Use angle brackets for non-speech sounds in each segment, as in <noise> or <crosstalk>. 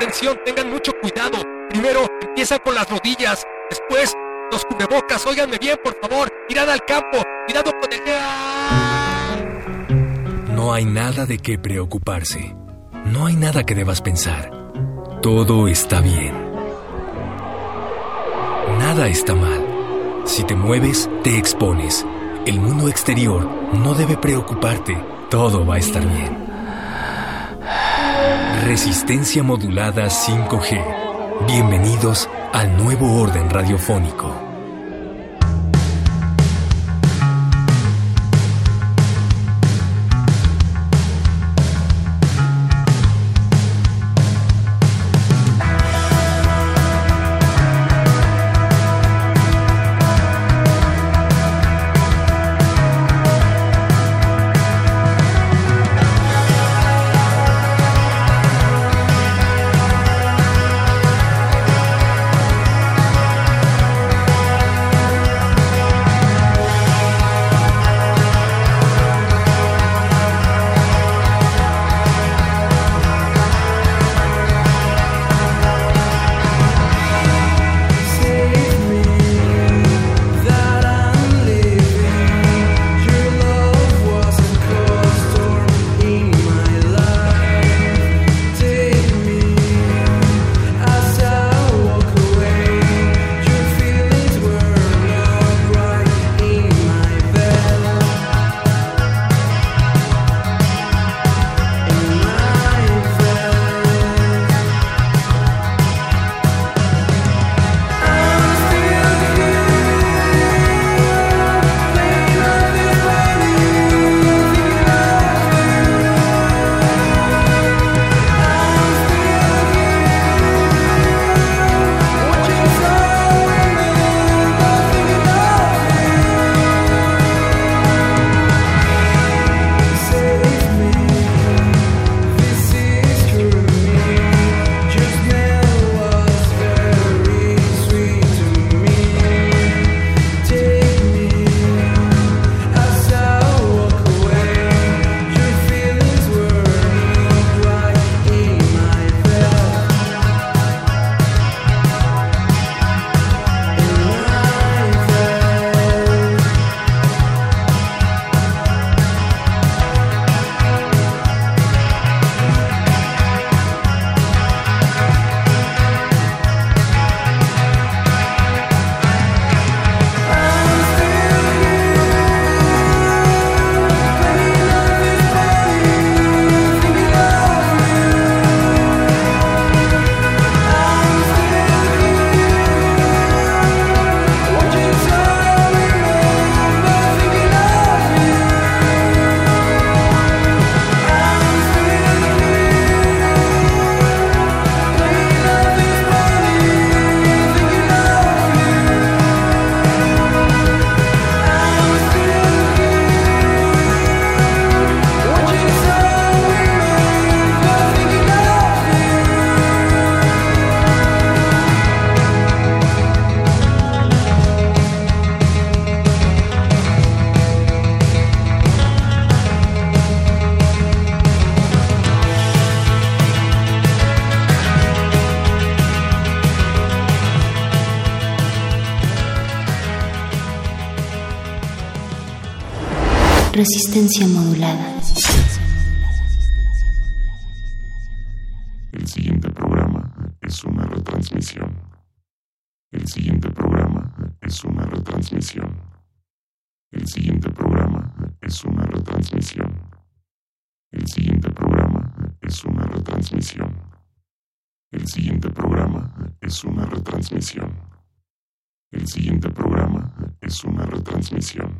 Atención, tengan mucho cuidado. Primero empiezan con las rodillas, después los cubrebocas. Óiganme bien, por favor. Irán al campo. Cuidado con el... No hay nada de qué preocuparse. No hay nada que debas pensar. Todo está bien. Nada está mal. Si te mueves, te expones. El mundo exterior no debe preocuparte. Todo va a estar bien. Resistencia modulada 5G. Bienvenidos al nuevo orden radiofónico. Resistencia modulada. El siguiente programa es una retransmisión siguiente programa es una retransmisión. El siguiente programa es una retransmisión. El siguiente programa es una retransmisión. El siguiente programa es una retransmisión. El siguiente programa es una retransmisión.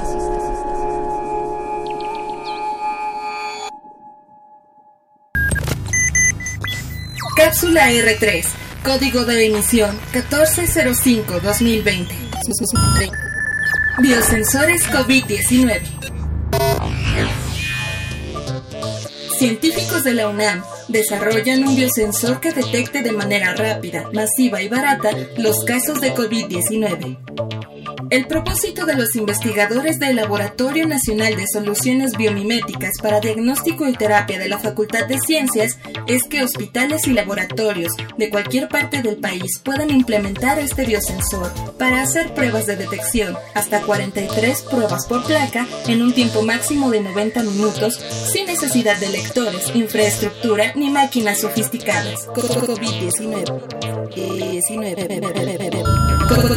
Cápsula R3. Código de emisión 1405-2020. Biosensores COVID-19. Científicos de la UNAM desarrollan un biosensor que detecte de manera rápida, masiva y barata los casos de COVID-19. El propósito de los investigadores del Laboratorio Nacional de Soluciones Biomiméticas para Diagnóstico y Terapia de la Facultad de Ciencias es que hospitales y laboratorios de cualquier parte del país puedan implementar este biosensor para hacer pruebas de detección, hasta 43 pruebas por placa en un tiempo máximo de 90 minutos, sin necesidad de lectores, infraestructura ni máquinas sofisticadas. COVID-19.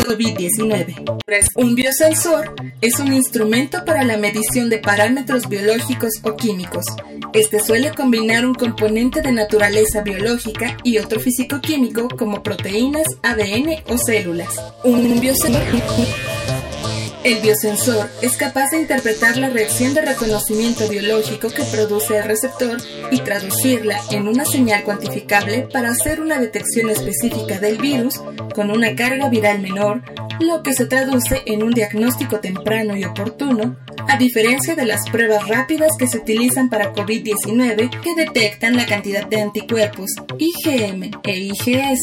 COVID-19. Un biosensor es un instrumento para la medición de parámetros biológicos o químicos. Este suele combinar un componente de naturaleza biológica y otro físico-químico como proteínas, ADN o células. Un biosensor el biosensor es capaz de interpretar la reacción de reconocimiento biológico que produce el receptor y traducirla en una señal cuantificable para hacer una detección específica del virus con una carga viral menor, lo que se traduce en un diagnóstico temprano y oportuno, a diferencia de las pruebas rápidas que se utilizan para COVID-19 que detectan la cantidad de anticuerpos IgM e IgS,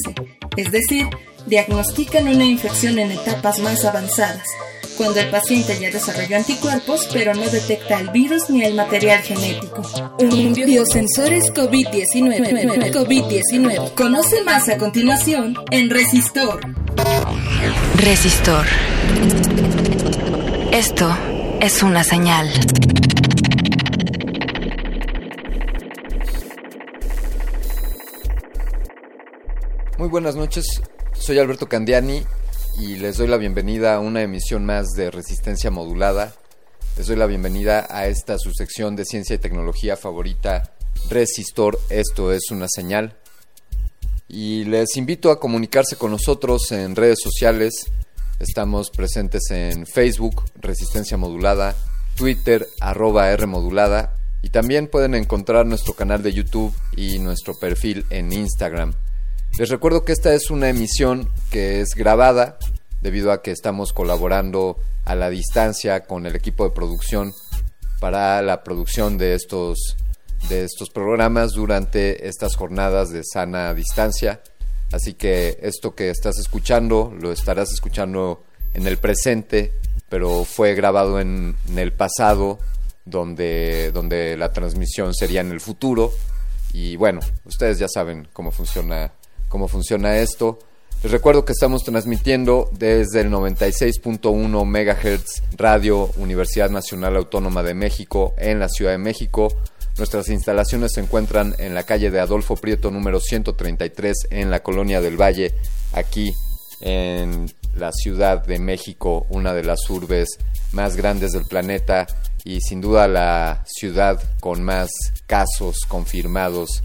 es decir, diagnostican una infección en etapas más avanzadas cuando el paciente ya desarrolló anticuerpos pero no detecta el virus ni el material genético. Un biosensores COVID-19. COVID-19. Conoce más a continuación en Resistor. Resistor. Esto es una señal. Muy buenas noches, soy Alberto Candiani y les doy la bienvenida a una emisión más de Resistencia Modulada. Les doy la bienvenida a esta subsección de ciencia y tecnología favorita, Resistor, esto es una señal. Y les invito a comunicarse con nosotros en redes sociales. Estamos presentes en Facebook, Resistencia Modulada, Twitter, arroba R Modulada. Y también pueden encontrar nuestro canal de YouTube y nuestro perfil en Instagram. Les recuerdo que esta es una emisión que es grabada debido a que estamos colaborando a la distancia con el equipo de producción para la producción de estos de estos programas durante estas jornadas de sana distancia. Así que esto que estás escuchando lo estarás escuchando en el presente, pero fue grabado en, el pasado, donde, donde la transmisión sería en el futuro. Y bueno, ustedes ya saben cómo funciona cómo funciona esto. Les recuerdo que estamos transmitiendo desde el 96.1 MHz Radio Universidad Nacional Autónoma de México en la Ciudad de México. Nuestras instalaciones se encuentran en la calle de Adolfo Prieto número 133 en la Colonia del Valle, aquí en la Ciudad de México, una de las urbes más grandes del planeta y sin duda la ciudad con más casos confirmados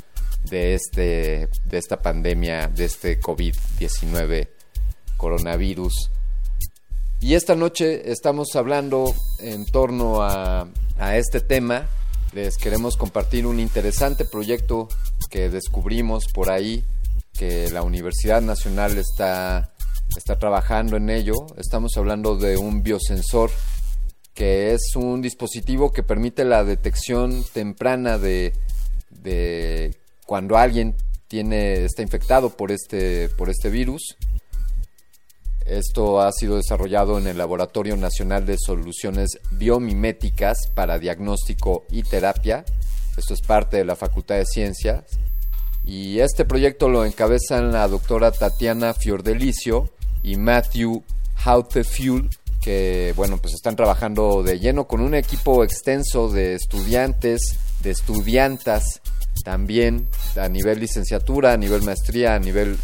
de, este, de esta pandemia, de este COVID-19 coronavirus. Y esta noche estamos hablando en torno a, a este tema. Les queremos compartir un interesante proyecto que descubrimos por ahí, que la Universidad Nacional está, está trabajando en ello. Estamos hablando de un biosensor que es un dispositivo que permite la detección temprana de, de cuando alguien tiene, está infectado por este, por este virus. Esto ha sido desarrollado en el Laboratorio Nacional de Soluciones Biomiméticas para Diagnóstico y Terapia. Esto es parte de la Facultad de Ciencias. Y este proyecto lo encabezan la doctora Tatiana Fiordelicio y Matthew Hautefuel, que bueno, pues están trabajando de lleno con un equipo extenso de estudiantes, de estudiantas, también a nivel licenciatura, a nivel maestría, a nivel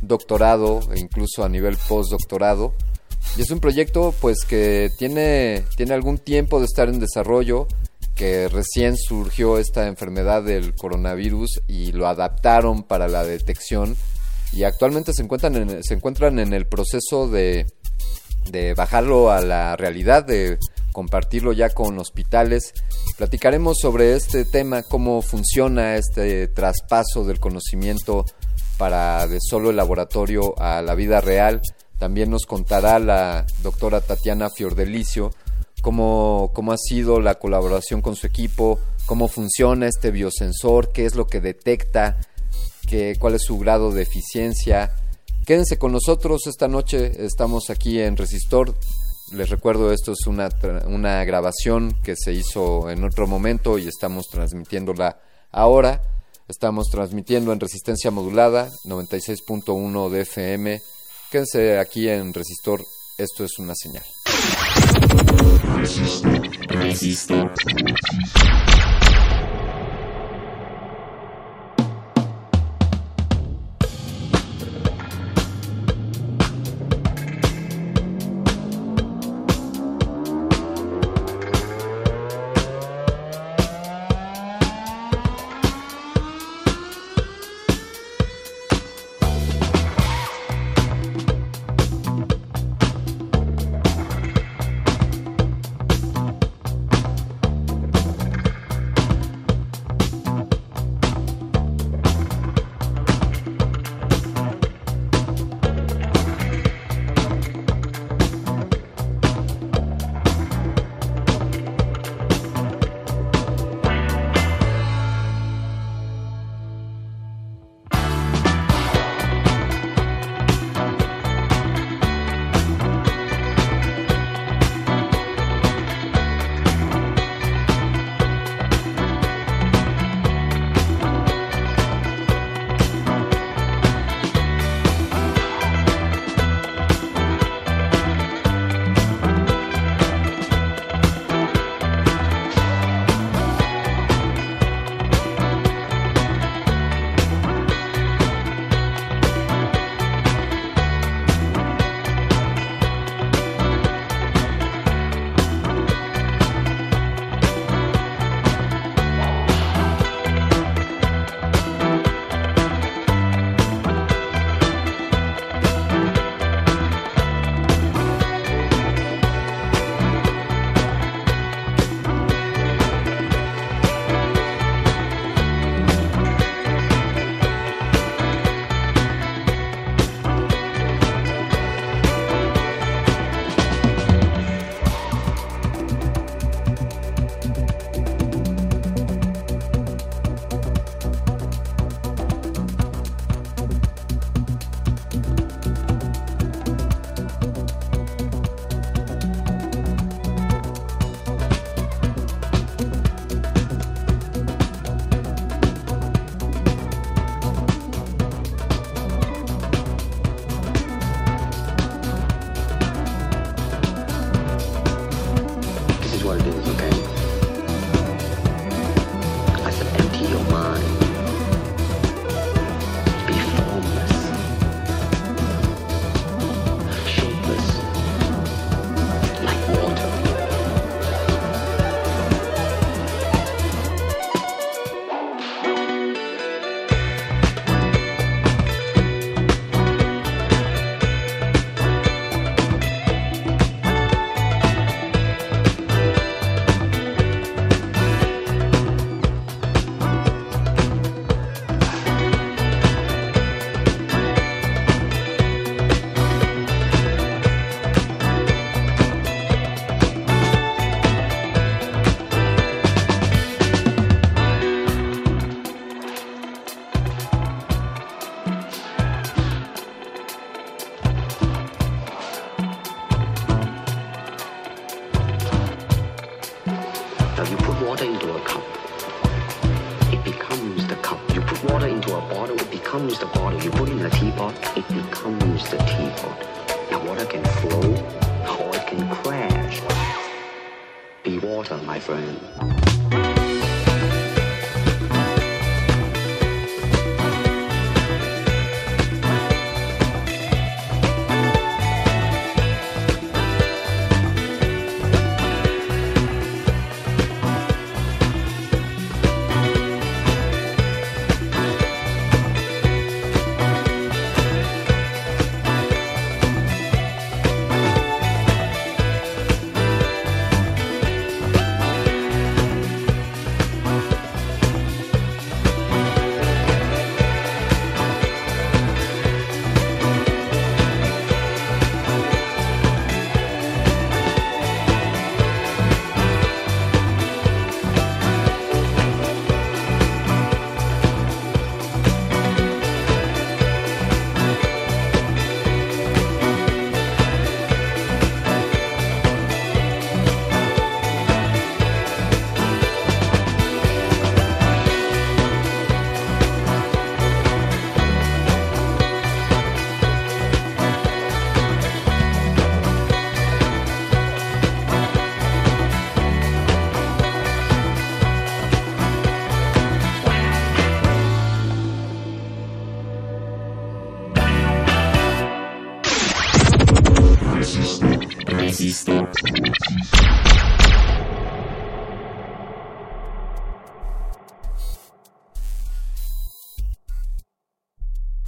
doctorado e incluso a nivel postdoctorado. Y es un proyecto pues que tiene, tiene algún tiempo de estar en desarrollo, que recién surgió esta enfermedad del coronavirus y lo adaptaron para la detección y actualmente se encuentran en, se encuentran en el proceso de, de bajarlo a la realidad, de compartirlo ya con hospitales. Platicaremos sobre este tema, cómo funciona este traspaso del conocimiento para de solo el laboratorio a la vida real. También nos contará la doctora Tatiana Fiordelicio cómo, cómo ha sido la colaboración con su equipo, cómo funciona este biosensor, qué es lo que detecta, qué, cuál es su grado de eficiencia. Quédense con nosotros esta noche, estamos aquí en Resistor. Les recuerdo, esto es una, una grabación que se hizo en otro momento y estamos transmitiéndola ahora. Estamos transmitiendo en resistencia modulada 96.1 de FM. Quédense aquí en Resistor, esto es una señal. water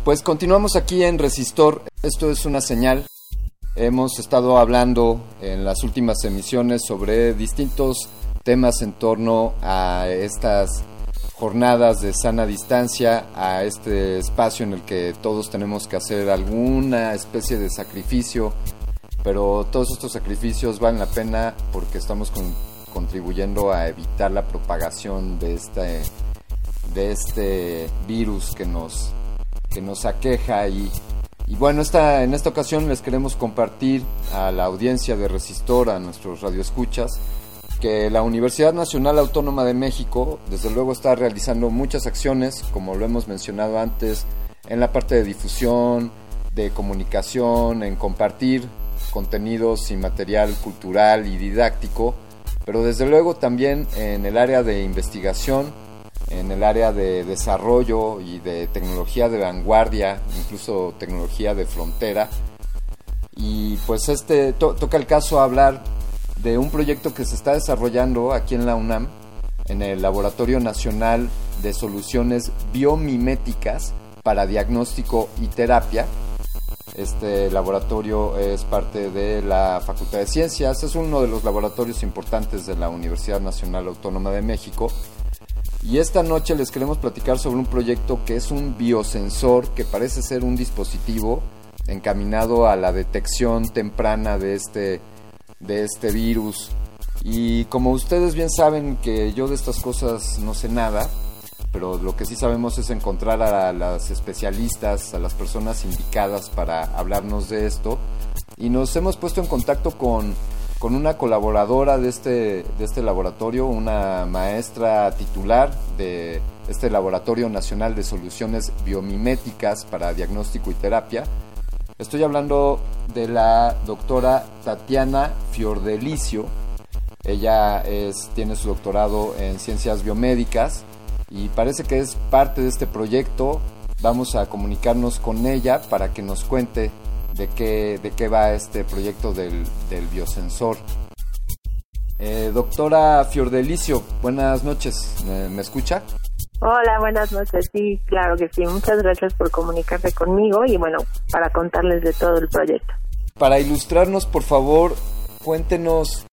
Pues continuamos aquí en Resistor. Esto es una señal. Hemos estado hablando en las últimas emisiones sobre distintos temas en torno a estas jornadas de sana distancia, a este espacio en el que todos tenemos que hacer alguna especie de sacrificio, pero todos estos sacrificios valen la pena porque estamos con, contribuyendo a evitar la propagación de este, de este virus que nos que nos aqueja y, y bueno, esta, en esta ocasión les queremos compartir a la audiencia de Resistor, a nuestros radioescuchas, que la Universidad Nacional Autónoma de México, desde luego, está realizando muchas acciones, como lo hemos mencionado antes, en la parte de difusión, de comunicación, en compartir contenidos y material cultural y didáctico, pero desde luego también en el área de investigación, en el área de desarrollo y de tecnología de vanguardia, incluso tecnología de frontera. Y pues este toca el caso hablar de un proyecto que se está desarrollando aquí en la UNAM, en el Laboratorio Nacional de Soluciones Biomiméticas para Diagnóstico y Terapia. Este laboratorio es parte de la Facultad de Ciencias, es uno de los laboratorios importantes de la Universidad Nacional Autónoma de México y esta noche les queremos platicar sobre un proyecto que es un biosensor que parece ser un dispositivo encaminado a la detección temprana de este, de este virus. Y como ustedes bien saben que yo de estas cosas no sé nada, pero lo que sí sabemos es encontrar a las especialistas, a las personas indicadas para hablarnos de esto. Y nos hemos puesto en contacto con con una colaboradora de este, de este laboratorio, una maestra titular de este Laboratorio Nacional de Soluciones Biomiméticas para Diagnóstico y Terapia. Estoy hablando de la doctora Tatiana Fiordelicio. Ella tiene su doctorado en ciencias biomédicas y parece que es parte de este proyecto. Vamos a comunicarnos con ella para que nos cuente de qué, de qué va este proyecto del, del biosensor. Eh, doctora Fiordelicio, buenas noches, ¿Me, escucha? Hola, buenas noches, sí, claro que sí, muchas gracias por comunicarse conmigo y bueno, para contarles de todo el proyecto. Para ilustrarnos, por favor, cuéntenos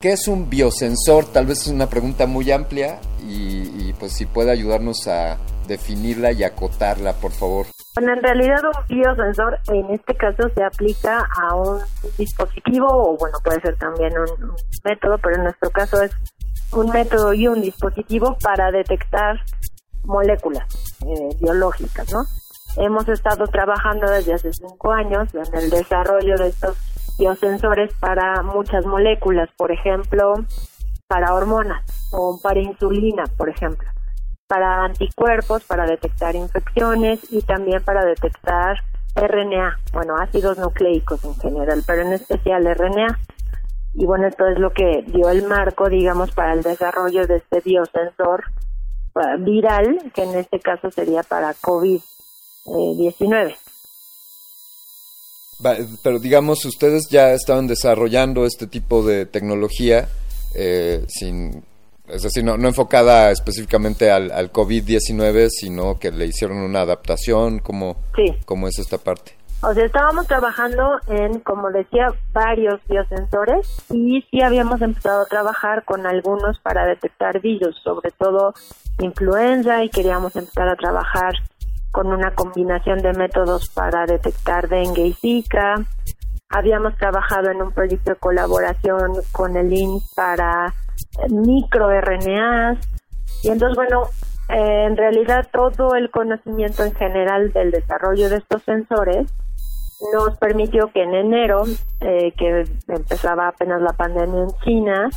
qué es un biosensor, tal vez es una pregunta muy amplia y, y pues si puede ayudarnos a definirla y acotarla, por favor. Bueno, en realidad un biosensor en este caso se aplica a un dispositivo o bueno, puede ser también un, método, pero en nuestro caso es un método y un dispositivo para detectar moléculas eh, biológicas, ¿no? Hemos estado trabajando desde hace cinco años en el desarrollo de estos biosensores para muchas moléculas, por ejemplo, para hormonas o para insulina, por ejemplo, para anticuerpos, para detectar infecciones y también para detectar RNA, bueno, ácidos nucleicos en general, pero en especial RNA. Y bueno, esto es lo que dio el marco, digamos, para el desarrollo de este biosensor eh, viral, que en este caso sería para COVID-19. Pero digamos, ustedes ya estaban desarrollando este tipo de tecnología eh, sin, es decir, no, enfocada específicamente al, al COVID-19, sino que le hicieron una adaptación. ¿Cómo, ¿Cómo es esta parte? O sea, estábamos trabajando en, como decía, varios biosensores y sí habíamos empezado a trabajar con algunos para detectar virus, sobre todo influenza, y queríamos empezar a trabajar con una combinación de métodos para detectar dengue y zika. Habíamos trabajado en un proyecto de colaboración con el INS para microRNAs. Y entonces, bueno, eh, en realidad todo el conocimiento en general del desarrollo de estos sensores nos permitió que en enero, eh, que empezaba apenas la pandemia en China,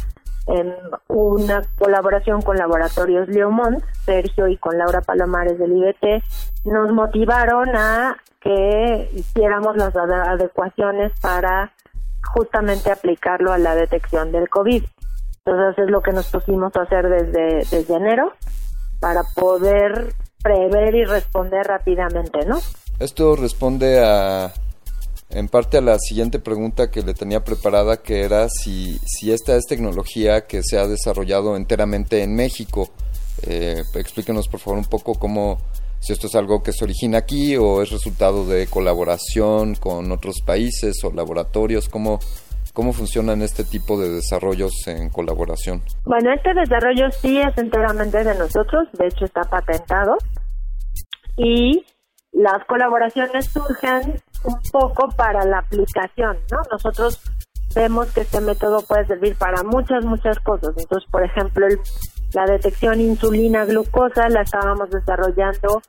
en una colaboración con Laboratorios Leomont, Sergio y con Laura Palomares del IBT, nos motivaron a que hiciéramos las adecuaciones para justamente aplicarlo a la detección del COVID. Entonces es lo que nos pusimos a hacer desde, enero para poder prever y responder rápidamente, ¿no? Esto responde a en parte a la siguiente pregunta que le tenía preparada, que era si, si esta es tecnología que se ha desarrollado enteramente en México. Eh, explíquenos por favor un poco cómo, si esto es algo que se origina aquí o es resultado de colaboración con otros países o laboratorios, cómo, cómo funcionan este tipo de desarrollos en colaboración. Bueno, este desarrollo sí es enteramente de nosotros, de hecho está patentado y las colaboraciones surgen un poco para la aplicación, ¿no? Nosotros vemos que este método puede servir para muchas, muchas cosas. Entonces, por ejemplo, la detección insulina-glucosa la estábamos desarrollando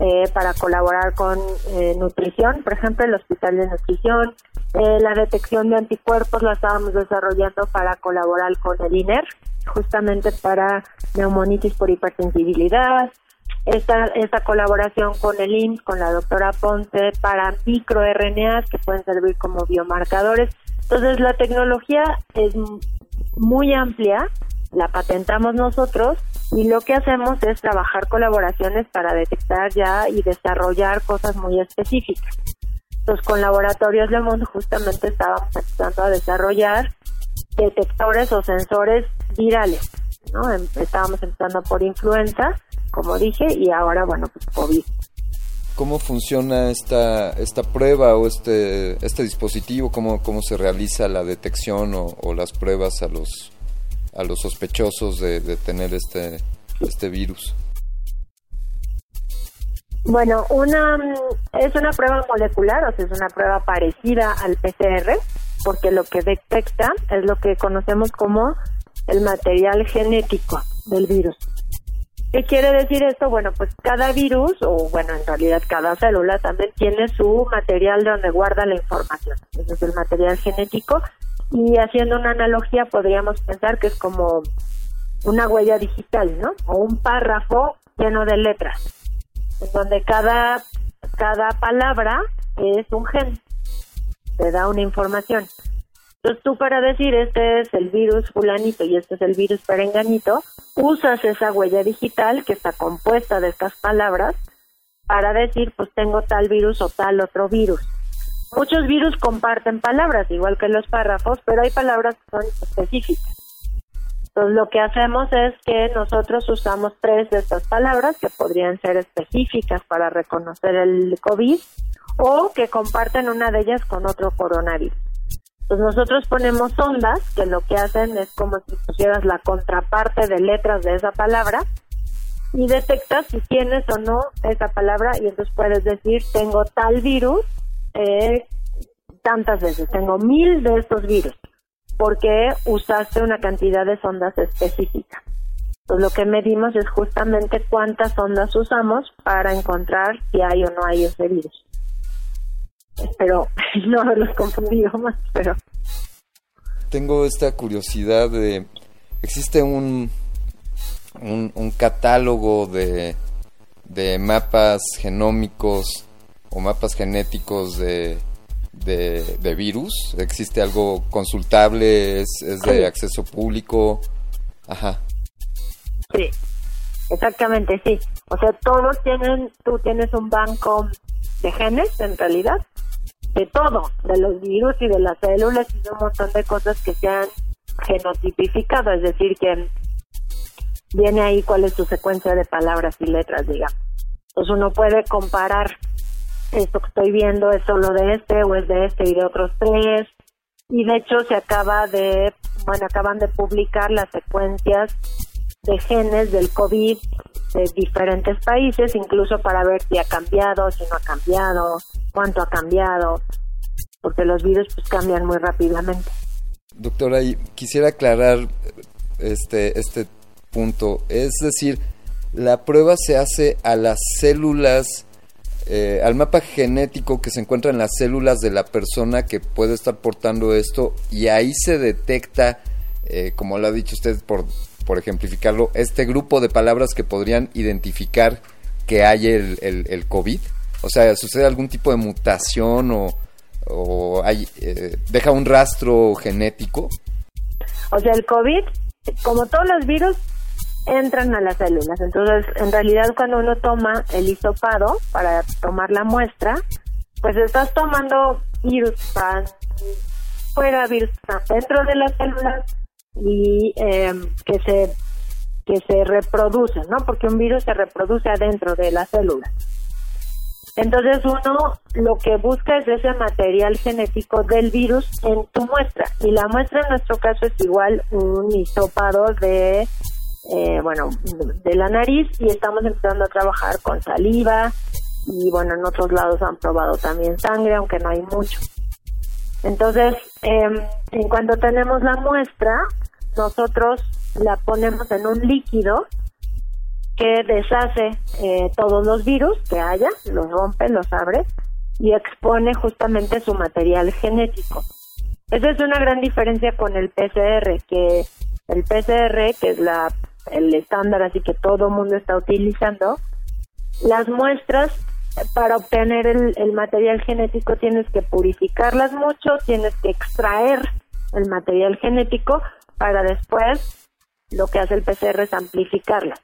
eh, para colaborar con eh, nutrición, por ejemplo, el Hospital de Nutrición. Eh, la detección de anticuerpos la estábamos desarrollando para colaborar con el INER, justamente para neumonitis por hipersensibilidad esta, esta colaboración con el IMSS, con la doctora Ponce, para microRNAs que pueden servir como biomarcadores. Entonces, la tecnología es muy amplia, la patentamos nosotros y lo que hacemos es trabajar colaboraciones para detectar ya y desarrollar cosas muy específicas. Con Laboratorios Le Monde justamente estábamos empezando a desarrollar detectores o sensores virales, ¿no? Em, estábamos empezando por influenza como dije, y ahora, bueno, pues COVID. ¿Cómo funciona esta, esta prueba o este, este dispositivo? ¿Cómo, ¿Cómo se realiza la detección o, las pruebas a los, a los sospechosos de, tener este, este virus? Bueno, una es una prueba molecular, o sea, es una prueba parecida al PCR, porque lo que detecta es lo que conocemos como el material genético del virus. ¿Qué quiere decir esto? Bueno, pues cada virus, o bueno, en realidad cada célula también tiene su material donde guarda la información. Ese es el material genético. Y haciendo una analogía, podríamos pensar que es como una huella digital, ¿no? O un párrafo lleno de letras, en donde cada, cada palabra es un gen, te da una información. Entonces tú para decir este es el virus fulanito y este es el virus perenganito, usas esa huella digital que está compuesta de estas palabras para decir pues tengo tal virus o tal otro virus. Muchos virus comparten palabras, igual que los párrafos, pero hay palabras que son específicas. Entonces lo que hacemos es que nosotros usamos tres de estas palabras que podrían ser específicas para reconocer el COVID o que comparten una de ellas con otro coronavirus. Pues nosotros ponemos ondas que lo que hacen es como si pusieras la contraparte de letras de esa palabra y detectas si tienes o no esa palabra y entonces puedes decir tengo tal virus eh, tantas veces, tengo mil de estos virus porque usaste una cantidad de ondas específica. Pues lo que medimos es justamente cuántas ondas usamos para encontrar si hay o no hay ese virus. Espero <laughs> no haberlos confundido más, pero... Tengo esta curiosidad de... Existe un, un, un catálogo de, de mapas genómicos o mapas genéticos de, de, de virus? ¿Existe algo consultable? ¿Es, es de acceso público? Ajá. Sí, exactamente, sí. O sea, todos tienen, tú tienes un banco de genes, en realidad, de todo, de los virus y de las células y de un montón de cosas que se han genotipificado, es decir, que viene ahí cuál es su secuencia de palabras y letras, digamos. Entonces uno puede comparar esto que estoy viendo es solo de este o es de este y de otros tres. Y de hecho se acaba de, bueno, acaban de publicar las secuencias de genes del COVID de diferentes países, incluso para ver si ha cambiado, si no ha cambiado, cuánto ha cambiado, porque los virus pues cambian muy rápidamente. Doctora, y quisiera aclarar este, este punto, es decir, la prueba se hace a las células eh, al mapa genético que se encuentra en las células de la persona que puede estar portando esto y ahí se detecta, eh, como lo ha dicho usted por, por ejemplificarlo, este grupo de palabras que podrían identificar que hay el, el, COVID. O sea, ¿sucede algún tipo de mutación o, o hay, eh, deja un rastro genético? O sea, el COVID, como todos los virus, entran a las células. Entonces, en realidad, cuando uno toma el hisopado para tomar la muestra, pues estás tomando virus fuera, virus dentro de las células y em, que se que se reproducen, ¿no? Porque un virus se reproduce adentro de la célula. Entonces uno lo que busca es ese material genético del virus en tu muestra y la muestra en nuestro caso es igual un hisopado de eh, bueno, de la nariz y estamos empezando a trabajar con saliva y bueno, en otros lados han probado también sangre, aunque no hay mucho. Entonces, eh, en cuanto tenemos la muestra, nosotros la ponemos en un líquido que deshace eh, todos los virus que haya, los rompe, los abre y expone justamente su material genético. Esa es una gran diferencia con el PCR, que el PCR, que es la el estándar así que todo el mundo está utilizando, las muestras para obtener el, material genético tienes que purificarlas mucho, tienes que extraer el material genético para después lo que hace el PCR es amplificarlas.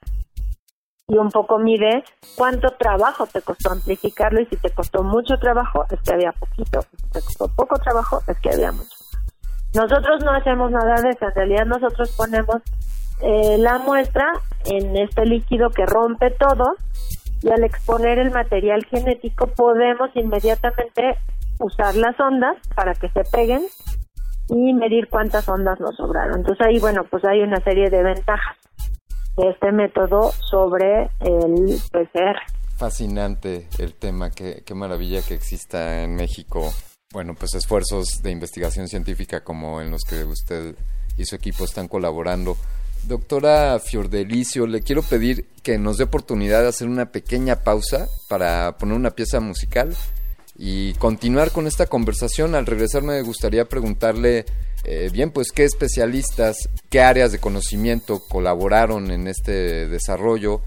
Y un poco mide cuánto trabajo te costó amplificarlo y si te costó mucho trabajo es que había poquito, si te costó poco trabajo es que había mucho. Nosotros no hacemos nada de eso, en realidad nosotros ponemos eh, la muestra en este líquido que rompe todo y al exponer el material genético podemos inmediatamente usar las ondas para que se peguen y medir cuántas ondas nos sobraron. Entonces ahí, bueno, pues hay una serie de ventajas de este método sobre el PCR. Fascinante el tema, qué, qué maravilla que exista en México, bueno, pues esfuerzos de investigación científica como en los que usted y su equipo están colaborando. Doctora Fiordelicio, le quiero pedir que nos dé oportunidad de hacer una pequeña pausa para poner una pieza musical y continuar con esta conversación. Al regresar me gustaría preguntarle, eh, bien, pues qué especialistas, qué áreas de conocimiento colaboraron en este desarrollo,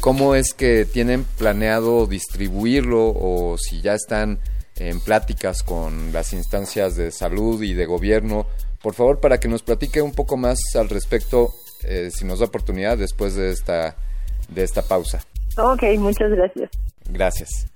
cómo es que tienen planeado distribuirlo o si ya están en pláticas con las instancias de salud y de gobierno. Por favor, para que nos platique un poco más al respecto eh, si nos da oportunidad después de esta, de esta pausa. Ok, muchas gracias. Gracias.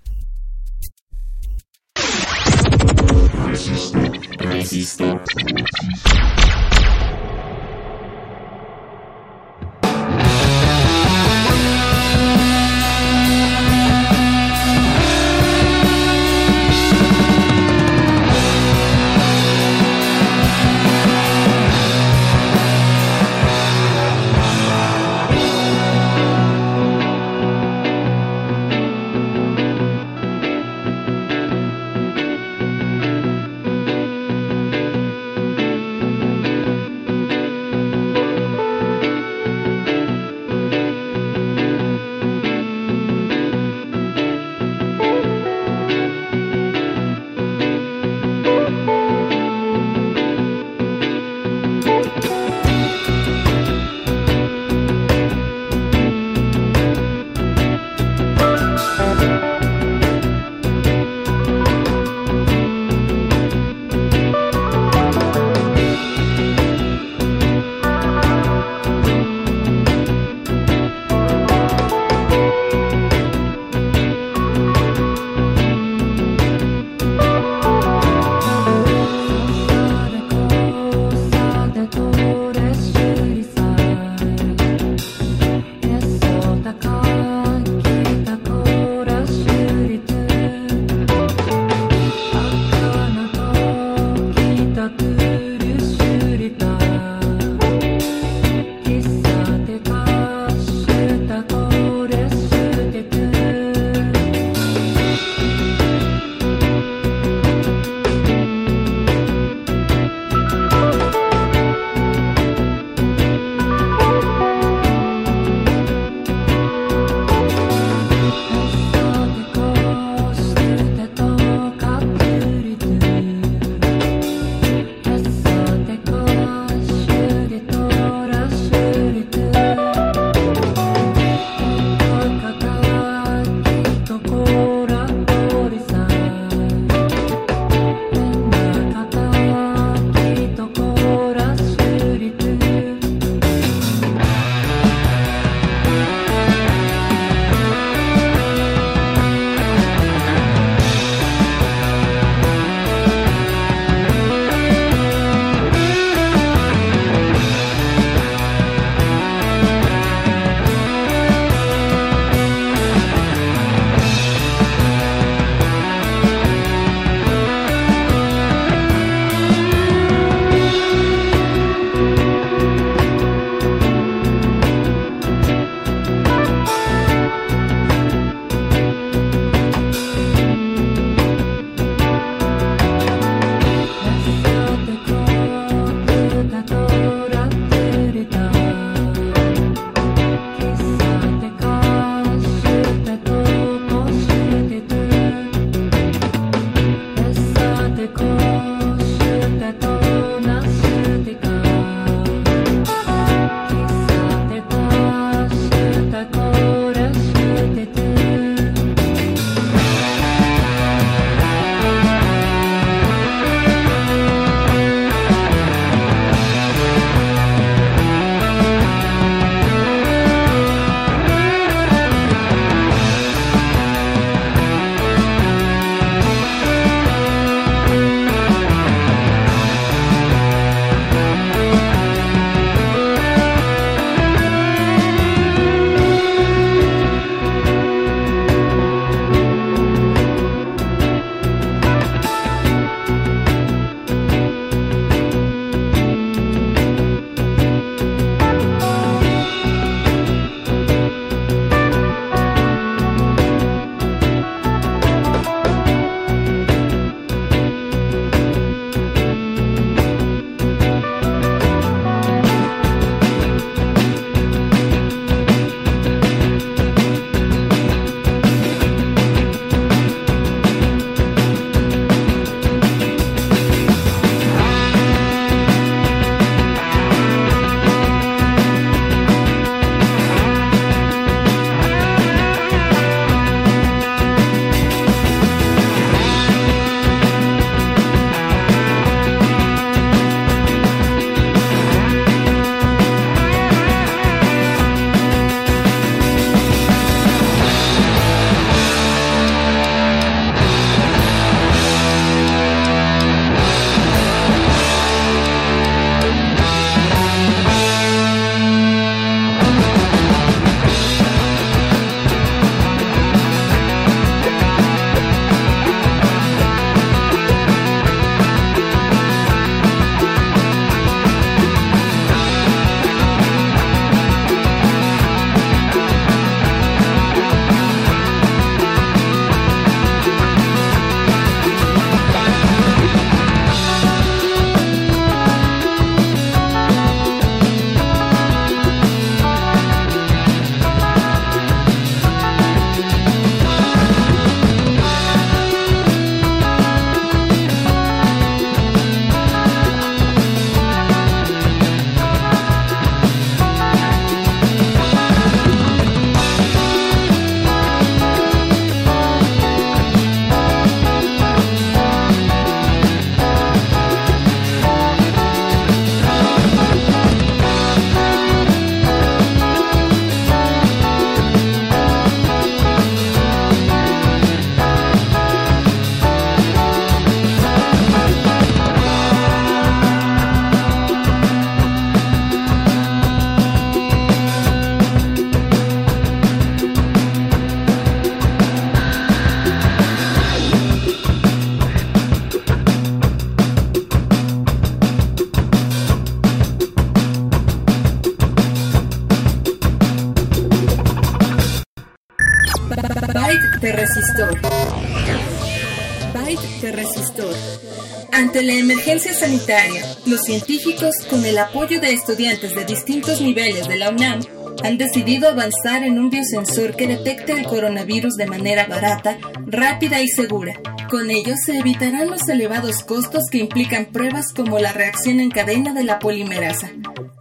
Ante la emergencia sanitaria, los científicos, con el apoyo de estudiantes de distintos niveles de la UNAM, han decidido avanzar en un biosensor que detecte el coronavirus de manera barata, rápida y segura. Con ello se evitarán los elevados costos que implican pruebas como la reacción en cadena de la polimerasa,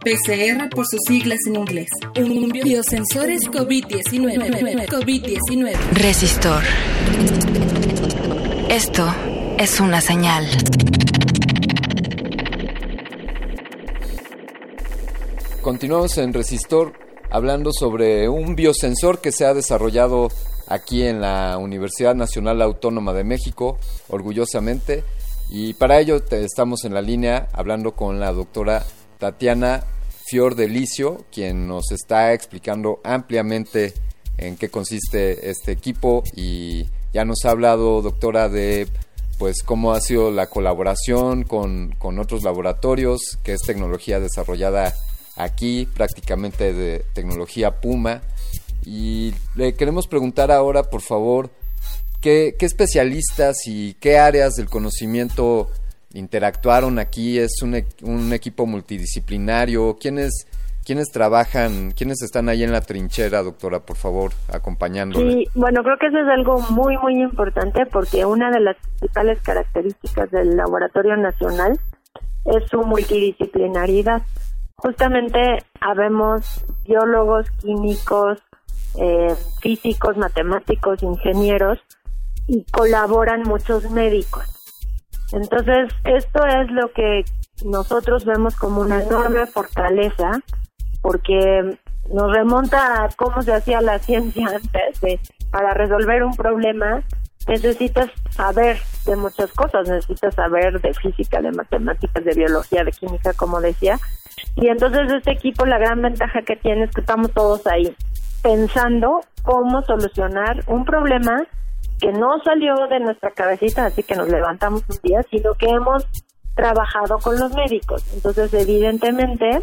PCR por sus siglas en inglés. Un biosensor es COVID-19. COVID-19. Resistor. Esto es una señal. Continuamos en Resistor hablando sobre un biosensor que se ha desarrollado aquí en la Universidad Nacional Autónoma de México, orgullosamente. Y para ello estamos en la línea hablando con la doctora Tatiana Fior Delicio, quien nos está explicando ampliamente en qué consiste este equipo y ya nos ha hablado, doctora, de pues cómo ha sido la colaboración con, con otros laboratorios, que es tecnología desarrollada aquí, prácticamente de tecnología Puma. Y le queremos preguntar ahora, por favor, ¿qué, especialistas y qué áreas del conocimiento interactuaron aquí? ¿Es un, un equipo multidisciplinario? ¿Quiénes, ¿Quiénes trabajan, quiénes están ahí en la trinchera, doctora, por favor, acompañándole? Sí, bueno, creo que eso es algo muy, muy importante porque una de las principales características del Laboratorio Nacional es su multidisciplinaridad justamente habemos biólogos, químicos, eh, físicos, matemáticos, ingenieros y colaboran muchos médicos. Entonces, esto es lo que nosotros vemos como una enorme fortaleza porque nos remonta a cómo se hacía la ciencia <laughs> antes para resolver un problema necesitas saber de muchas cosas, necesitas saber de física, de matemáticas, de biología, de química, como decía. Y entonces este equipo, la gran ventaja que tiene es que estamos todos ahí pensando cómo solucionar un problema que no salió de nuestra cabecita, así que nos levantamos un día, sino que hemos trabajado con los médicos. Entonces, evidentemente,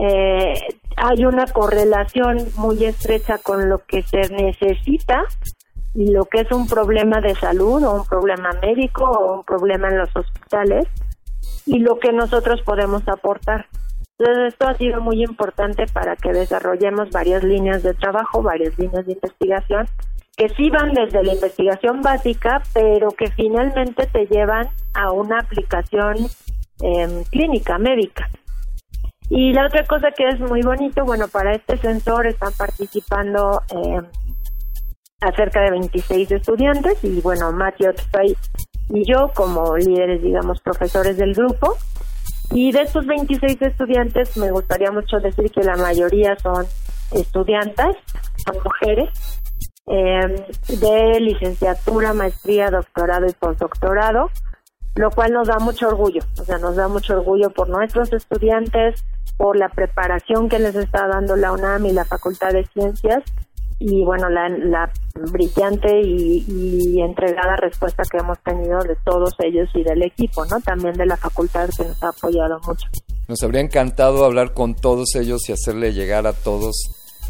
eh, hay una correlación muy estrecha con lo que se necesita y lo que es un problema de salud o un problema médico o un problema en los hospitales y lo que nosotros podemos aportar. Entonces esto ha sido muy importante para que desarrollemos varias líneas de trabajo, varias líneas de investigación que sí van desde la investigación básica, pero que finalmente te llevan a una aplicación em, clínica, médica. Y la otra cosa que es muy bonito, bueno, para este sensor están participando eh, acerca de 26 estudiantes y bueno, Matthew y yo como líderes, digamos, profesores del grupo. Y de estos 26 estudiantes me gustaría mucho decir que la mayoría son estudiantes, son mujeres, eh, de licenciatura, maestría, doctorado y postdoctorado, lo cual nos da mucho orgullo, o sea, nos da mucho orgullo por nuestros estudiantes, por la preparación que les está dando la UNAM y la Facultad de Ciencias y bueno, la, brillante y, entregada respuesta que hemos tenido de todos ellos y del equipo, ¿no? También de la facultad que nos ha apoyado mucho. Nos habría encantado hablar con todos ellos y hacerle llegar a todos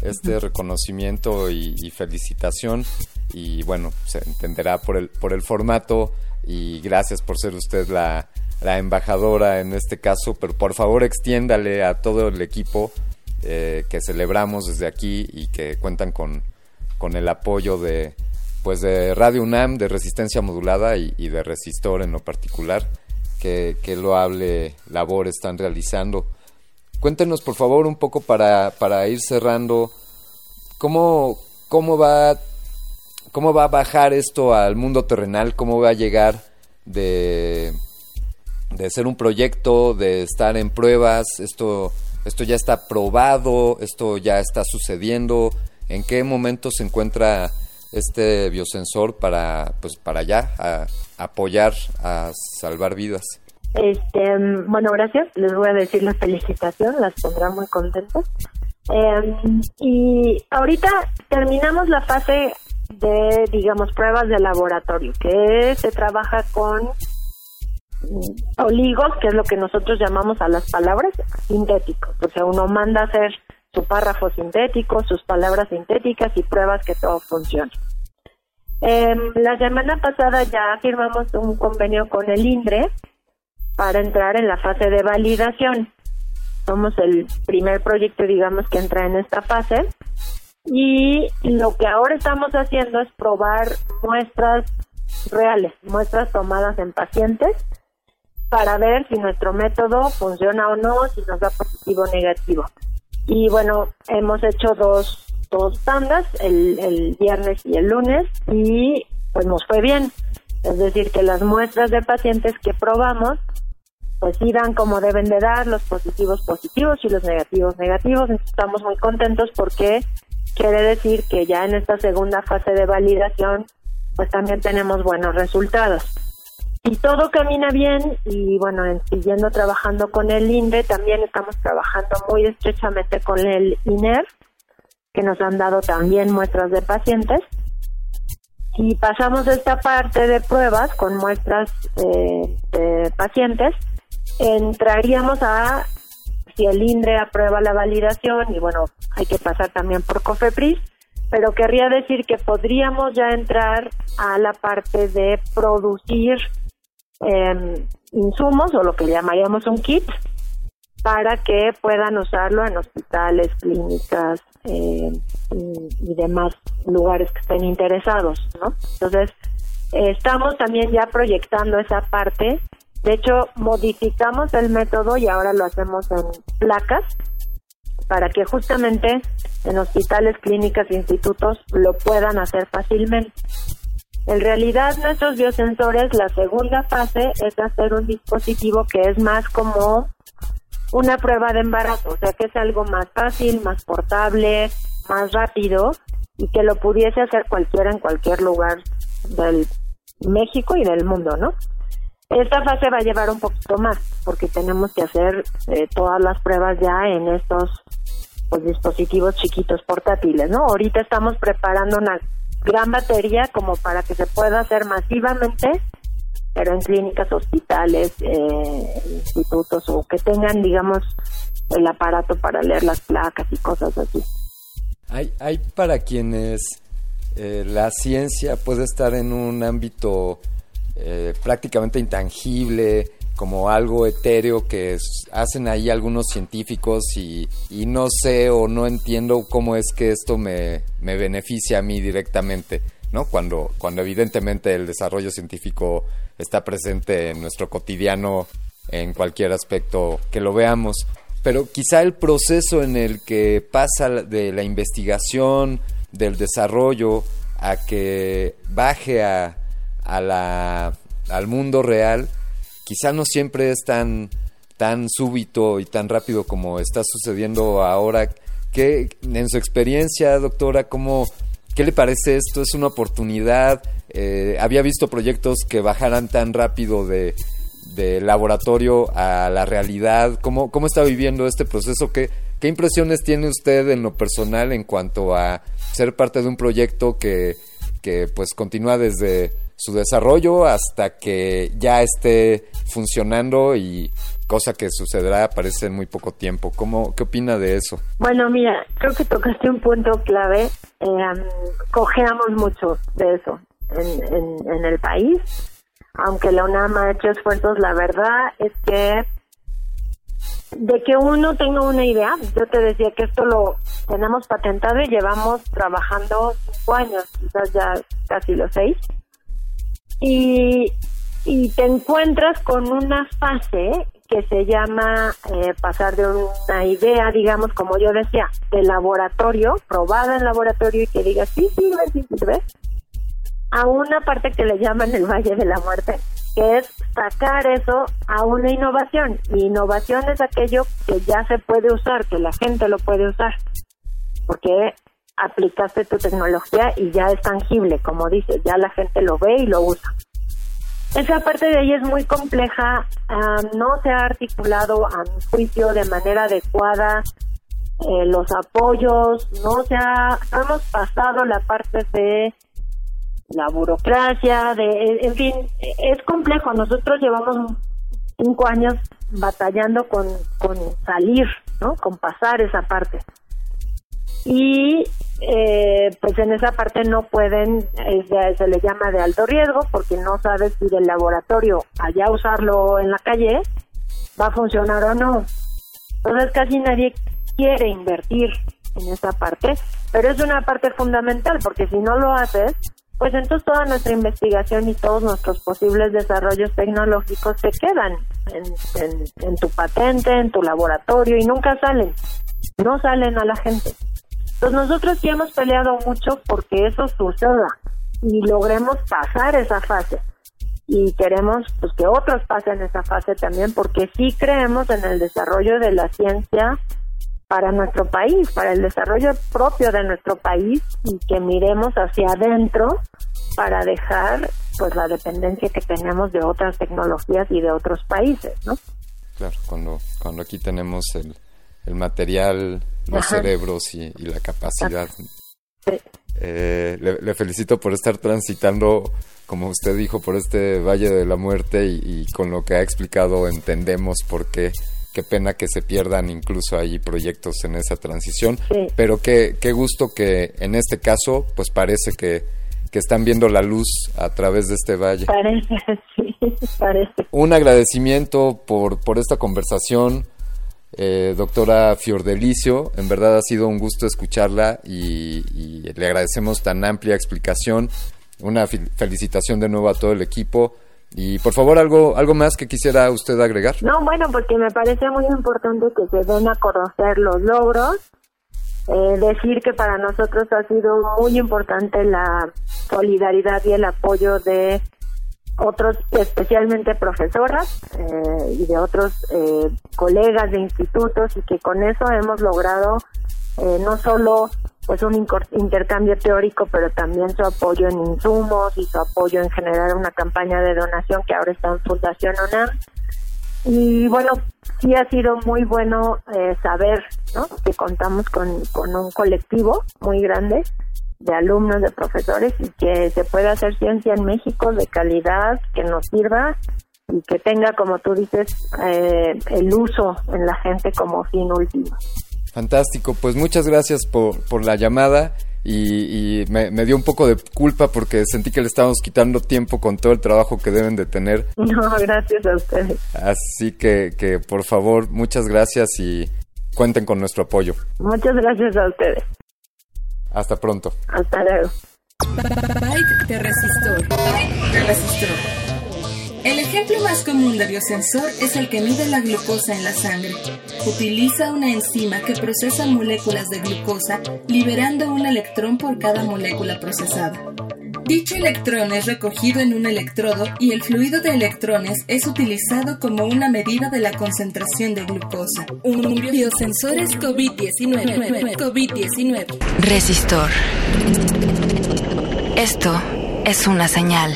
este reconocimiento y, felicitación y bueno, se entenderá por el, por el formato y gracias por ser usted la, la embajadora en este caso, pero por favor extiéndale a todo el equipo eh, que celebramos desde aquí y que cuentan con, con el apoyo de pues de Radio UNAM, de Resistencia Modulada y, de Resistor en lo particular, que, que loable labor están realizando. Cuéntenos por favor un poco para, para ir cerrando cómo, cómo va cómo va a bajar esto al mundo terrenal, cómo va a llegar de, de ser un proyecto, de estar en pruebas, esto esto ya está probado, esto ya está sucediendo, en qué momento se encuentra este biosensor para pues para ya apoyar a salvar vidas. Este, bueno, gracias. Les voy a decir la felicitación, las pondrá muy contentas. Em, y ahorita terminamos la fase de, digamos, pruebas de laboratorio, que se trabaja con oligos, que es lo que nosotros llamamos a las palabras sintéticos. O sea, uno manda a hacer su párrafo sintético, sus palabras sintéticas y pruebas que todo funcione. Em, la semana pasada ya firmamos un convenio con el INDRE para entrar en la fase de validación. Somos el primer proyecto, digamos, que entra en esta fase. Y lo que ahora estamos haciendo es probar muestras reales, muestras tomadas en pacientes, para ver si nuestro método funciona o no, si nos da positivo o negativo. Y bueno, hemos hecho dos dos tandas, el, el viernes y el lunes, y pues nos fue bien. Es decir, que las muestras de pacientes que probamos, pues sí dan como deben de dar, los positivos positivos y los negativos negativos. Estamos muy contentos porque quiere decir que ya en esta segunda fase de validación, pues también tenemos buenos resultados. Y todo camina bien y bueno, siguiendo trabajando con el INDE, también estamos trabajando muy estrechamente con el INER que nos han dado también muestras de pacientes. Y pasamos esta parte de pruebas con muestras eh, de pacientes, entraríamos a si el INDRE aprueba la validación y bueno, hay que pasar también por COFEPRIS, pero querría decir que podríamos ya entrar a la parte de producir eh, insumos o lo que llamaríamos un kit para que puedan usarlo en hospitales, clínicas eh, y, demás lugares que estén interesados, ¿no? Entonces, estamos también ya proyectando esa parte. De hecho, modificamos el método y ahora lo hacemos en placas para que justamente en hospitales, clínicas e institutos lo puedan hacer fácilmente. En realidad, nuestros biosensores, la segunda fase es hacer un dispositivo que es más como una prueba de embarazo, o sea que es algo más fácil, más portable, más rápido y que lo pudiese hacer cualquiera en cualquier lugar del México y del mundo, ¿no? Esta fase va a llevar un poquito más porque tenemos que hacer eh, todas las pruebas ya en estos pues, dispositivos chiquitos portátiles, ¿no? Ahorita estamos preparando una gran batería como para que se pueda hacer masivamente pero en clínicas, hospitales, eh, institutos o que tengan, digamos, el aparato para leer las placas y cosas así. Hay, hay para quienes eh, la ciencia puede estar en un ámbito eh, prácticamente intangible, como algo etéreo que hacen ahí algunos científicos y, no sé o no entiendo cómo es que esto me, me beneficia a mí directamente, cuando evidentemente el desarrollo científico está presente en nuestro cotidiano en cualquier aspecto que lo veamos. Pero quizá el proceso en el que pasa de la investigación, del desarrollo, a que baje a, la, al mundo real, quizá no siempre es tan, tan súbito y tan rápido como está sucediendo ahora. ¿Qué, en su experiencia, doctora, cómo, qué le parece esto? ¿Es una oportunidad? Eh, había visto proyectos que bajaran tan rápido de, laboratorio a la realidad. ¿Cómo, ¿Cómo está viviendo este proceso? ¿Qué, ¿Qué impresiones tiene usted en lo personal en cuanto a ser parte de un proyecto que, que pues continúa desde su desarrollo hasta que ya esté funcionando y cosa que sucederá parece en muy poco tiempo. ¿Cómo, ¿Qué opina de eso? Bueno, mira, creo que tocaste un punto clave. Eh, cojeamos mucho de eso en, en, el país. Aunque la UNAM ha hecho esfuerzos, la verdad es que de que uno tenga una idea, yo te decía que esto lo tenemos patentado y llevamos trabajando cinco años, quizás ya casi los seis, y, y te encuentras con una fase que se llama eh, pasar de una idea, digamos, como yo decía, de laboratorio, probada en laboratorio y que diga, sí, sí, sí, sí, ¿ves? a una parte que le llaman el Valle de la Muerte, que es sacar eso a una innovación. Y innovación es aquello que ya se puede usar, que la gente lo puede usar, porque aplicaste tu tecnología y ya es tangible, como dices, ya la gente lo ve y lo usa. Esa parte de ahí es muy compleja, ah, no se ha articulado a mi juicio de manera adecuada eh, los apoyos, no se ha, hemos pasado la parte de la burocracia, de, en fin, es complejo. Nosotros llevamos cinco años batallando con, con salir, ¿no? Con pasar esa parte. Y eh, pues en esa parte no pueden, se le llama de alto riesgo porque no sabes si del laboratorio allá usarlo en la calle va a funcionar o no. Entonces casi nadie quiere invertir en esa parte, pero es una parte fundamental porque si no lo haces, pues entonces toda nuestra investigación y todos nuestros posibles desarrollos tecnológicos se quedan en, en, tu patente, en tu laboratorio y nunca salen, no salen a la gente. Entonces nosotros sí hemos peleado mucho porque eso suceda y logremos pasar esa fase y queremos pues que otros pasen esa fase también porque sí creemos en el desarrollo de la ciencia para nuestro país, para el desarrollo propio de nuestro país y que miremos hacia adentro para dejar pues la dependencia que tenemos de otras tecnologías y de otros países, ¿no? Claro, cuando, cuando aquí tenemos el, el material, los cerebros y, la capacidad. Eh, le, felicito por estar transitando, como usted dijo, por este Valle de la Muerte y, y con lo que ha explicado entendemos por qué qué pena que se pierdan incluso ahí proyectos en esa transición, pero qué, qué gusto que en este caso pues parece que, que están viendo la luz a través de este valle. Parece, <laughs> sí, parece. Un agradecimiento por, por esta conversación, eh, doctora Fiordelicio, en verdad ha sido un gusto escucharla y, y le agradecemos tan amplia explicación. Una felicitación de nuevo a todo el equipo y por favor, algo, algo más que quisiera usted agregar. No, bueno, porque me parece muy importante que se den a conocer los logros. Eh, decir que para nosotros ha sido muy importante la solidaridad y el apoyo de otros, especialmente profesoras eh, y de otros eh, colegas de institutos y que con eso hemos logrado no solo pues un intercambio teórico, pero también su apoyo en insumos y su apoyo en generar una campaña de donación que ahora está en Fundación UNAM. Y bueno, sí ha sido muy bueno eh, saber ¿no? que contamos con, con un colectivo muy grande de alumnos, de profesores y que se puede hacer ciencia en México de calidad, que nos sirva y que tenga, como tú dices, eh, el uso en la gente como fin último. Fantástico, pues muchas gracias por, por la llamada y, me, dio un poco de culpa porque sentí que le estábamos quitando tiempo con todo el trabajo que deben de tener. <laughs> No, gracias a ustedes. Así que, que por favor, muchas gracias y cuenten con nuestro apoyo. Muchas gracias a ustedes. Hasta pronto. Hasta luego. El ejemplo más común de biosensor es el que mide la glucosa en la sangre. Utiliza una enzima que procesa moléculas de glucosa, liberando un electrón por cada molécula procesada. Dicho electrón es recogido en un electrodo y el fluido de electrones es utilizado como una medida de la concentración de glucosa. Un biosensor es COVID-19. COVID-19. Resistor. Esto es una señal.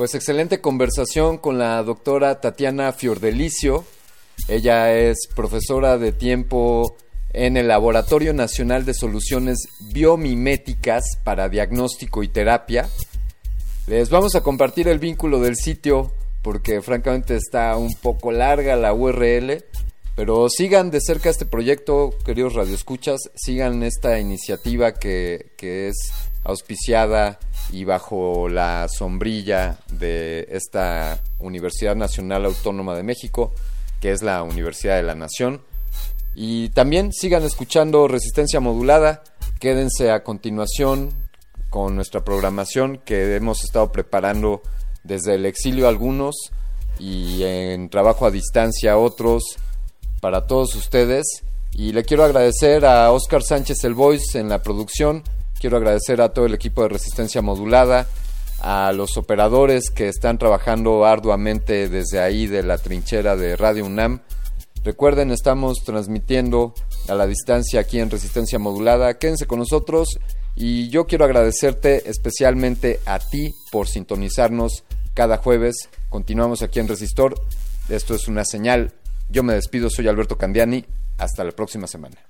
Pues excelente conversación con la doctora Tatiana Fiordelicio. Ella es profesora de tiempo en el Laboratorio Nacional de Soluciones Biomiméticas para Diagnóstico y Terapia. Les vamos a compartir el vínculo del sitio porque francamente está un poco larga la URL, pero sigan de cerca este proyecto, queridos radioescuchas, sigan esta iniciativa que, que es auspiciada y bajo la sombrilla de esta Universidad Nacional Autónoma de México, que es la Universidad de la Nación. Y también sigan escuchando Resistencia Modulada, quédense a continuación con nuestra programación que hemos estado preparando desde el exilio algunos y en trabajo a distancia otros para todos ustedes. Y le quiero agradecer a Oscar Sánchez El Voice en la producción, Quiero agradecer a todo el equipo de Resistencia Modulada, a los operadores que están trabajando arduamente desde ahí de la trinchera de Radio UNAM. Recuerden, estamos transmitiendo a la distancia aquí en Resistencia Modulada. Quédense con nosotros y yo quiero agradecerte especialmente a ti por sintonizarnos cada jueves. Continuamos aquí en Resistor. Esto es una señal. Yo me despido, soy Alberto Candiani. Hasta la próxima semana.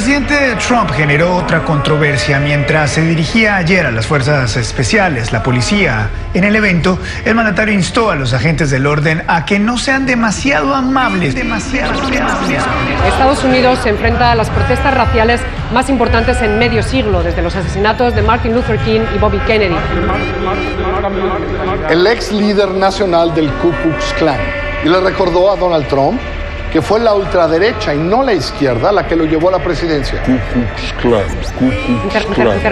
Presidente Trump generó otra controversia mientras se dirigía ayer a las fuerzas especiales, la policía. En el evento, el mandatario instó a los agentes del orden a que no sean demasiado amables, demasiado amables. Estados Unidos se enfrenta a las protestas raciales más importantes en medio siglo, desde los asesinatos de Martin Luther King y Bobby Kennedy. El ex líder nacional del Ku Klux Klan y le recordó a Donald Trump que fue la ultraderecha y no la izquierda la que lo llevó a la presidencia.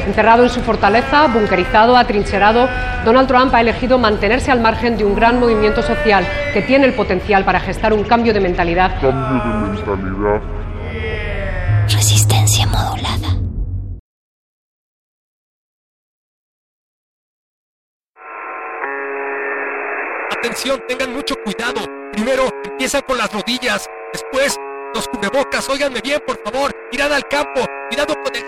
Encerrado en su fortaleza, bunkerizado, atrincherado, Donald Trump ha elegido mantenerse al margen de un gran movimiento social que tiene el potencial para gestar un cambio de mentalidad. Cambio de mentalidad. Resistencia modulada. Atención, tengan mucho cuidado. Primero empieza con las rodillas, después los cubrebocas. Óiganme bien, por favor. Mirad al campo, cuidado con el...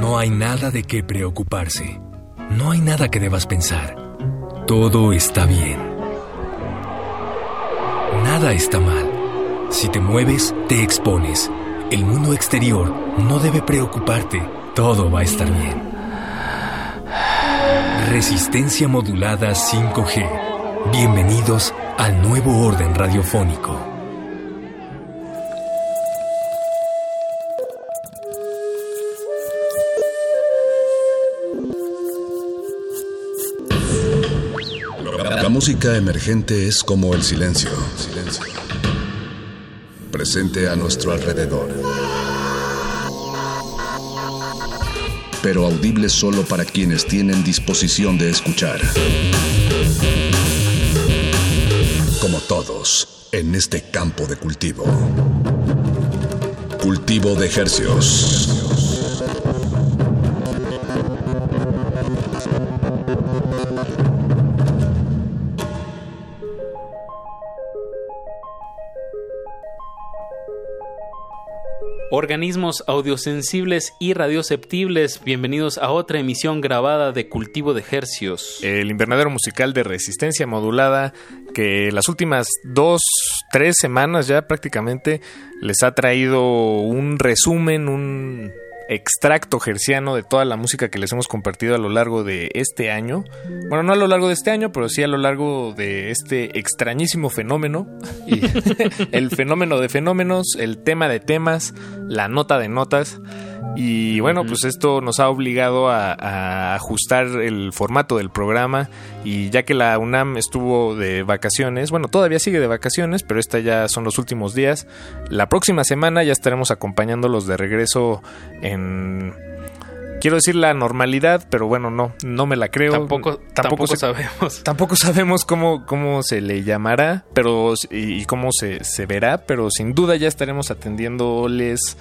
No hay nada de qué preocuparse. No hay nada que debas pensar. Todo está bien. Nada está mal. Si te mueves, te expones. El mundo exterior no debe preocuparte. Todo va a estar bien. Resistencia modulada 5G. Bienvenidos al nuevo orden radiofónico. La música emergente es como el silencio. Silencio. Presente a nuestro alrededor. Pero audible solo para quienes tienen disposición de escuchar. Como todos, en este campo de cultivo. Cultivo de ejercios. Organismos audiosensibles y radioceptibles, bienvenidos a otra emisión grabada de Cultivo de Hercios. El invernadero musical de resistencia modulada que las últimas dos, tres semanas ya prácticamente les ha traído un resumen, un extracto gerciano de toda la música que les hemos compartido a lo largo de este año. Bueno, no a lo largo de este año, pero sí a lo largo de este extrañísimo fenómeno. Y <laughs> el fenómeno de fenómenos, el tema de temas, la nota de notas. Y bueno, pues esto nos ha obligado a, a, ajustar el formato del programa y ya que la UNAM estuvo de vacaciones, bueno, todavía sigue de vacaciones, pero esta ya son los últimos días. La próxima semana ya estaremos acompañándolos de regreso en quiero decir la normalidad, pero bueno, no, no me la creo. Tampoco, tampoco, sabemos. <laughs> Tampoco sabemos cómo, cómo se le llamará, pero y, y cómo se, se, verá, pero sin duda ya estaremos atendiéndoles,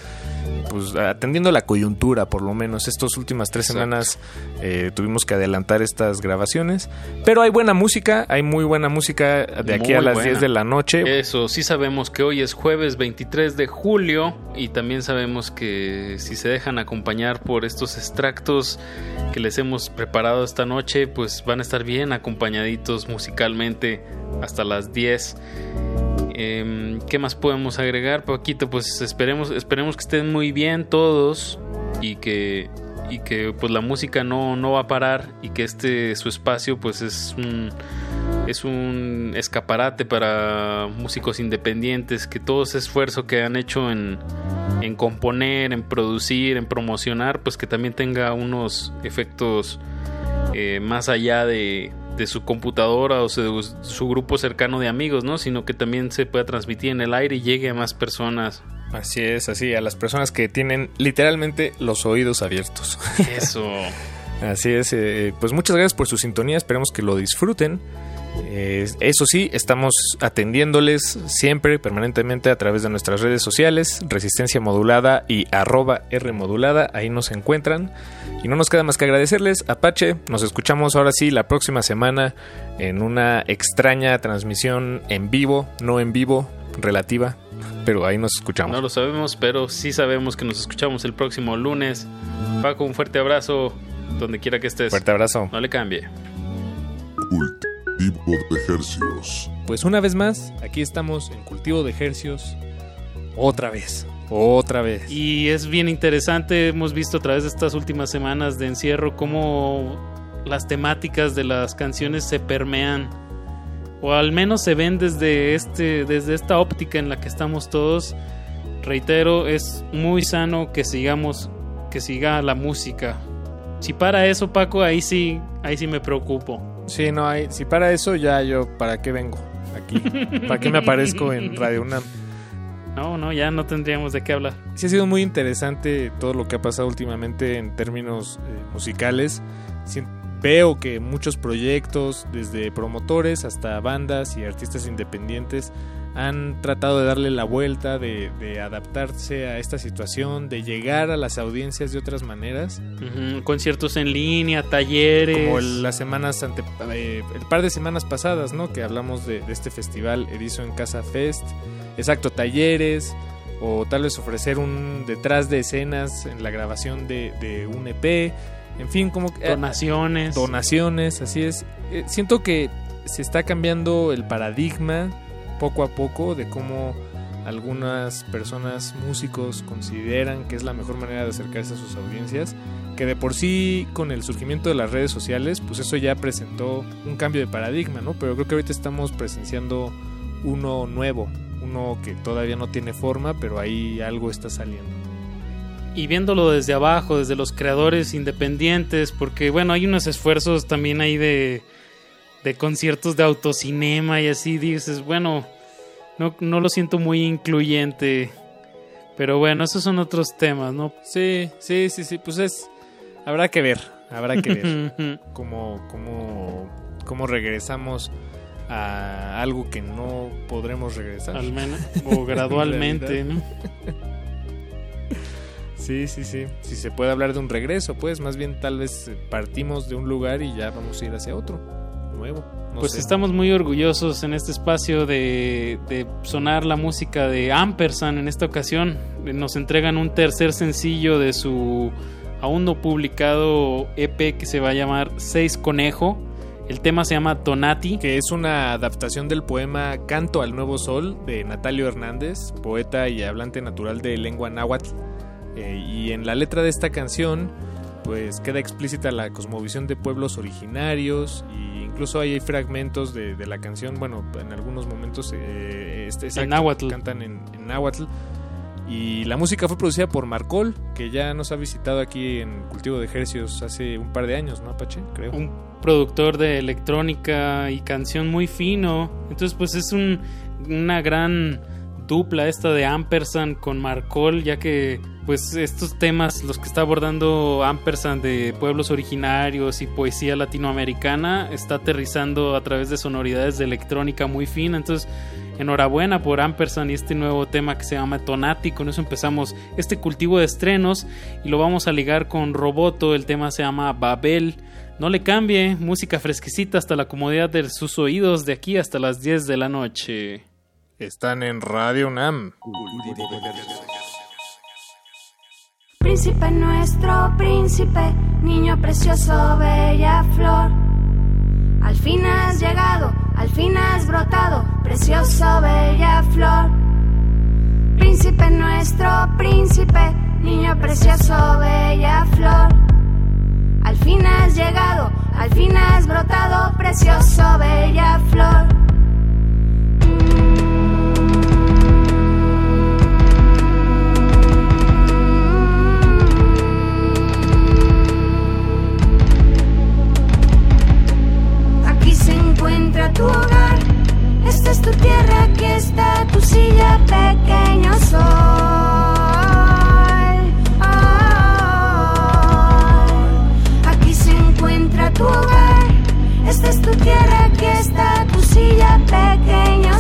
pues atendiendo la coyuntura, por lo menos. Estas últimas tres Exacto. semanas eh, tuvimos que adelantar estas grabaciones, pero hay buena música, hay muy buena música de aquí muy a las buena. 10 de la noche. Eso, sí sabemos que hoy es jueves 23 de julio y también sabemos que si se dejan acompañar por estos extractos que les hemos preparado esta noche, pues van a estar bien acompañaditos musicalmente hasta las 10. Eh, ¿Qué más podemos agregar, Paquito? Pues esperemos, esperemos que estén muy bien todos y que, y que pues la música no, no va a parar y que este su espacio pues es un, es un escaparate para músicos independientes, que todo ese esfuerzo que han hecho en, en componer, en producir, en promocionar, pues que también tenga unos efectos eh, más allá de, de, su computadora o de su grupo cercano de amigos, ¿no? Sino que también se pueda transmitir en el aire y llegue a más personas. Así es, así, a las personas que tienen literalmente los oídos abiertos. Eso. <laughs> así es, eh, pues muchas gracias por su sintonía, esperemos que lo disfruten. Eh, eso sí, estamos atendiéndoles siempre, permanentemente a través de nuestras redes sociales, Resistencia Modulada y arroba R Modulada, ahí nos encuentran. Y no nos queda más que agradecerles, Apache, nos escuchamos ahora sí la próxima semana en una extraña transmisión en vivo, no en vivo, relativa, pero ahí nos escuchamos. No lo sabemos, pero sí sabemos que nos escuchamos el próximo lunes. Paco, un fuerte abrazo donde quiera que estés. Fuerte abrazo. No le cambie. Cultivo de Ejercios. Pues una vez más, aquí estamos en Cultivo de Ejercios, Otra vez. Otra vez. Y es bien interesante, hemos visto a través de estas últimas semanas de encierro cómo las temáticas de las canciones se permean o al menos se ven desde este desde esta óptica en la que estamos todos. Reitero, es muy sano que sigamos que siga la música. Si para eso, Paco, ahí sí ahí sí me preocupo. Sí, no si para eso ya yo para qué vengo aquí? ¿Para qué me aparezco en Radio UNAM? No, no, ya no tendríamos de qué hablar. Sí ha sido muy interesante todo lo que ha pasado últimamente en términos eh, musicales. Sí, veo que muchos proyectos, desde promotores hasta bandas y artistas independientes, han tratado de darle la vuelta, de, de, adaptarse a esta situación, de llegar a las audiencias de otras maneras. Uh -huh. Conciertos en línea, talleres. Como las semanas ante, eh, el par de semanas pasadas, ¿no? Que hablamos de, de este festival Erizo en Casa Fest. Exacto, talleres. O tal vez ofrecer un detrás de escenas en la grabación de, de un EP. En fin, como eh, donaciones. Donaciones, así es. Eh, siento que se está cambiando el paradigma poco a poco de cómo algunas personas, músicos, consideran que es la mejor manera de acercarse a sus audiencias, que de por sí con el surgimiento de las redes sociales, pues eso ya presentó un cambio de paradigma, ¿no? Pero creo que ahorita estamos presenciando uno nuevo, uno que todavía no tiene forma, pero ahí algo está saliendo. Y viéndolo desde abajo, desde los creadores independientes, porque bueno, hay unos esfuerzos también ahí de de conciertos de autocinema y así dices, bueno, no, no lo siento muy incluyente. Pero bueno, esos son otros temas, ¿no? Sí, sí, sí, sí, pues es... Habrá que ver, habrá que ver <laughs> cómo, cómo, cómo regresamos a algo que no podremos regresar. Al menos, <laughs> o gradualmente, ¿no? <laughs> Sí, sí, sí. Si se puede hablar de un regreso, pues más bien tal vez partimos de un lugar y ya vamos a ir hacia otro nuevo. No pues sé. estamos muy orgullosos en este espacio de, de, sonar la música de Ampersand en esta ocasión. Nos entregan un tercer sencillo de su aún no publicado EP que se va a llamar Seis Conejo. El tema se llama Tonati. Que es una adaptación del poema Canto al Nuevo Sol de Natalio Hernández, poeta y hablante natural de lengua náhuatl. Eh, y en la letra de esta canción pues queda explícita la cosmovisión de pueblos originarios e incluso hay fragmentos de, de la canción, bueno, en algunos momentos eh, este, en náhuatl. cantan en, en náhuatl. Y la música fue producida por Marcol, que ya nos ha visitado aquí en Cultivo de Ejercios hace un par de años, ¿no, Apache? Creo. Un productor de electrónica y canción muy fino. Entonces, pues es un, una gran dupla esta de Ampersand con Marcol, ya que pues estos temas, los que está abordando Ampersand de pueblos originarios y poesía latinoamericana, está aterrizando a través de sonoridades de electrónica muy fina. Entonces, enhorabuena por Ampersand y este nuevo tema que se llama Tonati. Con eso empezamos este cultivo de estrenos y lo vamos a ligar con Roboto. El tema se llama Babel. No le cambie, música fresquecita hasta la comodidad de sus oídos de aquí hasta las 10 de la noche. Están en Radio UNAM. Príncipe nuestro, príncipe, niño precioso, bella flor. Al fin has llegado, al fin has brotado, precioso, bella flor. Príncipe nuestro, príncipe, niño precioso, bella flor. Al fin has llegado, al fin has brotado, precioso, bella flor. Tu hogar, esta es tu tierra, aquí está tu silla, pequeño sol. Aquí se encuentra tu hogar, esta es tu tierra, aquí está tu silla, pequeño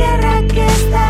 tierra, aquí está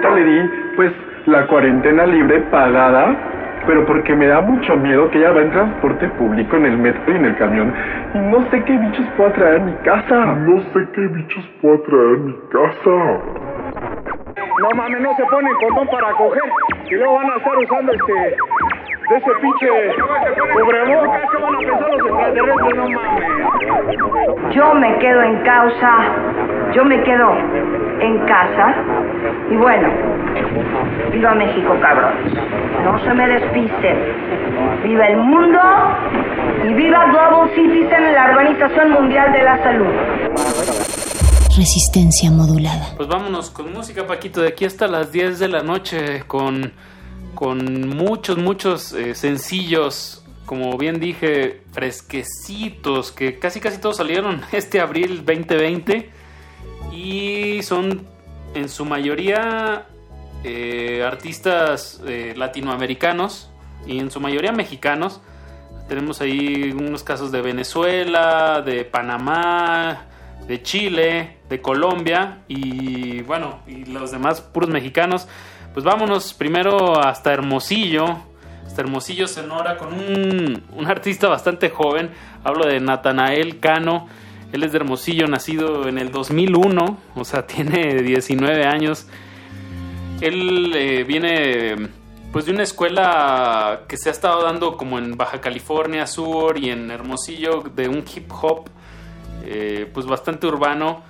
A Lupita le di, pues, la cuarentena libre pagada, pero porque me da mucho miedo que ella va en transporte público, en el metro y en el camión, y no sé qué bichos puedo traer a mi casa. No sé qué bichos puedo traer a mi casa. No mames, no se ponen condón para coger y luego van a estar usando este de ese pinche cubrebocas que van a pensar los extraterrestres, no mames. Yo me quedo en causa, yo me quedo en casa y bueno, viva México, cabrón. No se me despisten. Viva el mundo y viva Global Citizen, la Organización Mundial de la Salud resistencia modulada. Pues vámonos con música, Paquito, de aquí hasta las 10 de la noche, con, con muchos, muchos eh, sencillos, como bien dije, fresquecitos, que casi, casi todos salieron <laughs> este abril 2020 y son en su mayoría eh, artistas eh, latinoamericanos y en su mayoría mexicanos. Tenemos ahí unos casos de Venezuela, de Panamá, de Chile, de Colombia y bueno, y los demás puros mexicanos. Pues vámonos primero hasta Hermosillo, hasta Hermosillo, Sonora, con un, un artista bastante joven. Hablo de Natanael Cano. Él es de Hermosillo, nacido en el 2001, o sea, <laughs> tiene 19 años. Él eh, viene pues de una escuela que se ha estado dando como en Baja California Sur y en Hermosillo de un hip hop eh, pues bastante urbano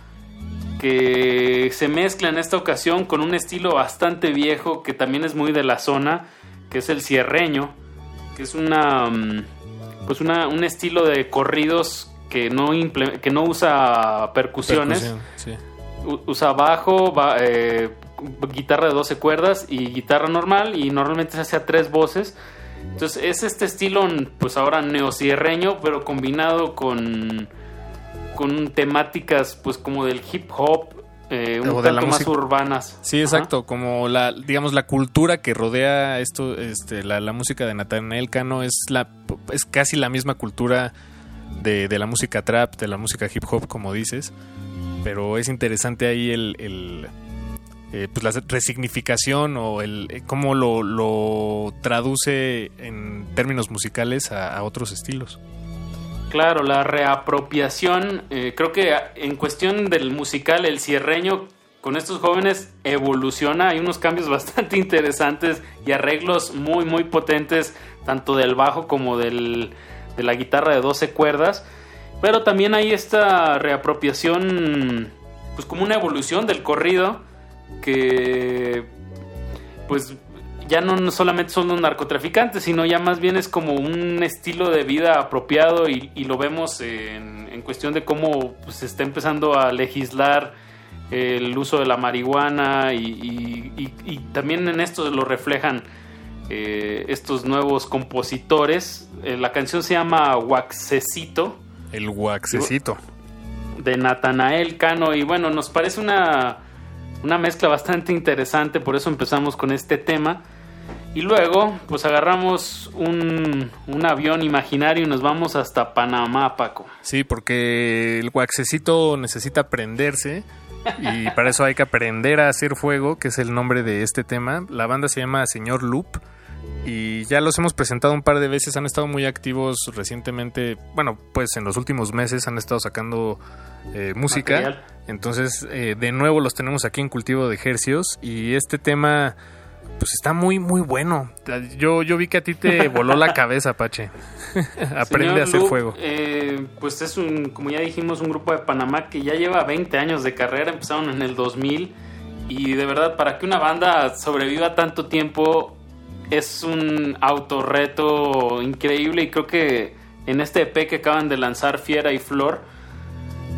que se mezcla en esta ocasión con un estilo bastante viejo que también es muy de la zona, que es el cierreño, que es una mm, pues una, un estilo de corridos que no que no usa percusiones, usa bajo, eh, guitarra de 12 cuerdas y guitarra normal y normalmente se hace a tres voces. Entonces es este estilo pues ahora neocierreño pero combinado con con temáticas pues como del hip hop, eh, un tanto más urbanas. Sí, exacto, como la digamos la cultura que rodea esto este la, música de Nathaniel Cano es la es casi la misma cultura de, la música trap, de la música hip hop como dices, pero es interesante ahí el, eh, pues la resignificación o el eh, cómo lo, lo, traduce en términos musicales a otros estilos. Claro, la reapropiación, eh, creo que en cuestión del musical, el cierreño con estos jóvenes evoluciona, hay unos cambios <laughs> bastante interesantes y arreglos muy, muy potentes, tanto del bajo como del, de la guitarra de 12 cuerdas, pero también hay esta reapropiación, pues como una evolución del corrido, que pues ya no solamente son los narcotraficantes, sino ya más bien es como un estilo de vida apropiado y, lo vemos en, cuestión de cómo pues, se está empezando a legislar el uso de la marihuana y, también en esto lo reflejan eh, estos nuevos compositores. Eh, la canción se llama Waxecito. El Waxecito. De Natanael Cano y bueno, nos parece una, una mezcla bastante interesante, por eso empezamos con este tema. Y luego, pues agarramos un, avión imaginario y nos vamos hasta Panamá, Paco. Sí, porque el guaxecito necesita prenderse y para eso hay que aprender a hacer fuego, que es el nombre de este tema. La banda se llama Señor Loop y ya los hemos presentado un par de veces, han estado muy activos recientemente, bueno, pues en los últimos meses han estado sacando eh, música. Entonces, eh, de nuevo los tenemos aquí en Cultivo de Ejercios y este tema pues está muy, muy bueno. Yo, yo vi que a ti te <laughs> voló la cabeza, Pache. <laughs> Aprende a hacer fuego. Eh, pues es un, como ya dijimos, un grupo de Panamá que ya lleva 20 años de carrera. Empezaron en el 2000. Y de verdad, para que una banda sobreviva tanto tiempo, es un autorreto increíble. Y creo que en este EP que acaban de lanzar, Fiera y Flor,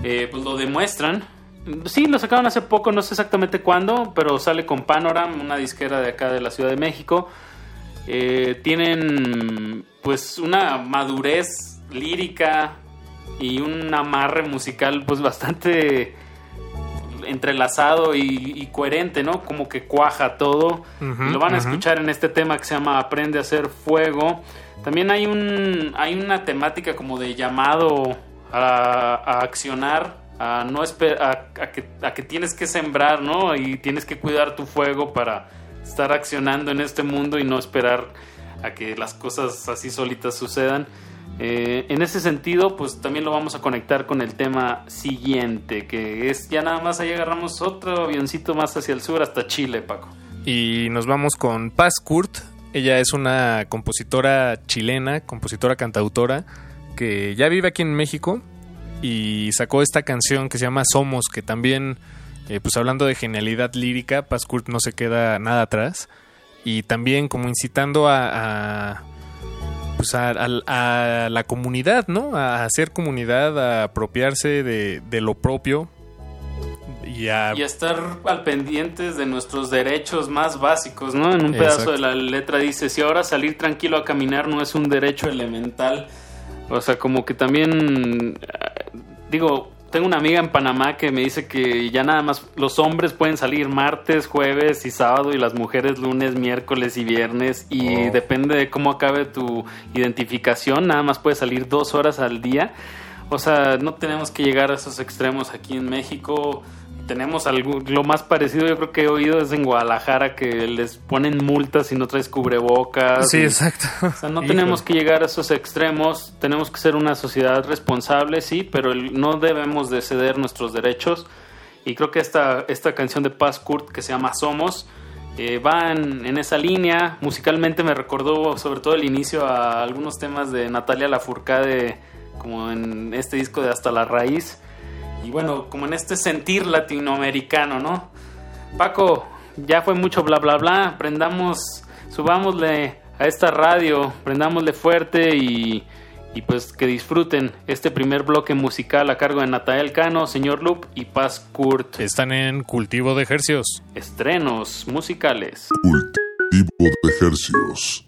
eh, pues lo demuestran. Sí, lo sacaron hace poco, no sé exactamente cuándo, pero sale con Panoram, una disquera de acá de la Ciudad de México. Eh, tienen pues una madurez lírica y un amarre musical pues bastante entrelazado y, y coherente, ¿no? Como que cuaja todo. Lo van a escuchar en este tema que se llama Aprende a hacer fuego. También hay un hay una temática como de llamado a, a accionar, a no a, a que, a que tienes que sembrar, ¿no? Y tienes que cuidar tu fuego para estar accionando en este mundo y no esperar a que las cosas así solitas sucedan. Eh, en ese sentido, pues también lo vamos a conectar con el tema siguiente, que es ya nada más ahí agarramos otro avioncito más hacia el sur hasta Chile, Paco. Y nos vamos con Paz Kurt. Ella es una compositora chilena, compositora cantautora, que ya vive aquí en México y sacó esta canción que se llama Somos, que también, eh, pues hablando de genialidad lírica, Paz Kurt no se queda nada atrás. Y también como incitando a, a, pues a, a- a la comunidad, ¿no? A hacer comunidad, a apropiarse de, de lo propio y a Y a estar al pendientes de nuestros derechos más básicos, ¿no? En un pedazo Exacto. de la letra dice, si ahora salir tranquilo a caminar no es un derecho elemental. O sea, como que también, digo, tengo una amiga en Panamá que me dice que ya nada más los hombres pueden salir martes, jueves y sábado y las mujeres lunes, miércoles y viernes y Oh. depende de cómo acabe tu identificación, nada más puedes salir dos horas al día. O sea, no tenemos que llegar a esos extremos aquí en México. Tenemos algo, lo más parecido yo creo que he oído es en Guadalajara que les ponen multas si no traes cubrebocas. Sí, Y- exacto. O sea, no <laughs> tenemos que llegar a esos extremos. Tenemos que ser una sociedad responsable, sí, pero el- no debemos de ceder nuestros derechos. Y creo que esta, esta canción de Paz Kurt que se llama Somos eh, va en, en esa línea. Musicalmente me recordó sobre todo el inicio a algunos temas de Natalia Lafourcade como en este disco de Hasta la Raíz. Y bueno, como en este sentir latinoamericano, ¿no? Paco, ya fue mucho bla bla bla. Prendamos, subámosle a esta radio, prendámosle fuerte y, y pues que disfruten este primer bloque musical a cargo de Natael Cano, Señor Loop y Paz Kurt. Están en cultivo de ejercicios. Estrenos musicales. Cultivo de ejercicios.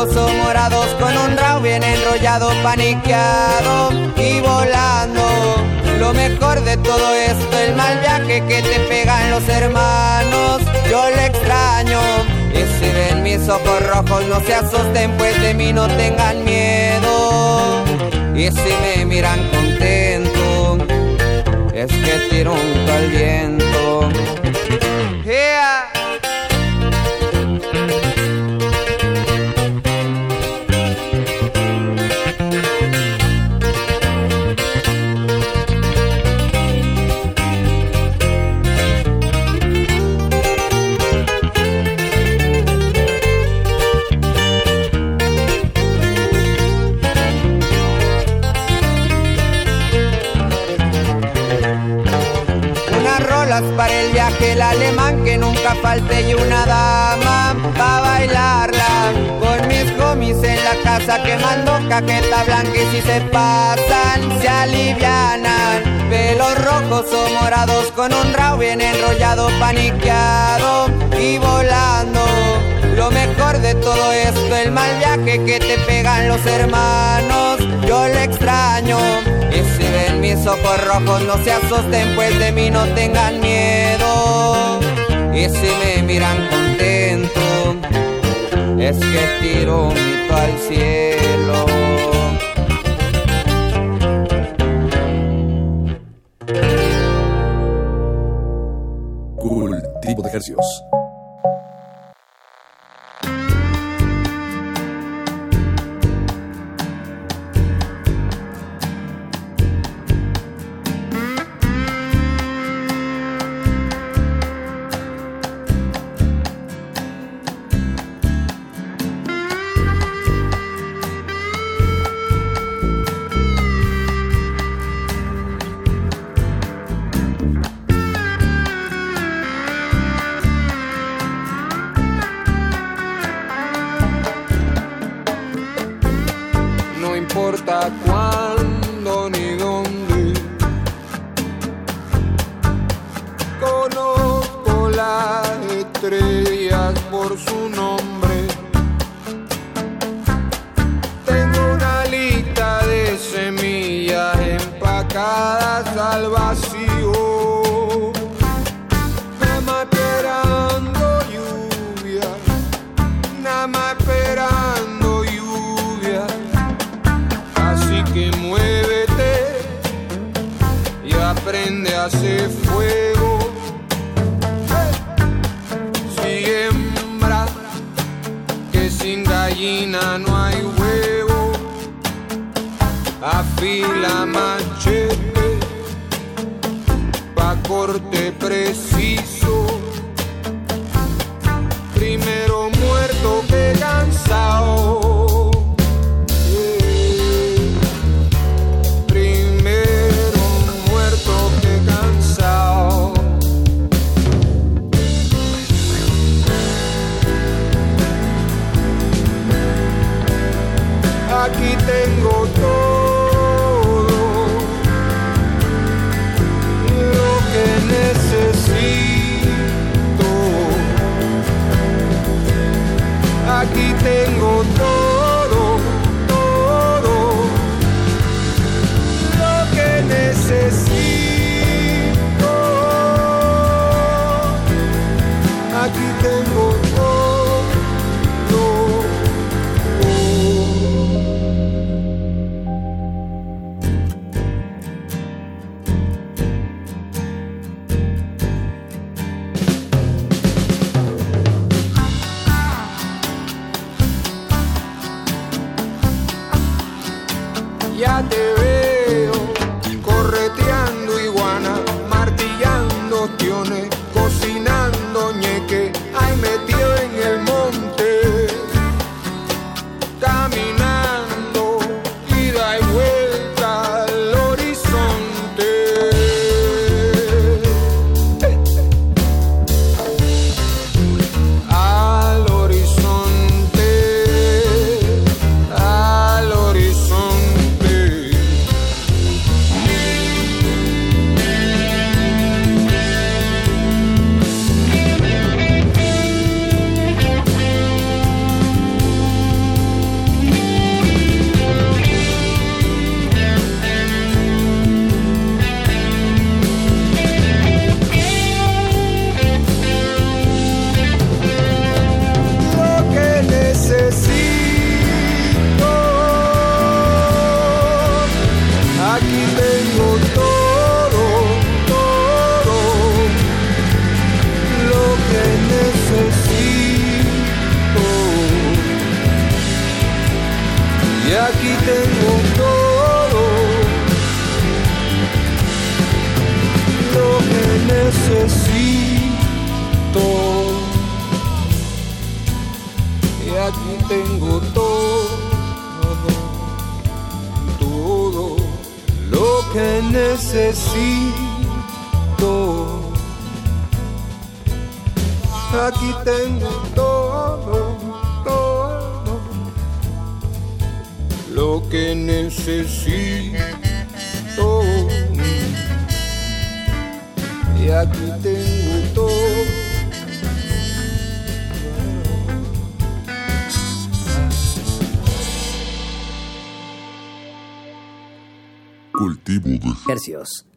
Pelos rojos o morados con un rao bien enrollado, paniqueado y volando. Lo mejor de todo esto, el mal viaje que te pegan los hermanos. Yo le extraño. Y si ven mis ojos rojos, no se asusten, pues de mí no tengan miedo. Y si me miran contento, es que tiro un tal viento. Yeah. Para el alemán que nunca falte y una dama para bailarla. Con mis homies en la casa quemando cajeta blanca y si se pasan, se alivianan. Pelos rojos o morados con un rao bien enrollado, paniqueado y volando. Lo mejor de todo esto, el mal viaje que te pegan los hermanos, yo le extraño. Y si ven mis ojos rojos, no se asusten, pues de mí no tengan miedo. Y si me miran contento, es que tiro un grito al cielo. Cultivo de ejercicios. De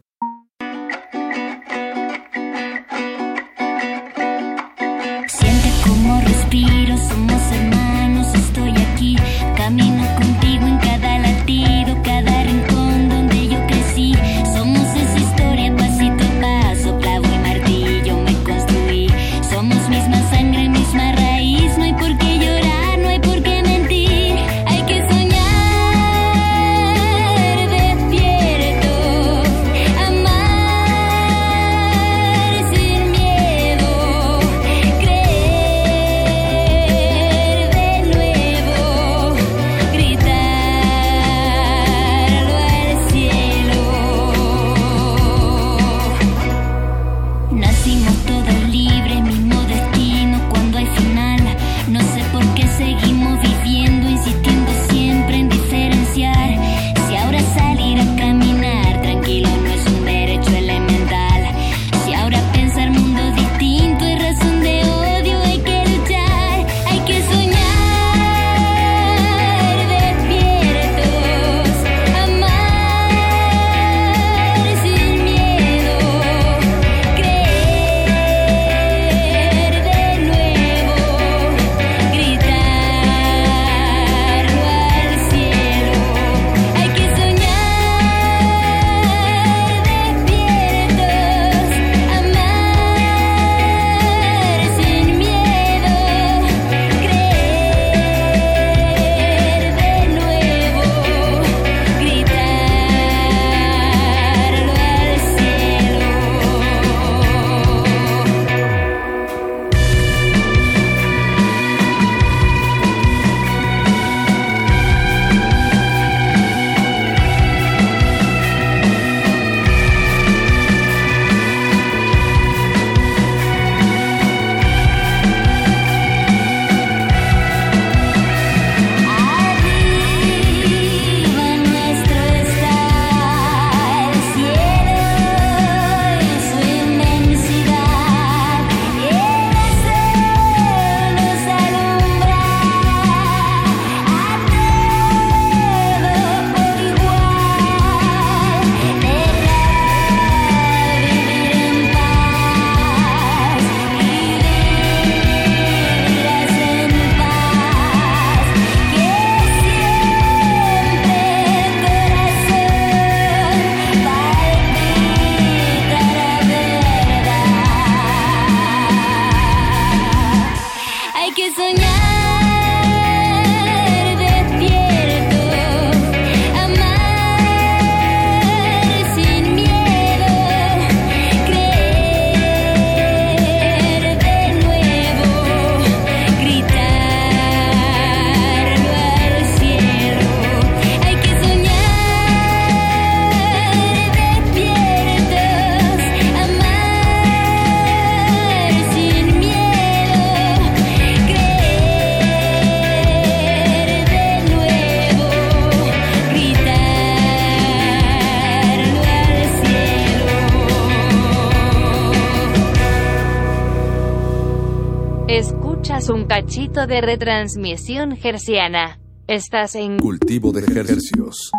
de retransmisión gerciana. Estás en Cultivo de ejercicios.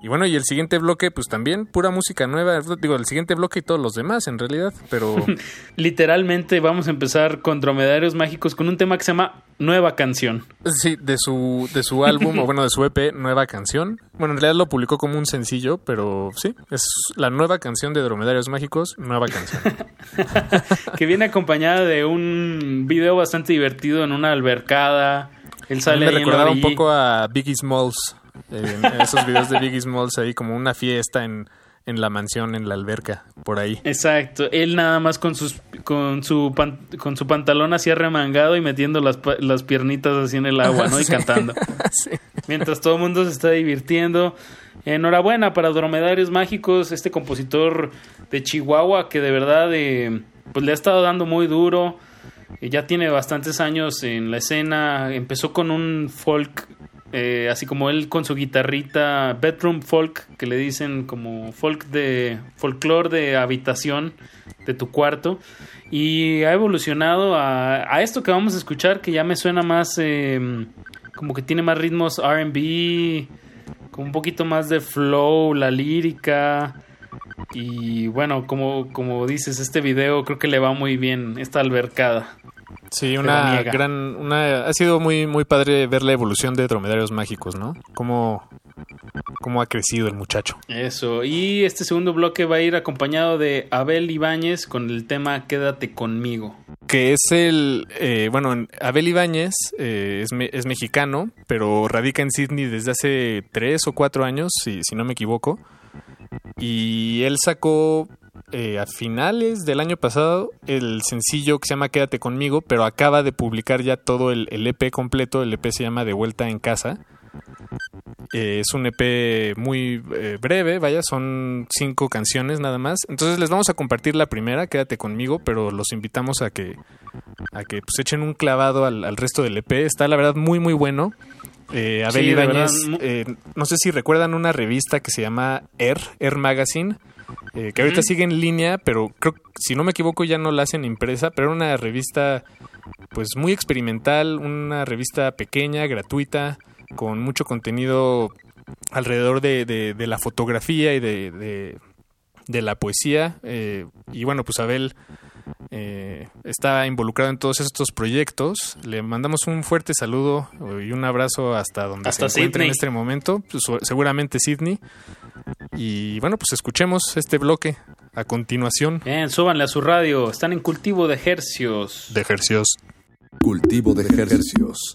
Y bueno, y el siguiente bloque, pues también pura música nueva. Digo, el siguiente bloque y todos los demás, en realidad, pero... <laughs> Literalmente vamos a empezar con Dromedarios Mágicos con un tema que se llama Nueva Canción. Sí, de su, de su álbum, o <laughs> bueno, de su EP, Nueva Canción. Bueno, en realidad lo publicó como un sencillo, pero sí, es la nueva canción de Dromedarios Mágicos, Nueva Canción. <laughs> que viene acompañada de un video bastante divertido en una albercada. Él sale me ahí en recordaba un poco a Biggie Smalls. En esos videos de Biggie Smalls ahí como una fiesta en, en la mansión, en la alberca, por ahí. Exacto, él nada más con sus con su pan- con su pantalón así arremangado y metiendo las, las piernitas así en el agua, ¿no? Y <laughs> Sí. cantando. <laughs> Mientras todo el mundo se está divirtiendo. Enhorabuena para Dromedarios Mágicos, este compositor de Chihuahua que de verdad eh, pues le ha estado dando muy duro. Eh, ya tiene bastantes años en la escena. Empezó con un folk, eh, así como él con su guitarrita, bedroom folk, que le dicen como folk de folclore de habitación de tu cuarto. Y ha evolucionado a, esto que vamos a escuchar, que ya me suena más eh, como que tiene más ritmos RB, con un poquito más de flow, la lírica. Y bueno, como, como dices, este video creo que le va muy bien, esta albercada. Sí, una gran, una, ha sido muy, muy padre ver la evolución de Dromedarios Mágicos, ¿no? Cómo, cómo ha crecido el muchacho. Eso, y este segundo bloque va a ir acompañado de Abel Ibáñez con el tema Quédate conmigo. Que es el, eh, bueno, en- Abel Ibáñez eh, es, me- es mexicano, pero radica en Sydney desde hace tres o cuatro años, si, si no me equivoco. Y él sacó eh, a finales del año pasado el sencillo que se llama Quédate conmigo, pero acaba de publicar ya todo el, el EP completo. El EP se llama De vuelta en casa. Eh, es un EP muy eh, breve, vaya, son cinco canciones nada más. Entonces les vamos a compartir la primera, quédate conmigo, pero los invitamos a que a que pues echen un clavado al, al resto del EP. Está la verdad muy muy bueno. Eh, Abel Sí, eh, no sé si recuerdan una revista que se llama Air, Air Magazine, eh, que ahorita sigue en línea, pero creo, si no me equivoco ya no la hacen impresa, pero era una revista pues muy experimental, una revista pequeña, gratuita, con mucho contenido alrededor de, de- de la fotografía y de, de- de la poesía. eh, y bueno, pues Abel eh, está involucrado en todos estos proyectos. Le mandamos un fuerte saludo y un abrazo hasta donde Hasta se encuentre en este momento, pues, seguramente Sydney. Y bueno, pues escuchemos este bloque a continuación. Bien, súbanle a su radio, están en cultivo de ejercios. De ejercios. Cultivo de ejercicios.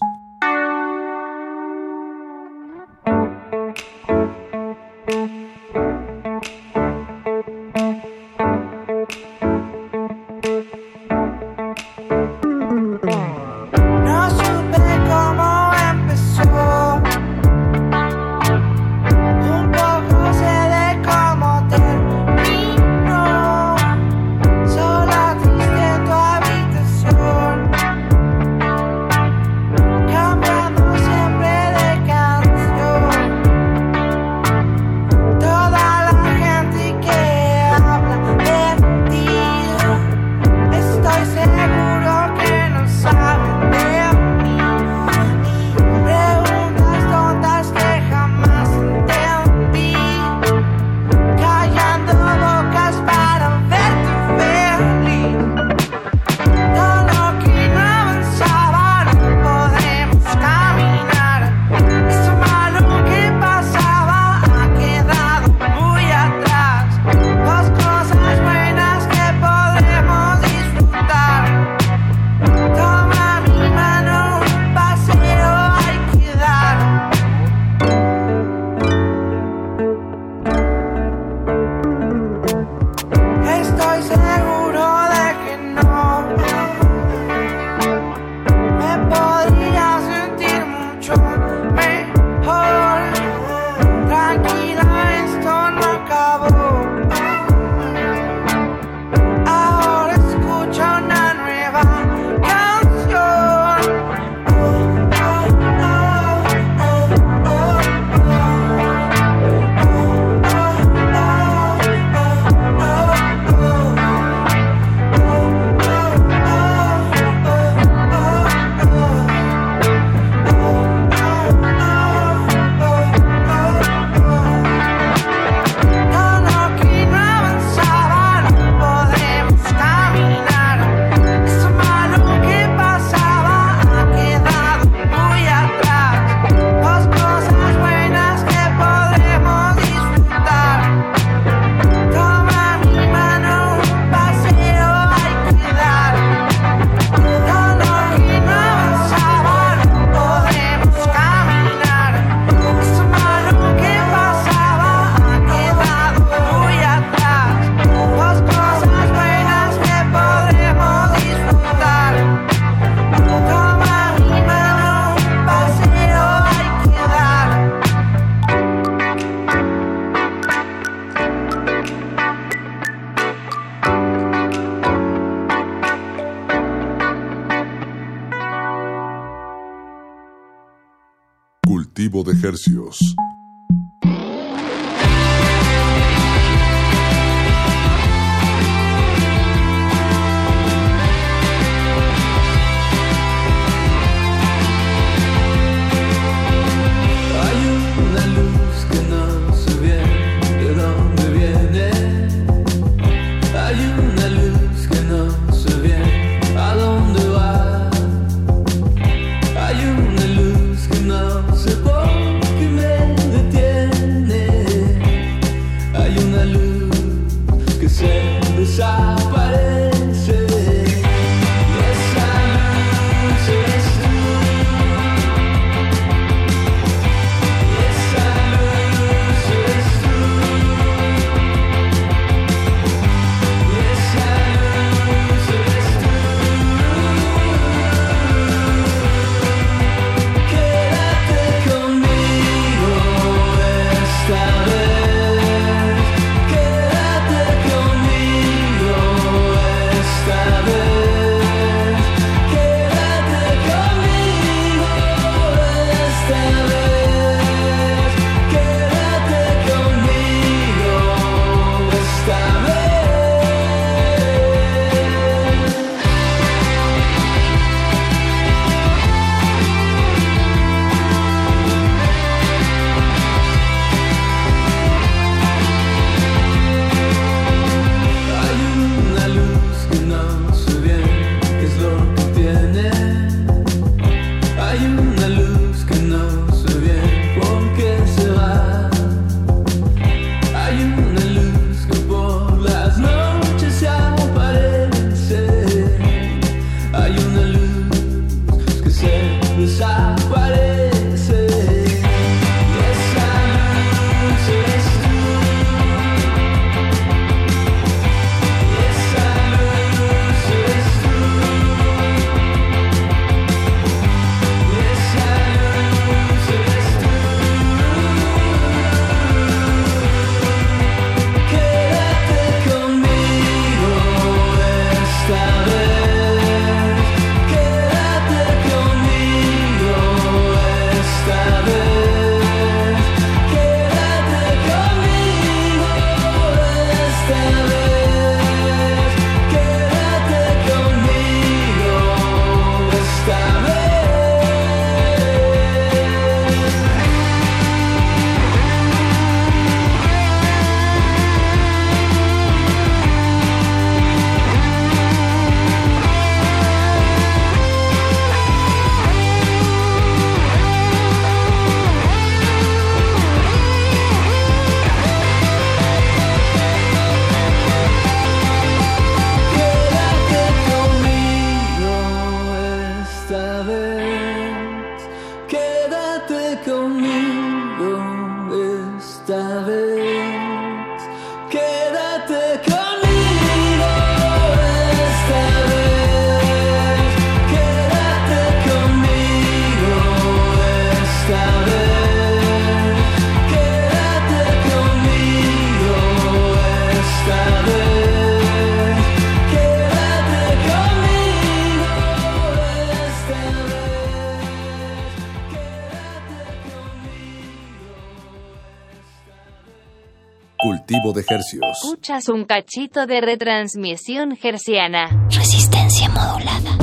Escuchas un cachito de retransmisión gerciana. Resistencia modulada.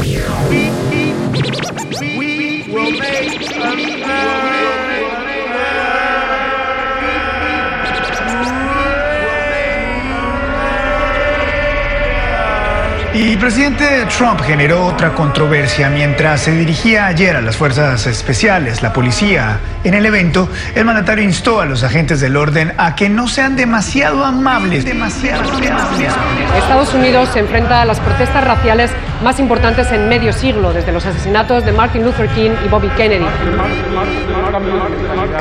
Y el presidente Trump generó otra controversia mientras se dirigía ayer a las fuerzas especiales, la policía. En el evento, el mandatario instó a los agentes del orden a que no sean demasiado amables, demasiado amables. Estados Unidos se enfrenta a las protestas raciales más importantes en medio siglo, desde los asesinatos de Martin Luther King y Bobby Kennedy.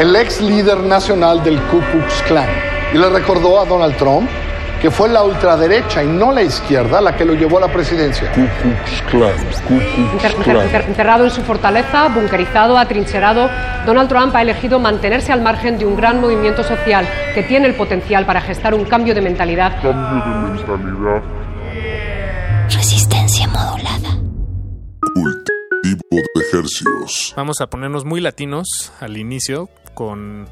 El ex líder nacional del Ku Klux Klan. Y le recordó a Donald Trump que fue la ultraderecha y no la izquierda la que lo llevó a la presidencia. Ku Klux Klan, Ku Klux enterrado en su fortaleza, bunkerizado, atrincherado, Donald Trump ha elegido mantenerse al margen de un gran movimiento social que tiene el potencial para gestar un cambio de mentalidad. Cambio de mentalidad. Resistencia modulada. Cultivo cultivo de ejercicios. Vamos a ponernos muy latinos al inicio con,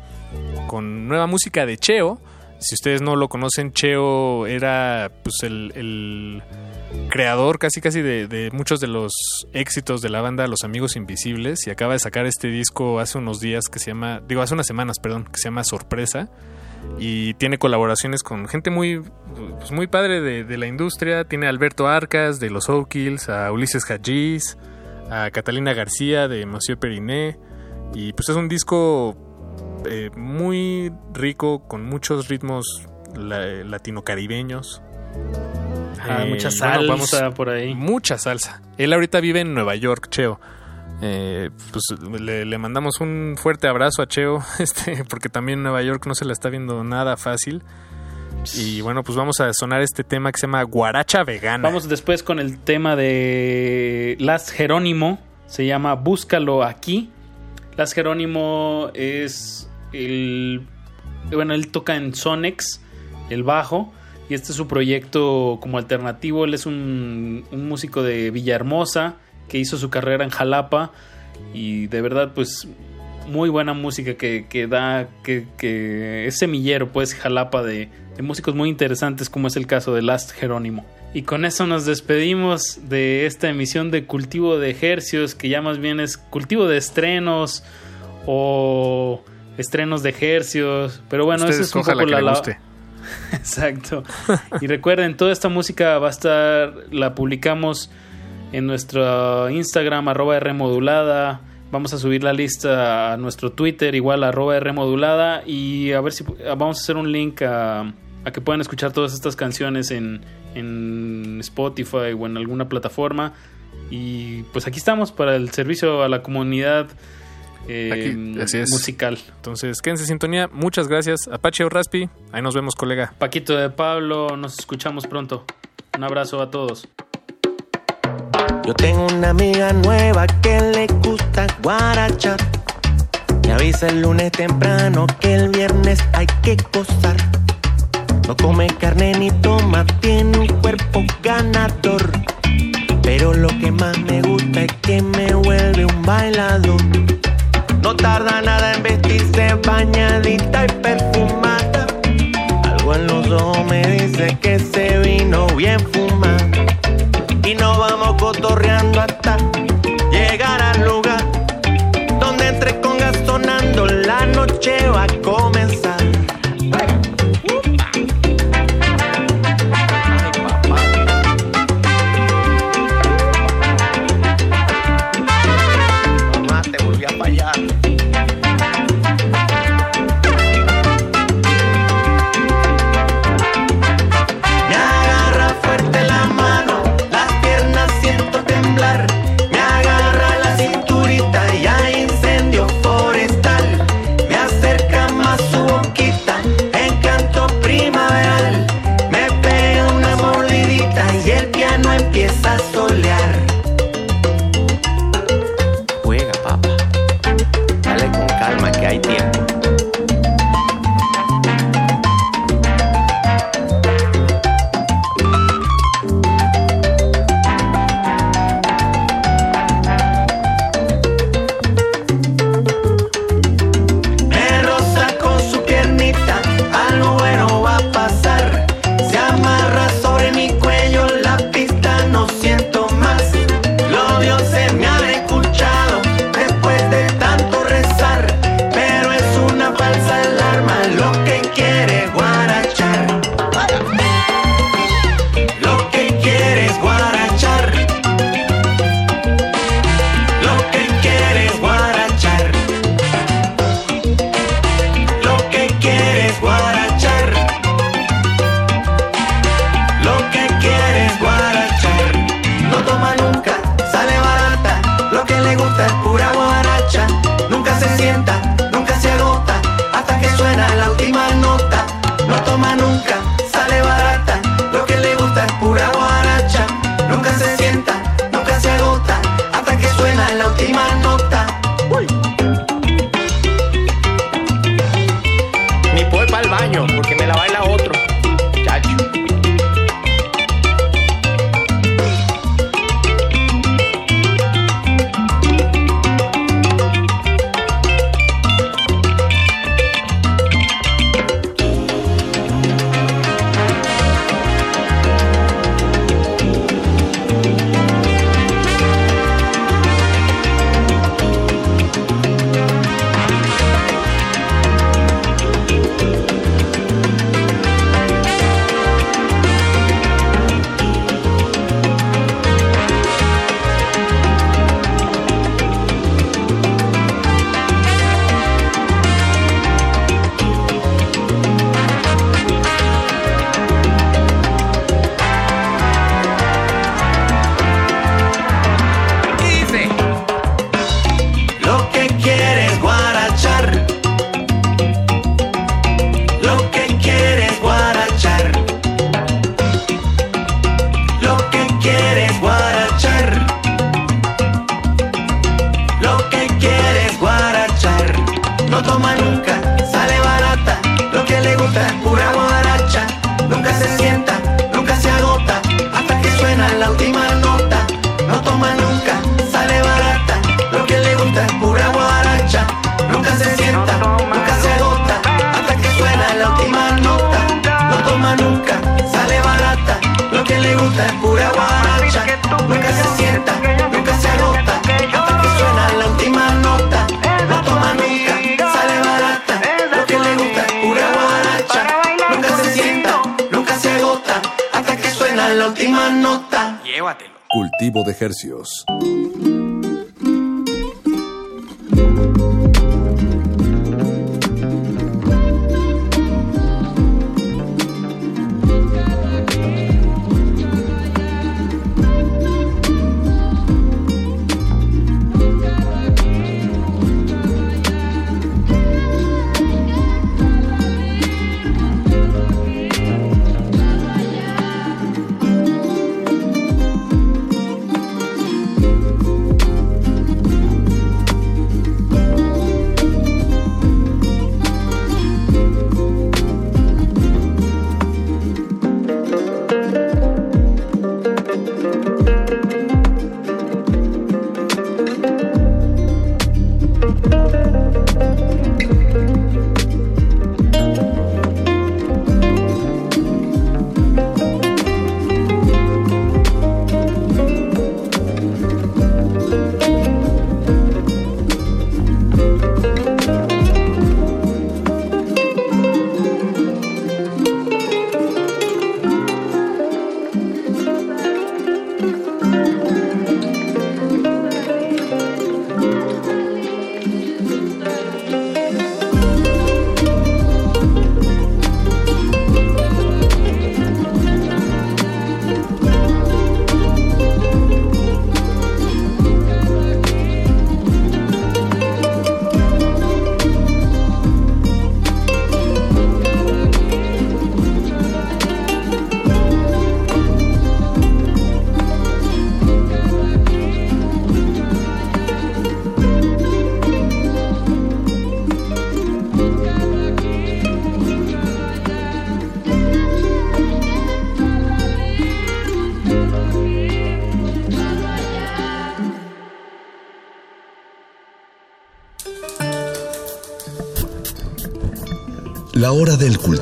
con nueva música de Cheo. Si ustedes no lo conocen, Cheo era pues el, creador casi casi de, muchos de los éxitos de la banda Los Amigos Invisibles y acaba de sacar este disco hace unos días que se llama, digo hace unas semanas, perdón, que se llama Sorpresa y tiene colaboraciones con gente muy pues, muy padre de, la industria. Tiene a Alberto Arcas de los O'Kills, a Ulises Hajiz, a Catalina García de Monsieur Periné. Y pues es un disco eh, muy rico con muchos ritmos la- latino-caribeños. Ah, Eh, mucha bueno, salsa por ahí. Mucha salsa. Él ahorita vive en Nueva York, Cheo. Eh, pues le, le mandamos un fuerte abrazo a Cheo, <laughs> este, porque también Nueva York no se la está viendo nada fácil. Y bueno, pues vamos a sonar este tema que se llama Guaracha Vegana. Vamos después con el tema de Las Jerónimo. Se llama Búscalo aquí. Las Jerónimo es el. Bueno, él toca en Sonex, el bajo. Y este es su proyecto como alternativo. Él es un, un músico de Villahermosa que hizo su carrera en Jalapa. Y de verdad, pues muy buena música que, que da, que, que es semillero, pues Jalapa de, de músicos muy interesantes, como es el caso de Last Jerónimo. Y con eso nos despedimos de esta emisión de Cultivo de Ejercios, que ya más bien es cultivo de estrenos o estrenos de ejercios. Pero bueno, Usted eso es un escoja la poco que la, guste. <laughs> Exacto. Y recuerden, toda esta música va a estar, la publicamos en nuestro Instagram, arroba Rmodulada. Vamos a subir la lista a nuestro Twitter, igual arroba Rmodulada. Y a ver si vamos a hacer un link a, a que puedan escuchar todas estas canciones en, en Spotify o en alguna plataforma. Y pues aquí estamos para el servicio a la comunidad eh, Aquí, así es. musical. Entonces, quédense en sintonía. Muchas gracias. Apache o Raspi. Ahí nos vemos, colega. Paquito de Pablo, nos escuchamos pronto. Un abrazo a todos. Yo tengo una amiga nueva que le gusta guarachar. Me avisa el lunes temprano que el viernes hay que gozar. No come carne ni toma, tiene un cuerpo ganador. Pero lo que más me gusta es que me vuelve un bailador. No tarda nada en vestirse bañadita y perfumada. Algo en los ojos me dice que se vino bien fumada. Y nos vamos cotorreando hasta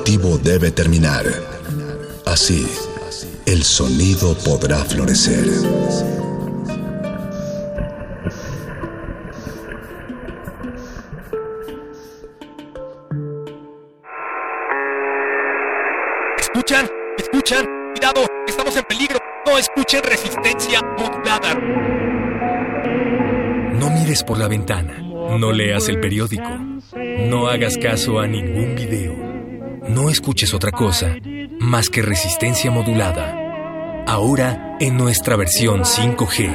cultivo debe terminar. Así, el sonido podrá florecer. ¿Escuchan? ¿Escuchan? Cuidado, estamos en peligro. No escuchen resistencia modulada. No mires por la ventana. No leas el periódico. No hagas caso a ningún video. Escuches otra cosa más que resistencia modulada. Ahora en nuestra versión 5G.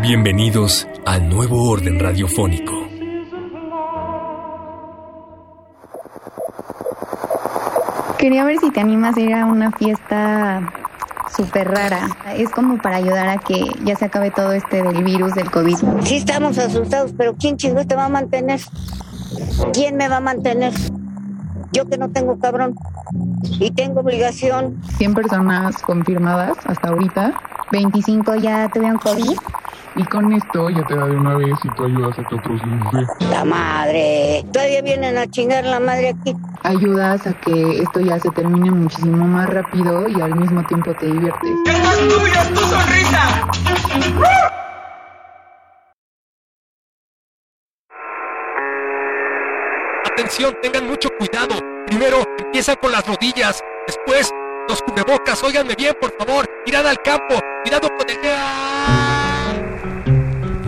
Bienvenidos al nuevo orden radiofónico. Quería ver si te animas a ir a una fiesta súper rara. Es como para ayudar a que ya se acabe todo este del virus del COVID. Sí estamos asustados, pero ¿quién chingos te va a mantener? ¿Quién me va a mantener? Yo que no tengo cabrón y tengo obligación. 100 personas confirmadas hasta ahorita. 25 ya tuvieron COVID. Y con esto ya te da de una vez y tú ayudas a que otros dé. ¡La madre! Todavía vienen a chingar la madre aquí. Ayudas a que esto ya se termine muchísimo más rápido y al mismo tiempo te diviertes. ¡Es tuya tu sonrisa! Tengan mucho cuidado. Primero empieza con las rodillas, después los cubrebocas. Óiganme bien, por favor. Mirad al campo, cuidado con el...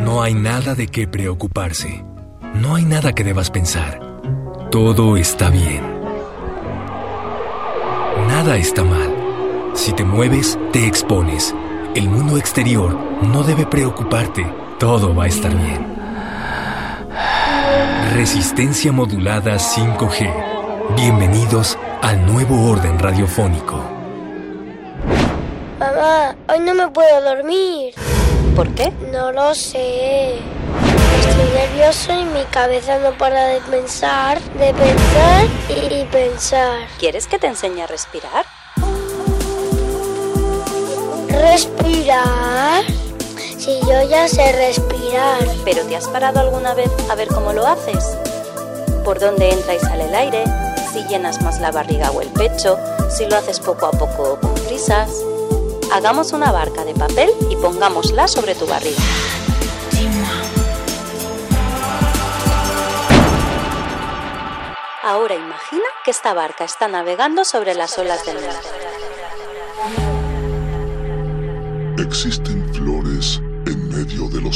No hay nada de qué preocuparse. No hay nada que debas pensar. Todo está bien. Nada está mal. Si te mueves, te expones. El mundo exterior no debe preocuparte. Todo va a estar bien. Resistencia modulada 5G. Bienvenidos al nuevo orden radiofónico. Mamá, hoy no me puedo dormir. ¿Por qué? No lo sé. Estoy nervioso y mi cabeza no para de pensar, de pensar y pensar. ¿Quieres que te enseñe a respirar? ¿Respirar? Si yo ya sé respirar. ¿Pero te has parado alguna vez a ver cómo lo haces? ¿Por dónde entra y sale el aire? Si llenas más la barriga o el pecho, si lo haces poco a poco o con prisas. Hagamos una barca de papel y pongámosla sobre tu barriga. Ahora imagina que esta barca está navegando sobre las olas del mar. Existen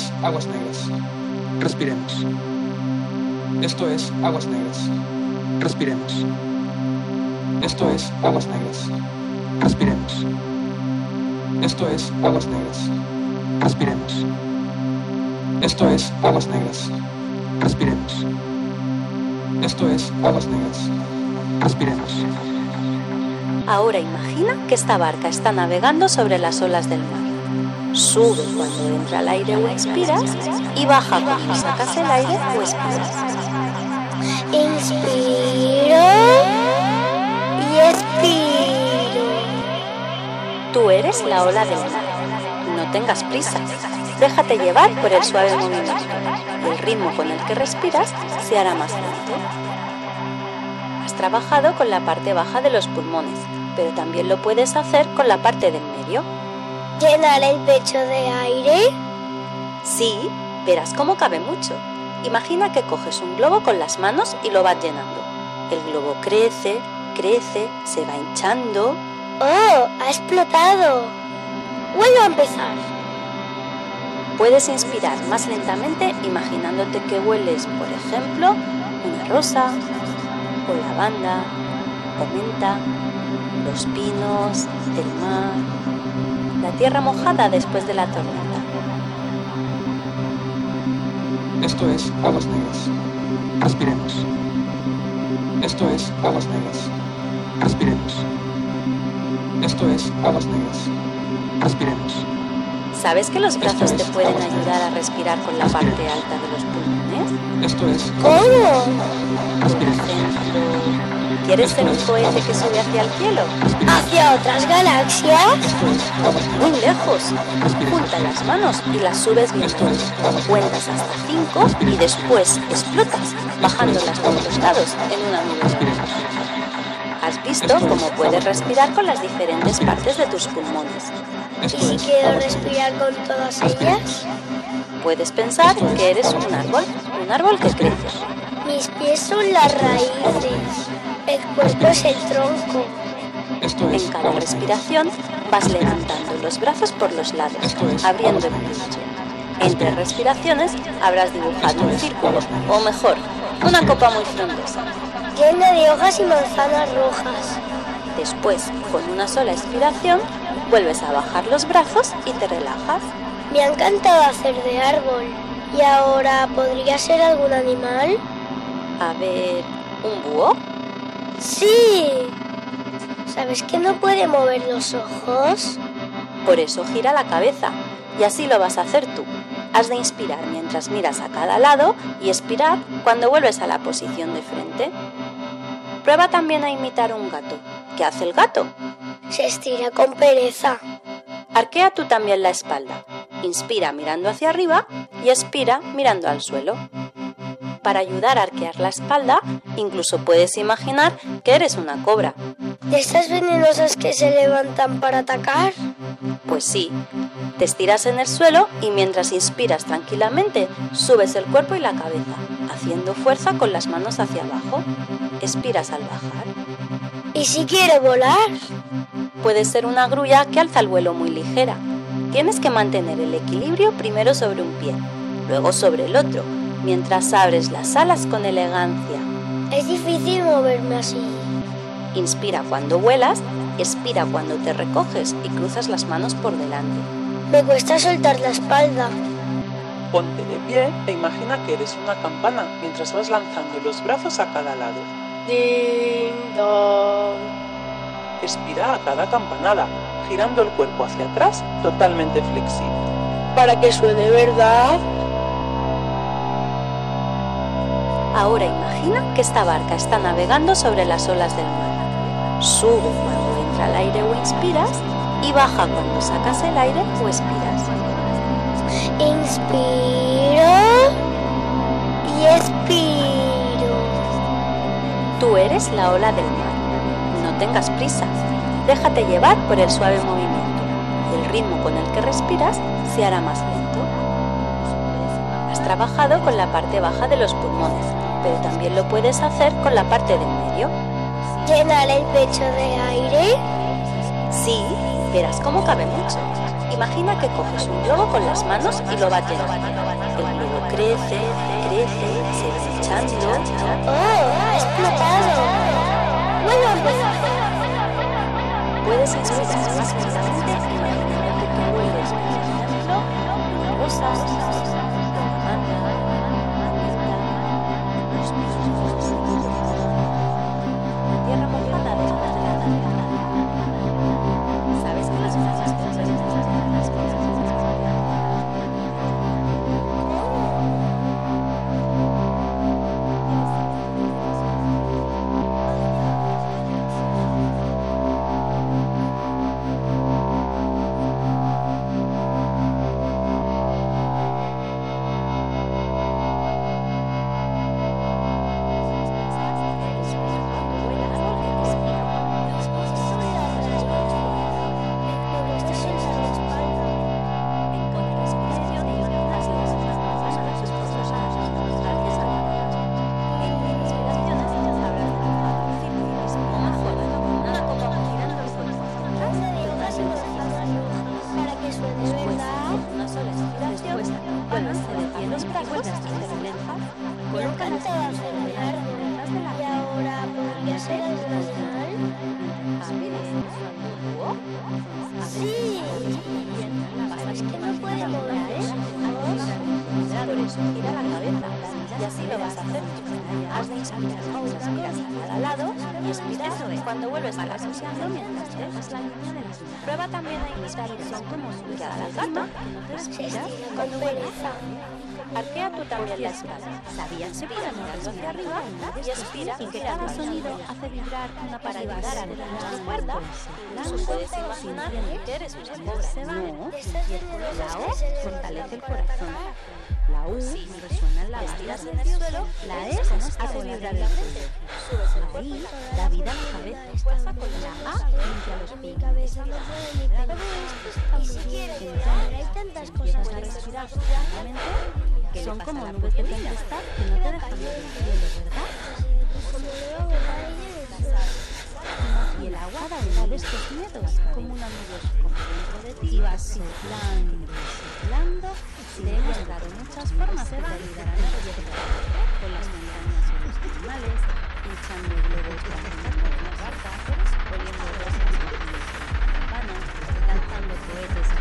Es Aguas Negras. Respiremos. Esto es Aguas Negras. Respiremos. Esto es Aguas Negras. Respiremos. Esto es Aguas Negras. Respiremos. Esto es Aguas Negras. Respiremos. Esto es Aguas Negras. Respiremos. Ahora imagina que esta barca está navegando sobre las olas del mar. Sube cuando entra el aire o expiras y baja cuando sacas el aire o expiras. Inspiro y expiro. Tú eres la ola del mar. No tengas prisa. Déjate llevar por el suave movimiento el ritmo con el que respiras se hará más lento. Has trabajado con la parte baja de los pulmones, pero también lo puedes hacer con la parte del medio. ¿Llenar el pecho de aire? Sí, verás cómo cabe mucho. Imagina que coges un globo con las manos y lo vas llenando. El globo crece, crece, se va hinchando. ¡Oh! ¡Ha explotado! Vuelvo a empezar. Puedes inspirar más lentamente imaginándote que hueles, por ejemplo, una rosa, o lavanda, o menta, los pinos, el mar, la tierra mojada después de la tormenta. Esto es Aguas Negras. Respiremos. Esto es Aguas Negras. Respiremos. Esto es Aguas Negras. Respiremos. ¿Sabes que los brazos te pueden ayudar a respirar con la parte alta de los pulmones? Esto es ¿Cómo? ¿Quieres ser un cohete que sube hacia el cielo? ¿Hacia otras galaxias? Muy lejos. Junta las manos y las subes bien. Cuentas hasta cinco y después explotas, bajando las dos lados en una nube. Has visto cómo puedes respirar con las diferentes partes de tus pulmones. ¿Y si quiero respirar con todas ellas? Puedes pensar que eres un árbol, un árbol que crece. Mis pies son las raíces. El cuerpo es el tronco. En cada respiración vas levantando los brazos por los lados, abriendo el pecho. Entre respiraciones habrás dibujado un círculo, o mejor, una copa muy frondosa. Llena de hojas y manzanas rojas. Después, con una sola expiración, vuelves a bajar los brazos y te relajas. Me ha encantado hacer de árbol. ¿Y ahora podría ser algún animal? A ver, ¿un búho? Sí. ¿Sabes que no puede mover los ojos? Por eso gira la cabeza. Y así lo vas a hacer tú. Has de inspirar mientras miras a cada lado y expirar cuando vuelves a la posición de frente. Prueba también a imitar un gato. ¿Qué hace el gato? Se estira con pereza. Arquea tú también la espalda. Inspira mirando hacia arriba y expira mirando al suelo. Para ayudar a arquear la espalda, incluso puedes imaginar que eres una cobra. ¿De estas venenosas que se levantan para atacar? Pues sí, te estiras en el suelo y mientras inspiras tranquilamente, subes el cuerpo y la cabeza, haciendo fuerza con las manos hacia abajo. Expiras al bajar. ¿Y si quiero volar? Puede ser una grulla que alza el vuelo muy ligera. Tienes que mantener el equilibrio primero sobre un pie, luego sobre el otro, mientras abres las alas con elegancia. Es difícil moverme así. Inspira cuando vuelas, expira cuando te recoges y cruzas las manos por delante. Me cuesta soltar la espalda. Ponte de pie e imagina que eres una campana mientras vas lanzando los brazos a cada lado. Ding dong. Expira a cada campanada, girando el cuerpo hacia atrás totalmente flexible. Para que suene verdad. Ahora imagina que esta barca está navegando sobre las olas del mar. Sube cuando entra el aire o inspiras y baja cuando sacas el aire o expiras. Inspiro y expiro. Tú eres la ola del mar. No tengas prisa. Déjate llevar por el suave movimiento. El ritmo con el que respiras se hará más lento. Has trabajado con la parte baja de los pulmones, pero también lo puedes hacer con la parte del medio. ¿Llenar el pecho de aire? Sí, verás cómo cabe mucho. Imagina que coges un globo con las manos y lo bates. El globo crece, crece, se va hinchando. ¡Oh! ¡Ha explotado! Empezar. Puedes expresar más claramente imaginando que tú vuelves, por ejemplo, como a la. Respiras cuando vuelves Arquea tú también la espalda. ¿Sabías que puedes moverlo hacia arriba y expira y que cada sonido hace vibrar una para ayudar a detener tu cuerda? Incluso puedes imaginar que eres una cobra. No, la O fortalece el corazón. La U resuena en la suelo. La E hace vibrar el cuello. Subes la I da vida a la cabeza. La A los pulmones. Y si quiero llorar, hay tantas cosas a que respirar profundamente que son como nubes de tempestad que no te dejan ver el cielo, ¿verdad? A Y el agua da una de estos miedos como una nube como dentro de ti y vas soplando, soplando. Te he mostrado muchas formas que te ayudarán a respirar con las montañas o los animales, echando globos las barcas, poniendo rosas en las campanas, lanzando cohetes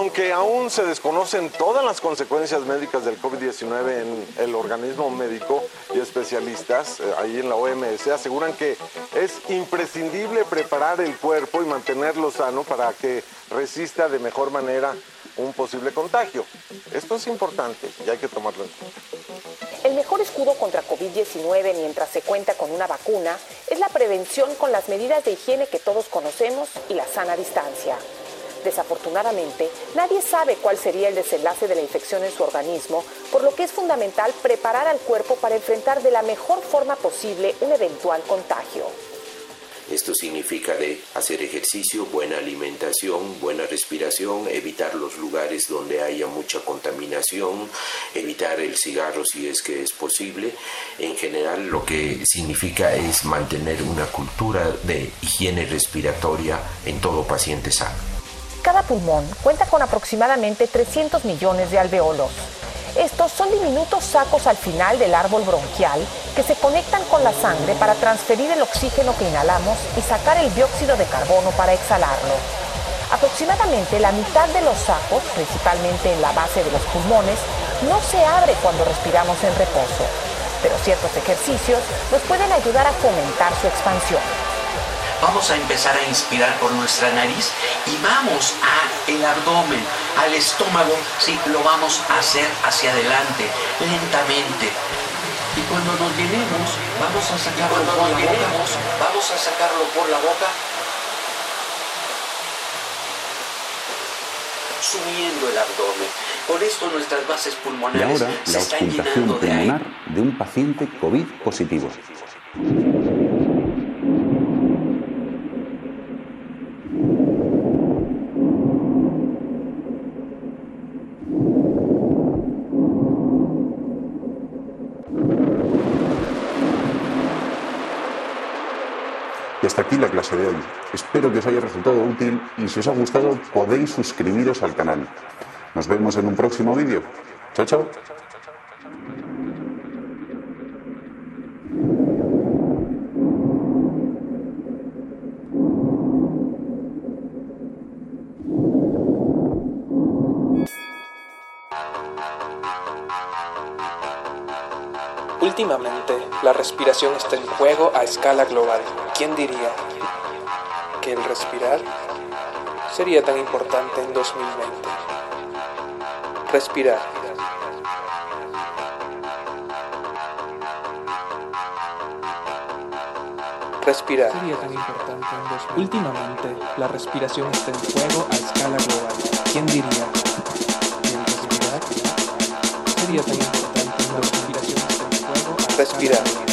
Aunque aún se desconocen todas las consecuencias médicas del COVID-19 en el organismo médico y especialistas eh, ahí en la OMS aseguran que es imprescindible preparar el cuerpo y mantenerlo sano para que resista de mejor manera un posible contagio. Esto es importante y hay que tomarlo en cuenta. El mejor escudo contra COVID-19 mientras se cuenta con una vacuna es la prevención con las medidas de higiene que todos conocemos y la sana distancia. Desafortunadamente, nadie sabe cuál sería el desenlace de la infección en su organismo, por lo que es fundamental preparar al cuerpo para enfrentar de la mejor forma posible un eventual contagio. Esto significa de hacer ejercicio, buena alimentación, buena respiración, evitar los lugares donde haya mucha contaminación, evitar el cigarro si es que es posible. En general lo que significa es mantener una cultura de higiene respiratoria en todo paciente sano. Cada pulmón cuenta con aproximadamente 300 millones de alveolos. Estos son diminutos sacos al final del árbol bronquial que se conectan con la sangre para transferir el oxígeno que inhalamos y sacar el dióxido de carbono para exhalarlo. Aproximadamente la mitad de los sacos, principalmente en la base de los pulmones, no se abre cuando respiramos en reposo, pero ciertos ejercicios nos pueden ayudar a fomentar su expansión. Vamos a empezar a inspirar por nuestra nariz y vamos a el abdomen, al estómago, sí, lo vamos a hacer hacia adelante, lentamente. Y cuando nos llenemos, vamos a sacarlo por la boca. Vamos a sacarlo por la boca. Subiendo el abdomen. Con esto nuestras bases Y pulmonares ahora se la están auscultación llenando de aire. pulmonar de un paciente COVID positivo. Hasta aquí la clase de hoy. Espero que os haya resultado útil y si os ha gustado podéis suscribiros al canal. Nos vemos en un próximo vídeo. Chao, chao. Últimamente, la respiración está en juego a escala global. ¿Quién diría que el respirar sería tan importante en 2020? Respirar. Respirar. Sería tan importante en 2020. Últimamente, la respiración está en juego a escala global. ¿Quién diría que el respirar sería tan importante en 2020? Respirar.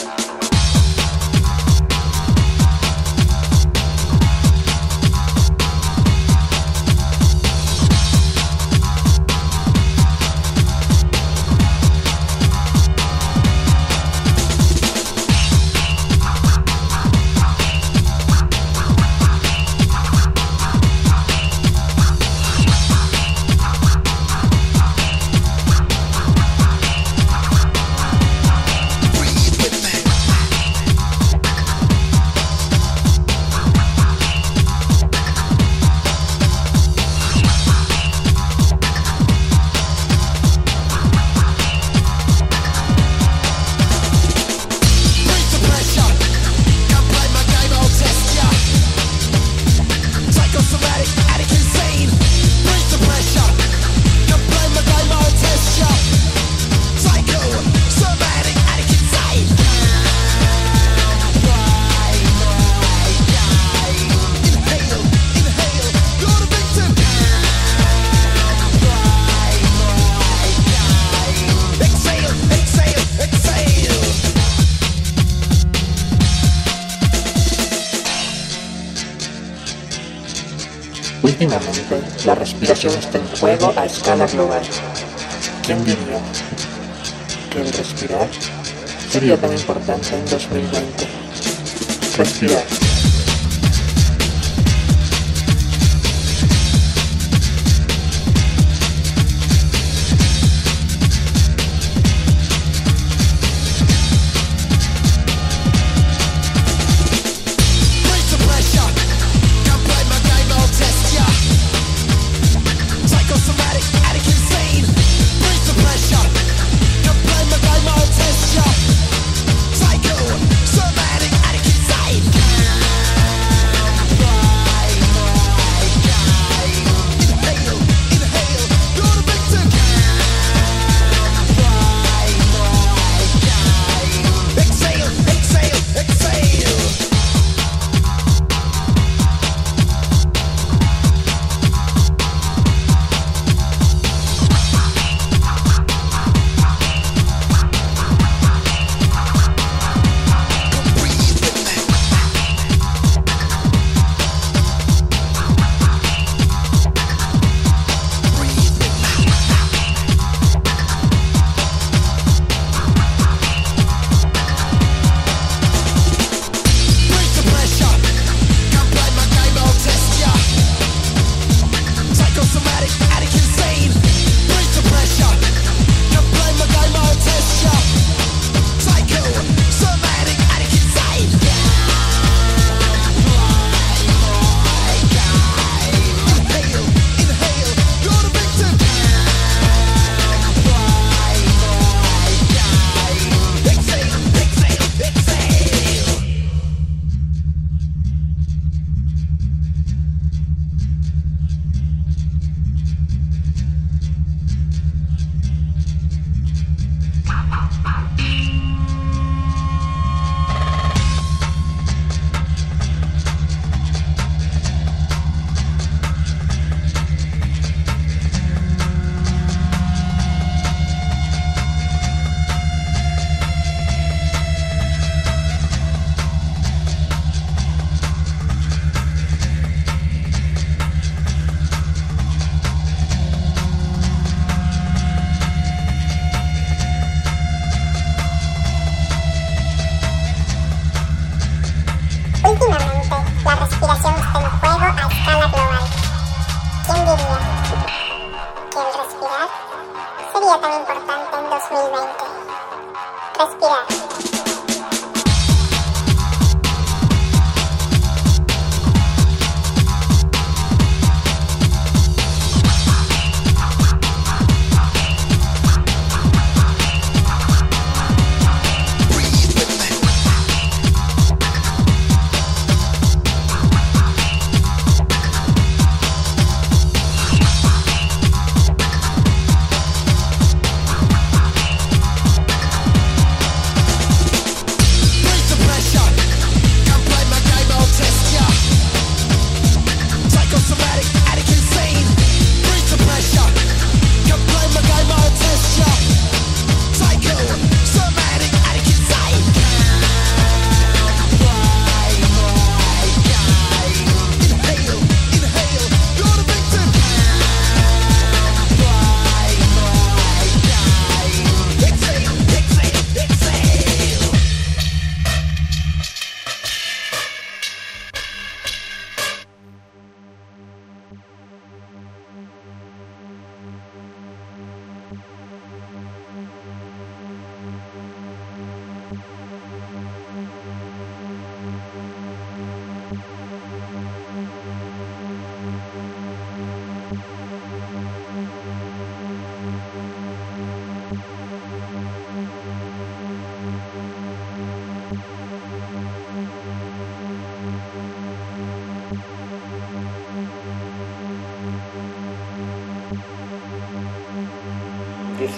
Está en juego a escala global. ¿Quién diría que el respirar sería tan importante en 2020? Respirar.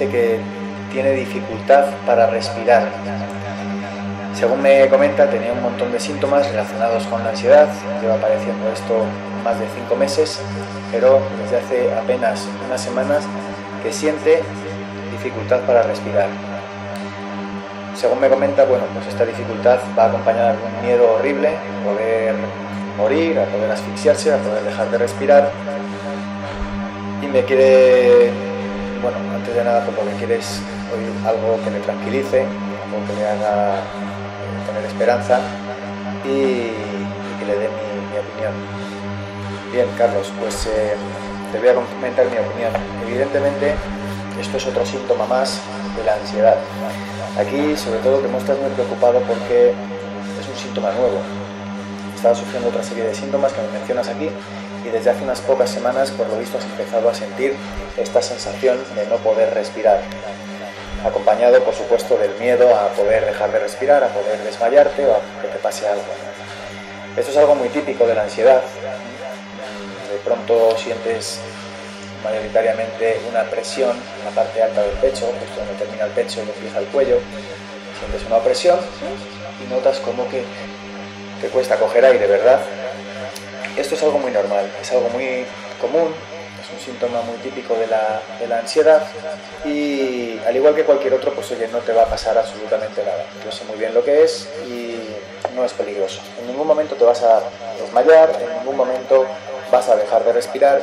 Que tiene dificultad para respirar. Según me comenta, tenía un montón de síntomas relacionados con la ansiedad, lleva padeciendo esto más de cinco meses, pero desde hace apenas unas semanas que siente dificultad para respirar. Según me comenta, bueno, pues esta dificultad va acompañada de un miedo horrible, poder morir, a poder asfixiarse, a poder dejar de respirar. Y me quiere, bueno, antes de nada, pues lo que quiere es oír algo que me tranquilice, algo que me haga eh, tener esperanza y, que le dé mi, opinión. Bien, Carlos, pues eh, te voy a comentar mi opinión. Evidentemente, esto es otro síntoma más de la ansiedad. Aquí, sobre todo, te muestras muy preocupado porque es un síntoma nuevo. Estás sufriendo otra serie de síntomas que me mencionas aquí y desde hace unas pocas semanas, por lo visto, has empezado a sentir esta sensación de no poder respirar. Acompañado, por supuesto, del miedo a poder dejar de respirar, a poder desmayarte o a que te pase algo. Esto es algo muy típico de la ansiedad. De pronto sientes mayoritariamente una presión en la parte alta del pecho, justo donde termina el pecho y empieza el cuello. Sientes una opresión y notas como que te cuesta coger aire, ¿verdad? Esto es algo muy normal, es algo muy común, es un síntoma muy típico de la, de la ansiedad y al igual que cualquier otro, pues oye, no te va a pasar absolutamente nada. Yo sé muy bien lo que es y no es peligroso. En ningún momento te vas a desmayar, en ningún momento vas a dejar de respirar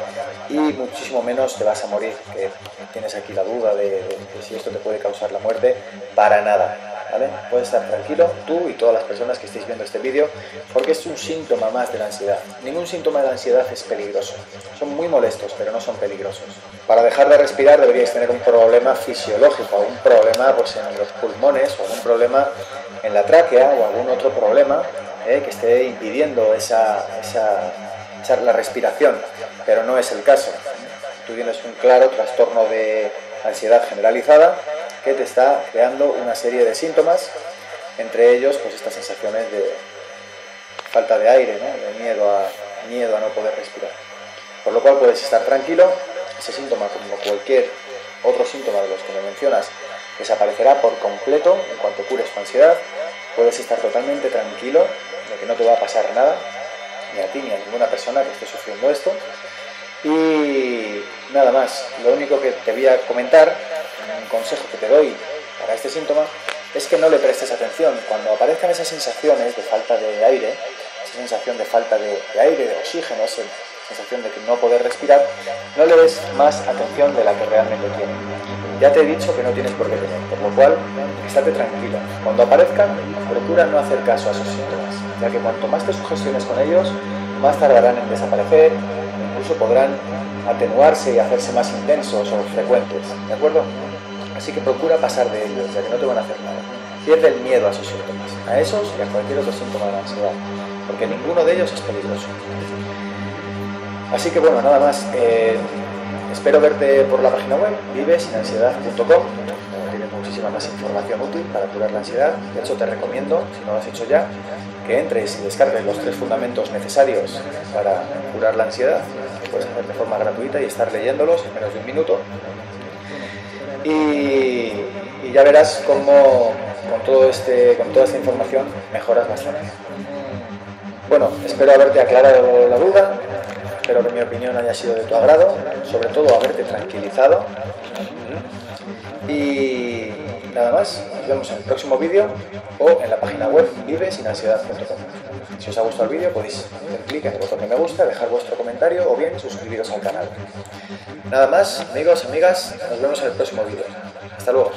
y muchísimo menos te vas a morir, que tienes aquí la duda de, de, de si esto te puede causar la muerte, para nada. ¿Vale? Puedes estar tranquilo, tú y todas las personas que estéis viendo este vídeo, porque es un síntoma más de la ansiedad. Ningún síntoma de la ansiedad es peligroso. Son muy molestos, pero no son peligrosos. Para dejar de respirar deberíais tener un problema fisiológico, un problema pues, en los pulmones o algún problema en la tráquea o algún otro problema ¿eh? que esté impidiendo esa, esa, esa, la respiración, pero no es el caso. Tú tienes un claro trastorno de ansiedad generalizada que te está creando una serie de síntomas, entre ellos pues estas sensaciones de falta de aire, de miedo a, miedo a no poder respirar. Por lo cual puedes estar tranquilo, ese síntoma como cualquier otro síntoma de los que me mencionas desaparecerá por completo en cuanto cures tu ansiedad, puedes estar totalmente tranquilo de que no te va a pasar nada, ni a ti ni a ninguna persona que esté sufriendo esto. Y nada más, lo único que te voy a comentar un consejo que te doy para este síntoma es que no le prestes atención. Cuando aparezcan esas sensaciones de falta de aire, esa sensación de falta de, aire, de oxígeno, esa sensación de que no poder respirar, no le des más atención de la que realmente tiene. Ya te he dicho que no tienes por qué tener, por lo cual, estate tranquilo. Cuando aparezcan, procura no hacer caso a esos síntomas, ya que cuanto más te sugestiones con ellos, más tardarán en desaparecer, incluso podrán atenuarse y hacerse más intensos o frecuentes, ¿de acuerdo? Así que procura pasar de ellos, ya que no te van a hacer nada. Pierde el miedo a esos síntomas, a esos y a cualquier otro síntoma de la ansiedad, porque ninguno de ellos es peligroso. Así que bueno, nada más. Eh, espero verte por la página web vivesinansiedad.com. Tienes muchísima más información útil para curar la ansiedad. De hecho, te recomiendo, si no lo has hecho ya, que entres y descargues los tres fundamentos necesarios para curar la ansiedad. Que puedes hacer de forma gratuita y estar leyéndolos en menos de un minuto. Y, y ya verás cómo con, todo este, con toda esta información mejoras bastante. Bueno, espero haberte aclarado la duda, espero que mi opinión haya sido de tu agrado, sobre todo haberte tranquilizado. Y nada más, nos vemos en el próximo vídeo o en la página web vivesinansiedad.com. Si os ha gustado el vídeo podéis hacer clic en el botón de me gusta, dejar vuestro comentario o bien suscribiros al canal. Nada más, amigos, amigas, nos vemos en el próximo vídeo. Hasta luego.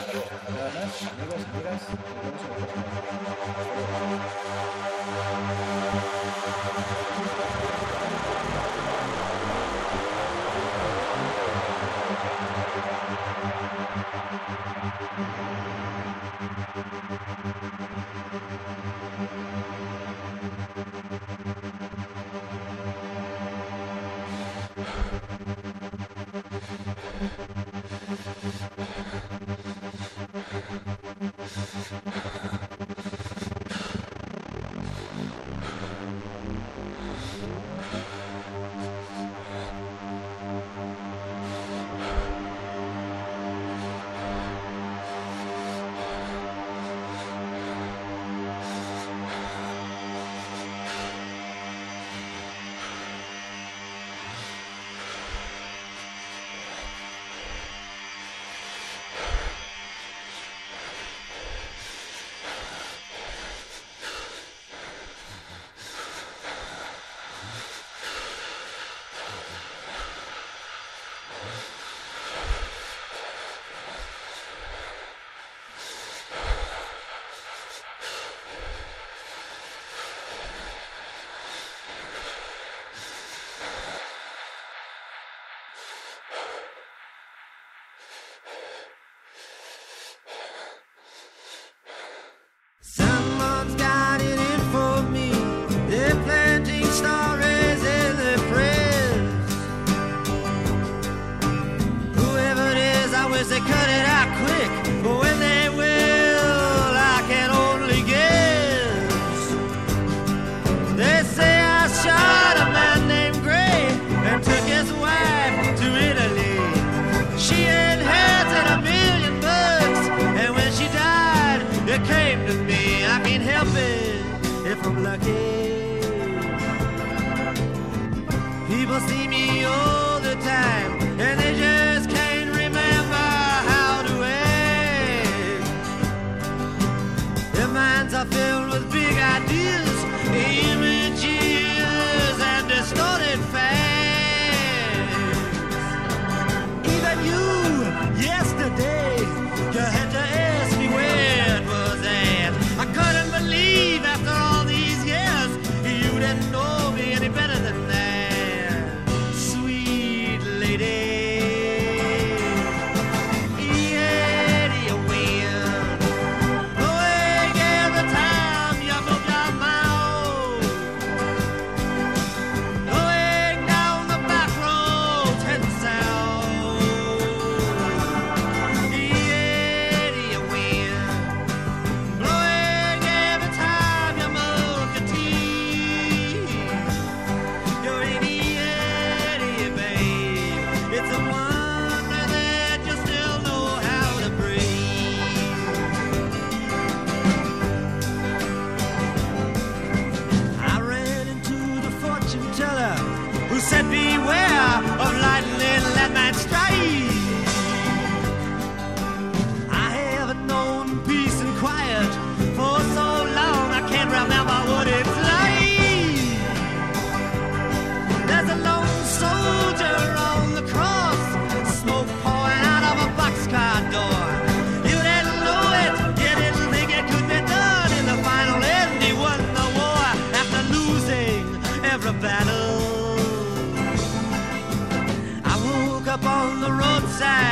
side.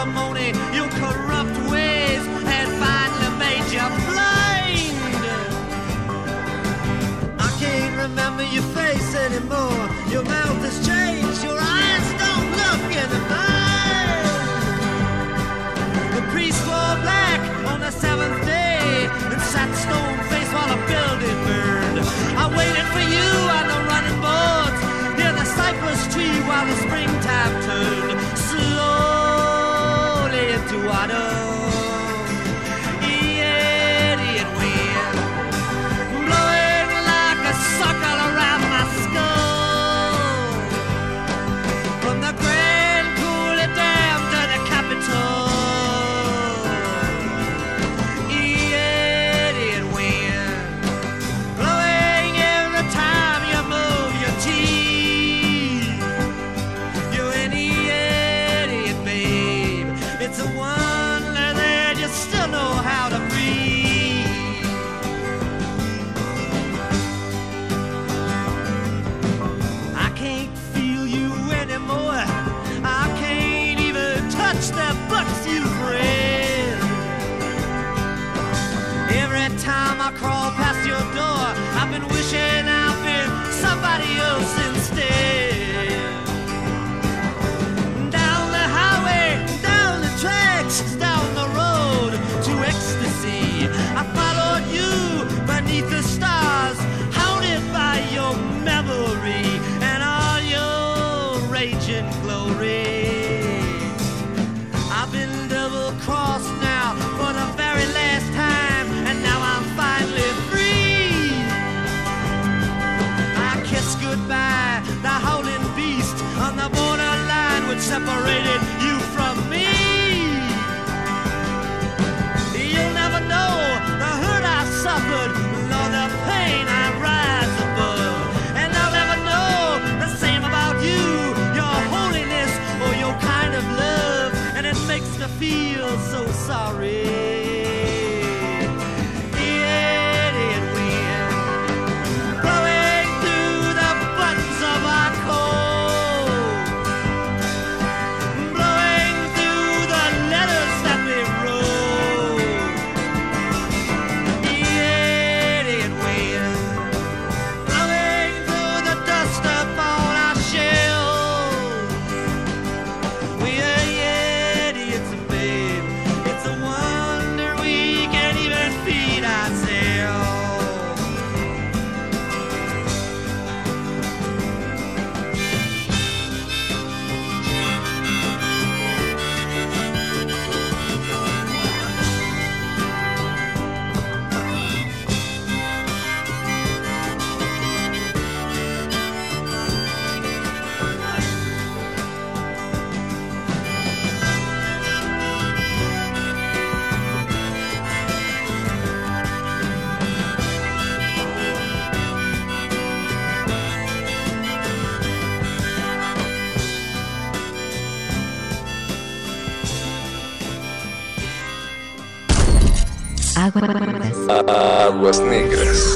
ceremony, your corrupt ways had finally made you blind. I can't remember your face anymore. Your mouth has changed, your eyes don't look anymore. The priest wore black on the seventh day and sat stone faced while the building burned. I waited for you on the running boards near the cypress tree while the springtime turned. Aguas negras.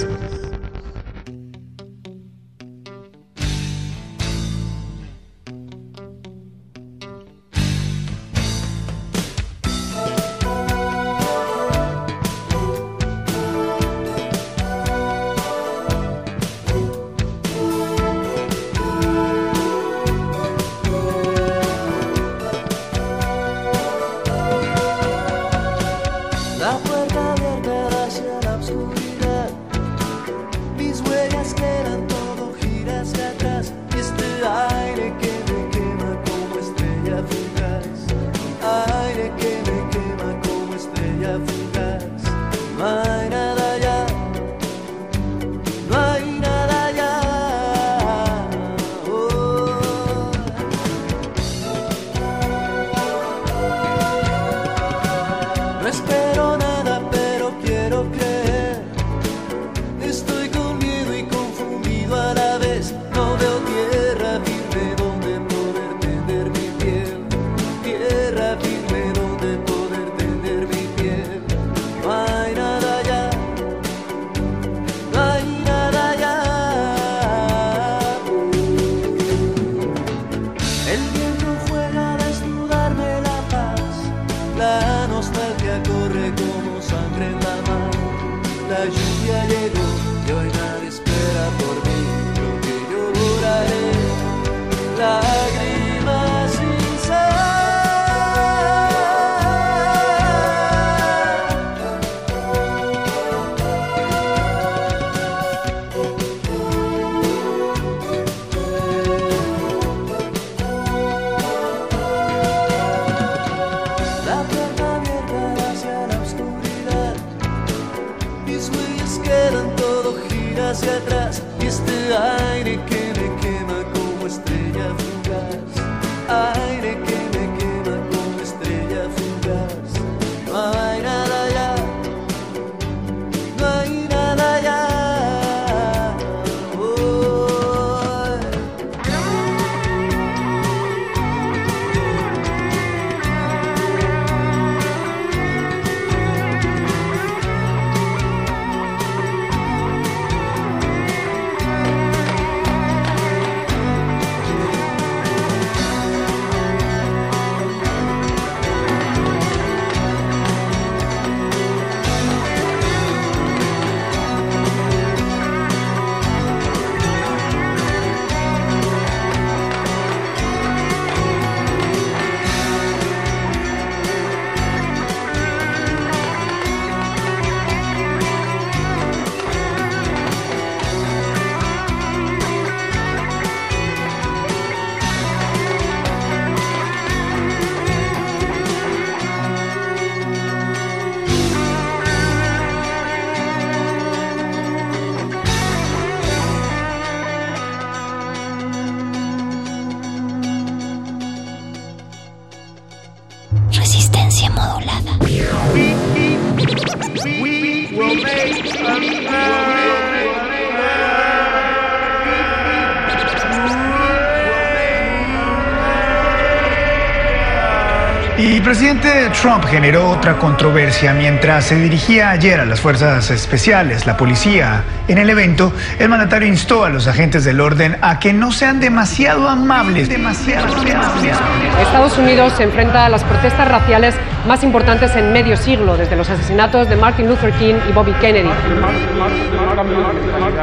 Presidente Trump generó otra controversia mientras se dirigía ayer a las fuerzas especiales, la policía. En el evento, el mandatario instó a los agentes del orden a que no sean demasiado amables, demasiado amables. Estados Unidos se enfrenta a las protestas raciales más importantes en medio siglo, desde los asesinatos de Martin Luther King y Bobby Kennedy.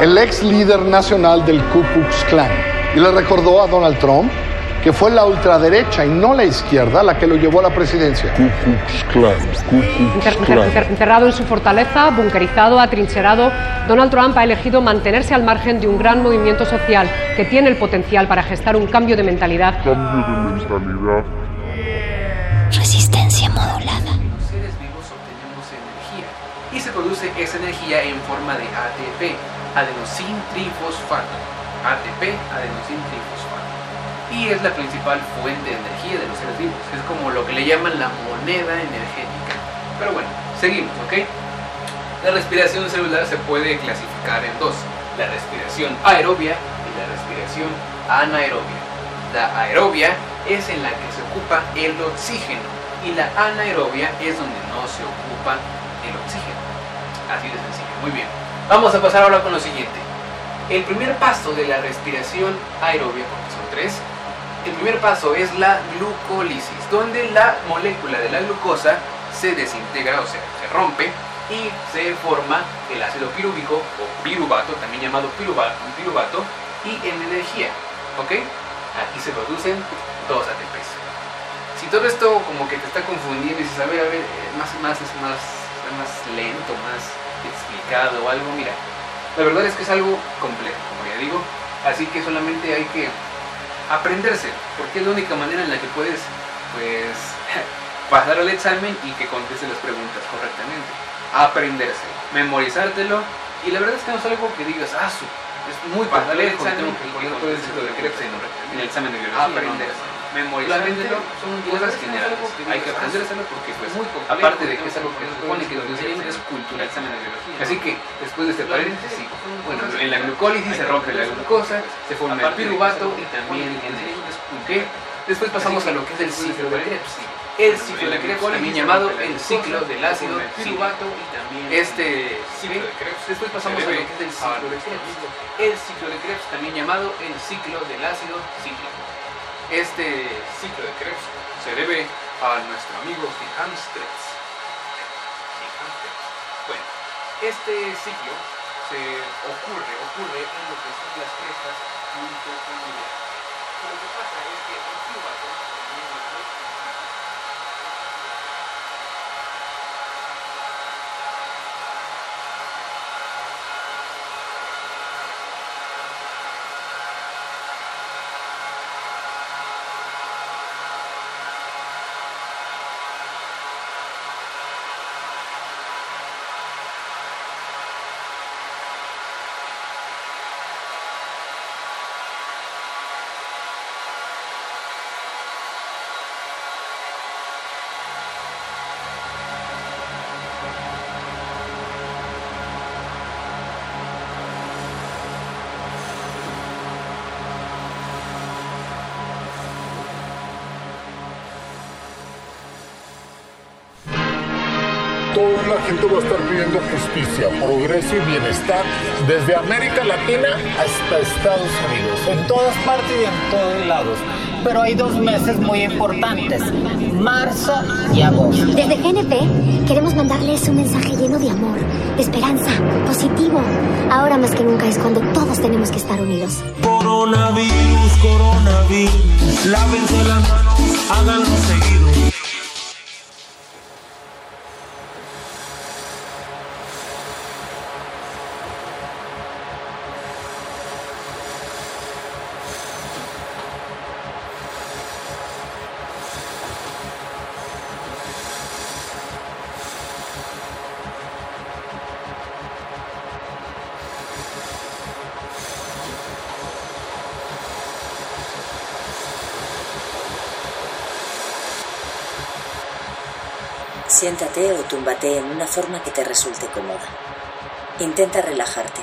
El ex líder nacional del Ku Klux Klan y le recordó a Donald Trump que fue la ultraderecha y no la izquierda la que lo llevó a la presidencia. Inter- inter- encerrado en su fortaleza, bunkerizado, atrincherado, Donald Trump ha elegido mantenerse al margen de un gran movimiento social que tiene el potencial para gestar un cambio de mentalidad. Resistencia modulada. Los seres vivos obtenemos energía y se produce esa energía en forma de ATP, adenosín trifosfato. ATP, adenosín trifosfato. Es la principal fuente de energía de los seres vivos. Es como lo que le llaman la moneda energética. Pero bueno, seguimos, ¿ok? La respiración celular se puede clasificar en dos. La respiración aerobia y la respiración anaerobia. La aerobia es en la que se ocupa el oxígeno y la anaerobia es donde no se ocupa el oxígeno. Así de sencillo. Muy bien. Vamos a pasar ahora con lo siguiente. El primer paso de la respiración aerobia, porque son tres, el primer paso es la glucólisis, donde la molécula de la glucosa se desintegra, o sea, se rompe y se forma el ácido pirúvico o piruvato, también llamado piruvato, piruvato y en energía. ¿Ok? Aquí se producen dos ATPs. Si todo esto como que te está confundiendo y dices, a ver, a ver, eh, más, más, es más, más lento, más explicado o algo, mira, la verdad es que es algo complejo, como ya digo, así que solamente hay que aprenderse, porque es la única manera en la que puedes, pues, <laughs> pasar el examen y que conteste las preguntas correctamente. Aprenderse, memorizártelo, y la verdad es que no es algo que digas, ah, su, es muy complejo, tengo que poner todo el ciclo de Krebs en, en el examen de biología. Aprenderse. Memorizártelo son cosas generales. Hay que aprendérselo porque, pues, aparte de que es algo que se supone que nos enseñan, es cultura. Así que, después de este paréntesis. Bueno, en la glucólisis se rompe la glucosa, se forma el piruvato y también el ¿ok? Después pasamos a lo que es el ciclo de Krebs. El ciclo de Krebs, también llamado el ciclo del ácido piruvato. Este ciclo de Krebs. Después pasamos a lo que es el ciclo de Krebs. El ciclo de Krebs, también llamado el ciclo del ácido cíclico. Este ciclo de Krebs se debe a nuestro amigo Johannes Krebs. Bueno, este ciclo se ocurre, ocurre en lo que son las crestas. Lo La gente va a estar pidiendo justicia, progreso y bienestar desde América Latina hasta Estados Unidos. En todas partes y en todos lados. Pero hay dos meses muy importantes, marzo y agosto. Desde GNP queremos mandarles un mensaje lleno de amor, de esperanza, positivo. Ahora más que nunca es cuando todos tenemos que estar unidos. Coronavirus, coronavirus, lávense las manos, háganlo seguido. Siéntate o túmbate en una forma que te resulte cómoda. Intenta relajarte.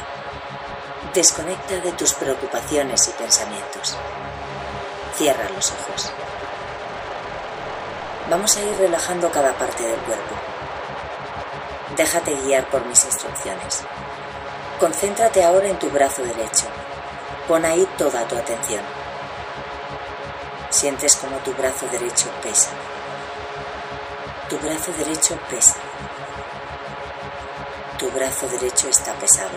Desconecta de tus preocupaciones y pensamientos. Cierra los ojos. Vamos a ir relajando cada parte del cuerpo. Déjate guiar por mis instrucciones. Concéntrate ahora en tu brazo derecho. Pon ahí toda tu atención. Sientes como tu brazo derecho pesa. Tu brazo derecho pesa. Tu brazo derecho está pesado.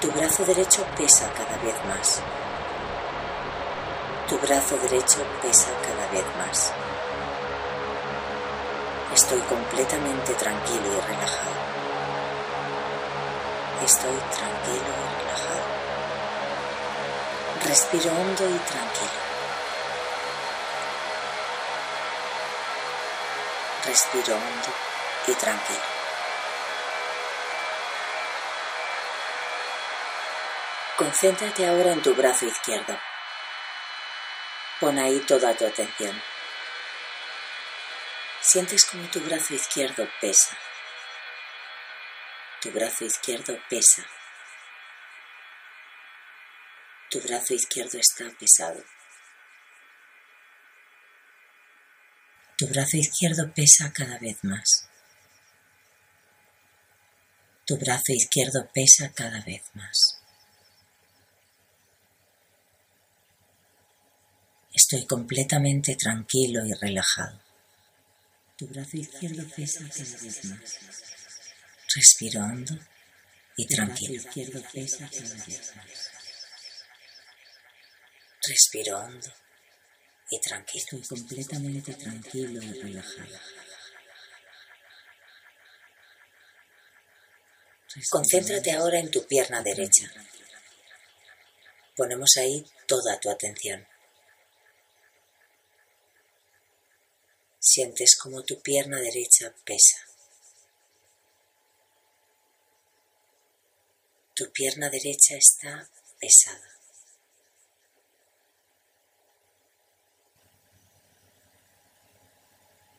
Tu brazo derecho pesa cada vez más. Tu brazo derecho pesa cada vez más. Estoy completamente tranquilo y relajado. Estoy tranquilo y relajado. Respiro hondo y tranquilo. Respiro hondo y tranquilo. Concéntrate ahora en tu brazo izquierdo. Pon ahí toda tu atención. Sientes como tu brazo izquierdo pesa. Tu brazo izquierdo pesa. Tu brazo izquierdo está pesado. Tu brazo izquierdo pesa cada vez más. Tu brazo izquierdo pesa cada vez más. Estoy completamente tranquilo y relajado. Tu brazo izquierdo pesa cada vez más. Respiro hondo y tranquilo. izquierdo pesa cada vez más. Respiro hondo y tranquilo. Estoy completamente tranquilo y relajado. Concéntrate ahora en tu pierna derecha. Ponemos ahí toda tu atención. Sientes como tu pierna derecha pesa. Tu pierna derecha está pesada.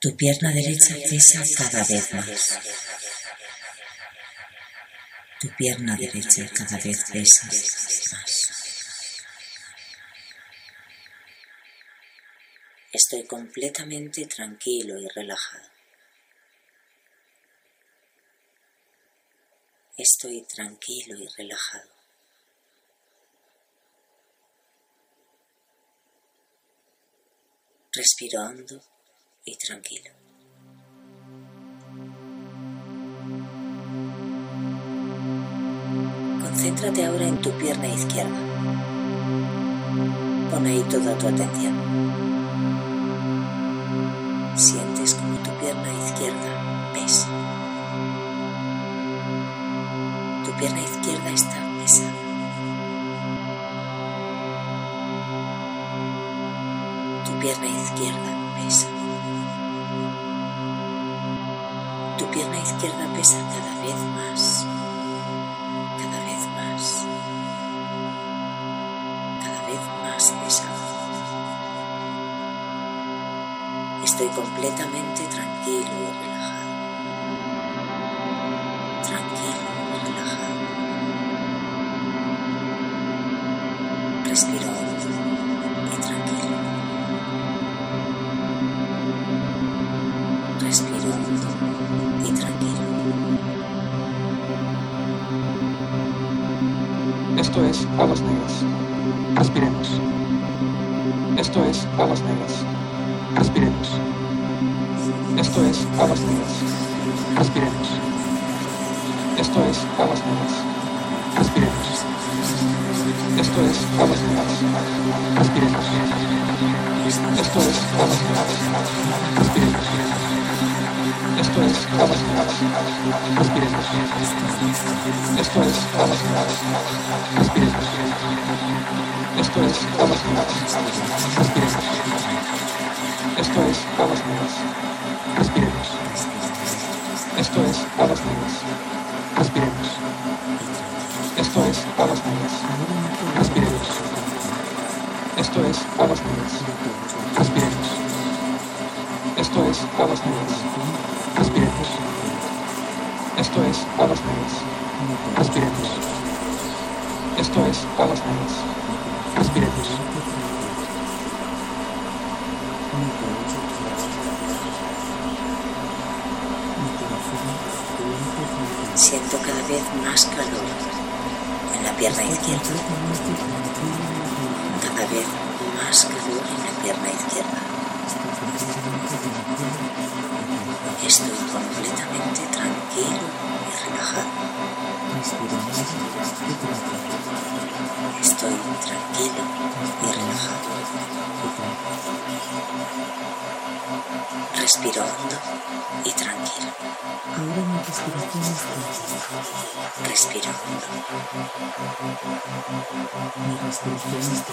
Tu pierna derecha pesa cada vez más. Tu pierna derecha cada vez pesa más. Estoy completamente tranquilo y relajado. Estoy tranquilo y relajado. Respiro hondo y tranquilo. Concéntrate ahora en tu pierna izquierda. Pon ahí toda tu atención. Sientes como tu pierna izquierda pesa. Tu pierna izquierda está pesada. Tu pierna izquierda Tu pierna izquierda pesa cada vez más. Cada vez más. Cada vez más pesada. Estoy completamente tranquilo.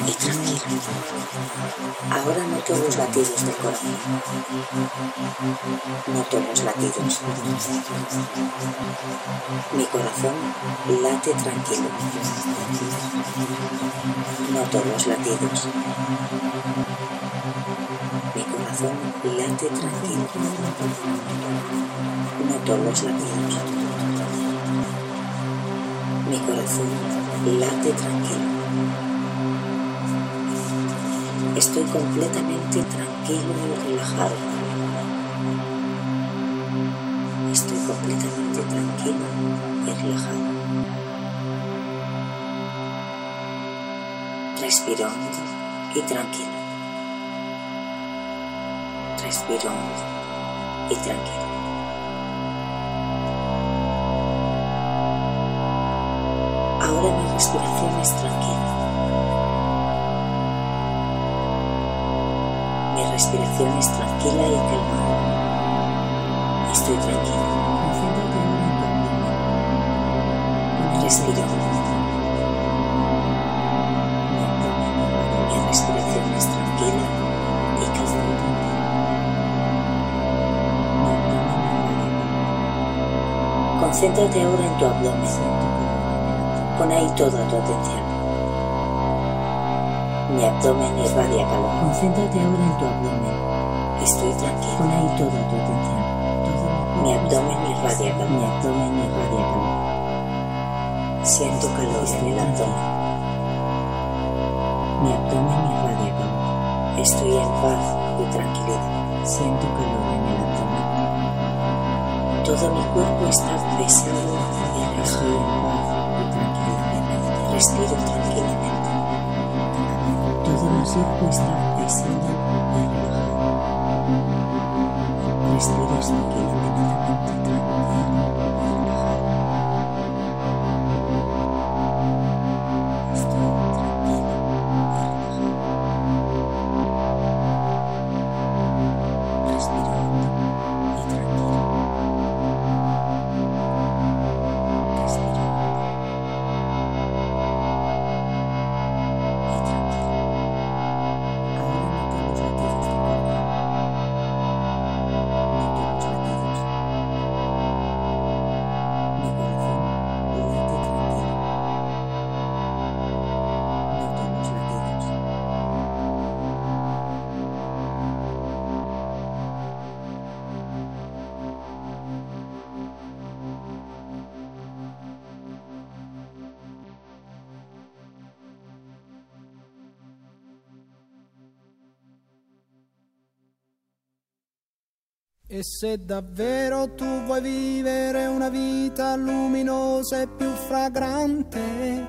Y tranquilo. Ahora noto los latidos del corazón. Noto los latidos. Mi corazón late tranquilo. Noto los latidos. Mi corazón late tranquilo. Noto los latidos. Mi corazón late tranquilo. Completamente tranquilo y relajado. Estoy completamente tranquilo y relajado. Respiro y tranquilo. Respiro y tranquilo. Ahora mi respiración es tranquila. Respiración es tranquila y calmada. Estoy tranquilo. Respiro. Mi respiración es tranquila y calmada. Concéntrate ahora en tu abdomen. Pon ahí toda tu atención. Mi abdomen irradia calor. Concéntrate ahora en tu abdomen. Estoy tranquilo. Pon ahí toda tu atención. Mi abdomen irradia calor. Mi abdomen. Siento calor en el abdomen. Mi abdomen irradia calor. Estoy en paz y tranquilidad. Siento calor en el abdomen. Todo mi cuerpo está pesado y relajado en paz y tranquilidad. Respiro tranquilamente. Todo mi cuerpo está pesado y relajado. Respiras tranquilamente, E se davvero tu vuoi vivere una vita luminosa e più fragrante,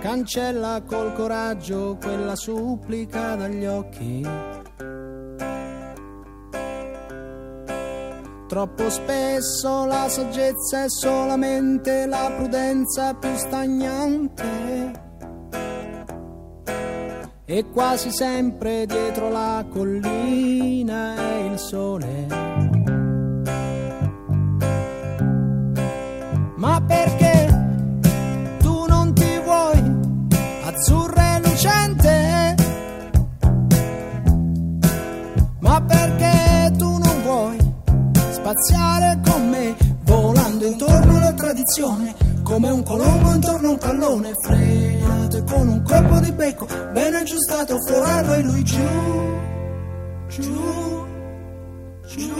cancella col coraggio quella supplica dagli occhi. Troppo spesso la saggezza è solamente la prudenza più stagnante. E quasi sempre dietro la collina è il sole. Ma perché tu non ti vuoi azzurra e lucente? Ma perché tu non vuoi spaziare con me volando intorno alla tradizione? Come un colombo intorno a un pallone frenato con un colpo di becco ben aggiustato forato e lui giù giù, giù.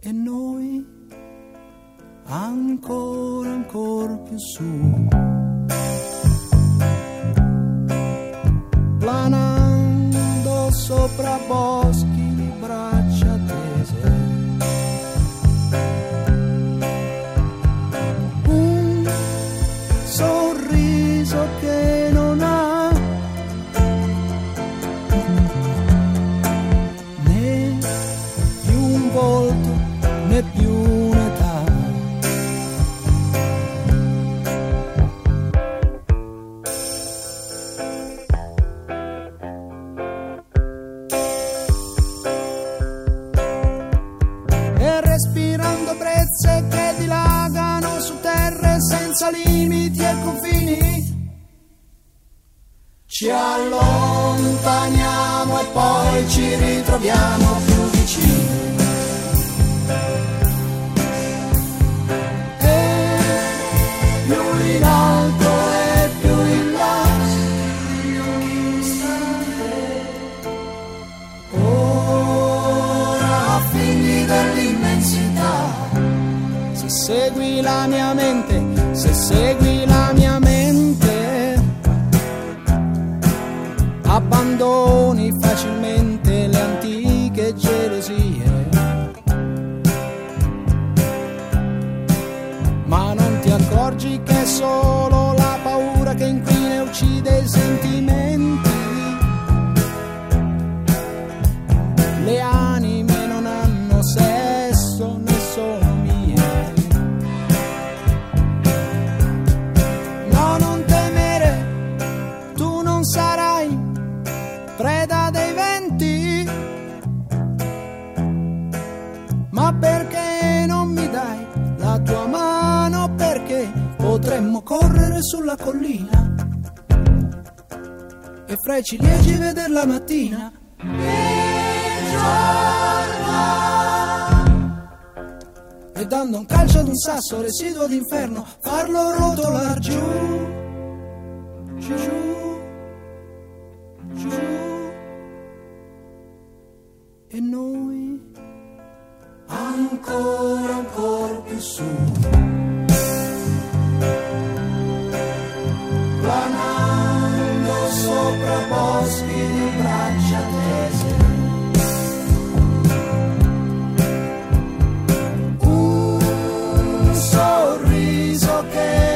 E noi ancora, ancora più su. Planando sopra boschi e confini. Ci allontaniamo e poi ci ritroviamo più vicini. E più in alto e più in là. Ora figli dell'immensità. Se segui la mia mente, se segui abbandoni facilmente le antiche gelosie. Ma non ti accorgi che è solo la paura che inquina e uccide i sentimenti. Correre sulla collina e fra i ciliegi vedere la mattina. E dando un calcio ad un sasso residuo d'inferno, farlo rotolar giù, giù, giù. E noi ancora, ancora più su. Sopra boschi di braccia tese. Un sorriso che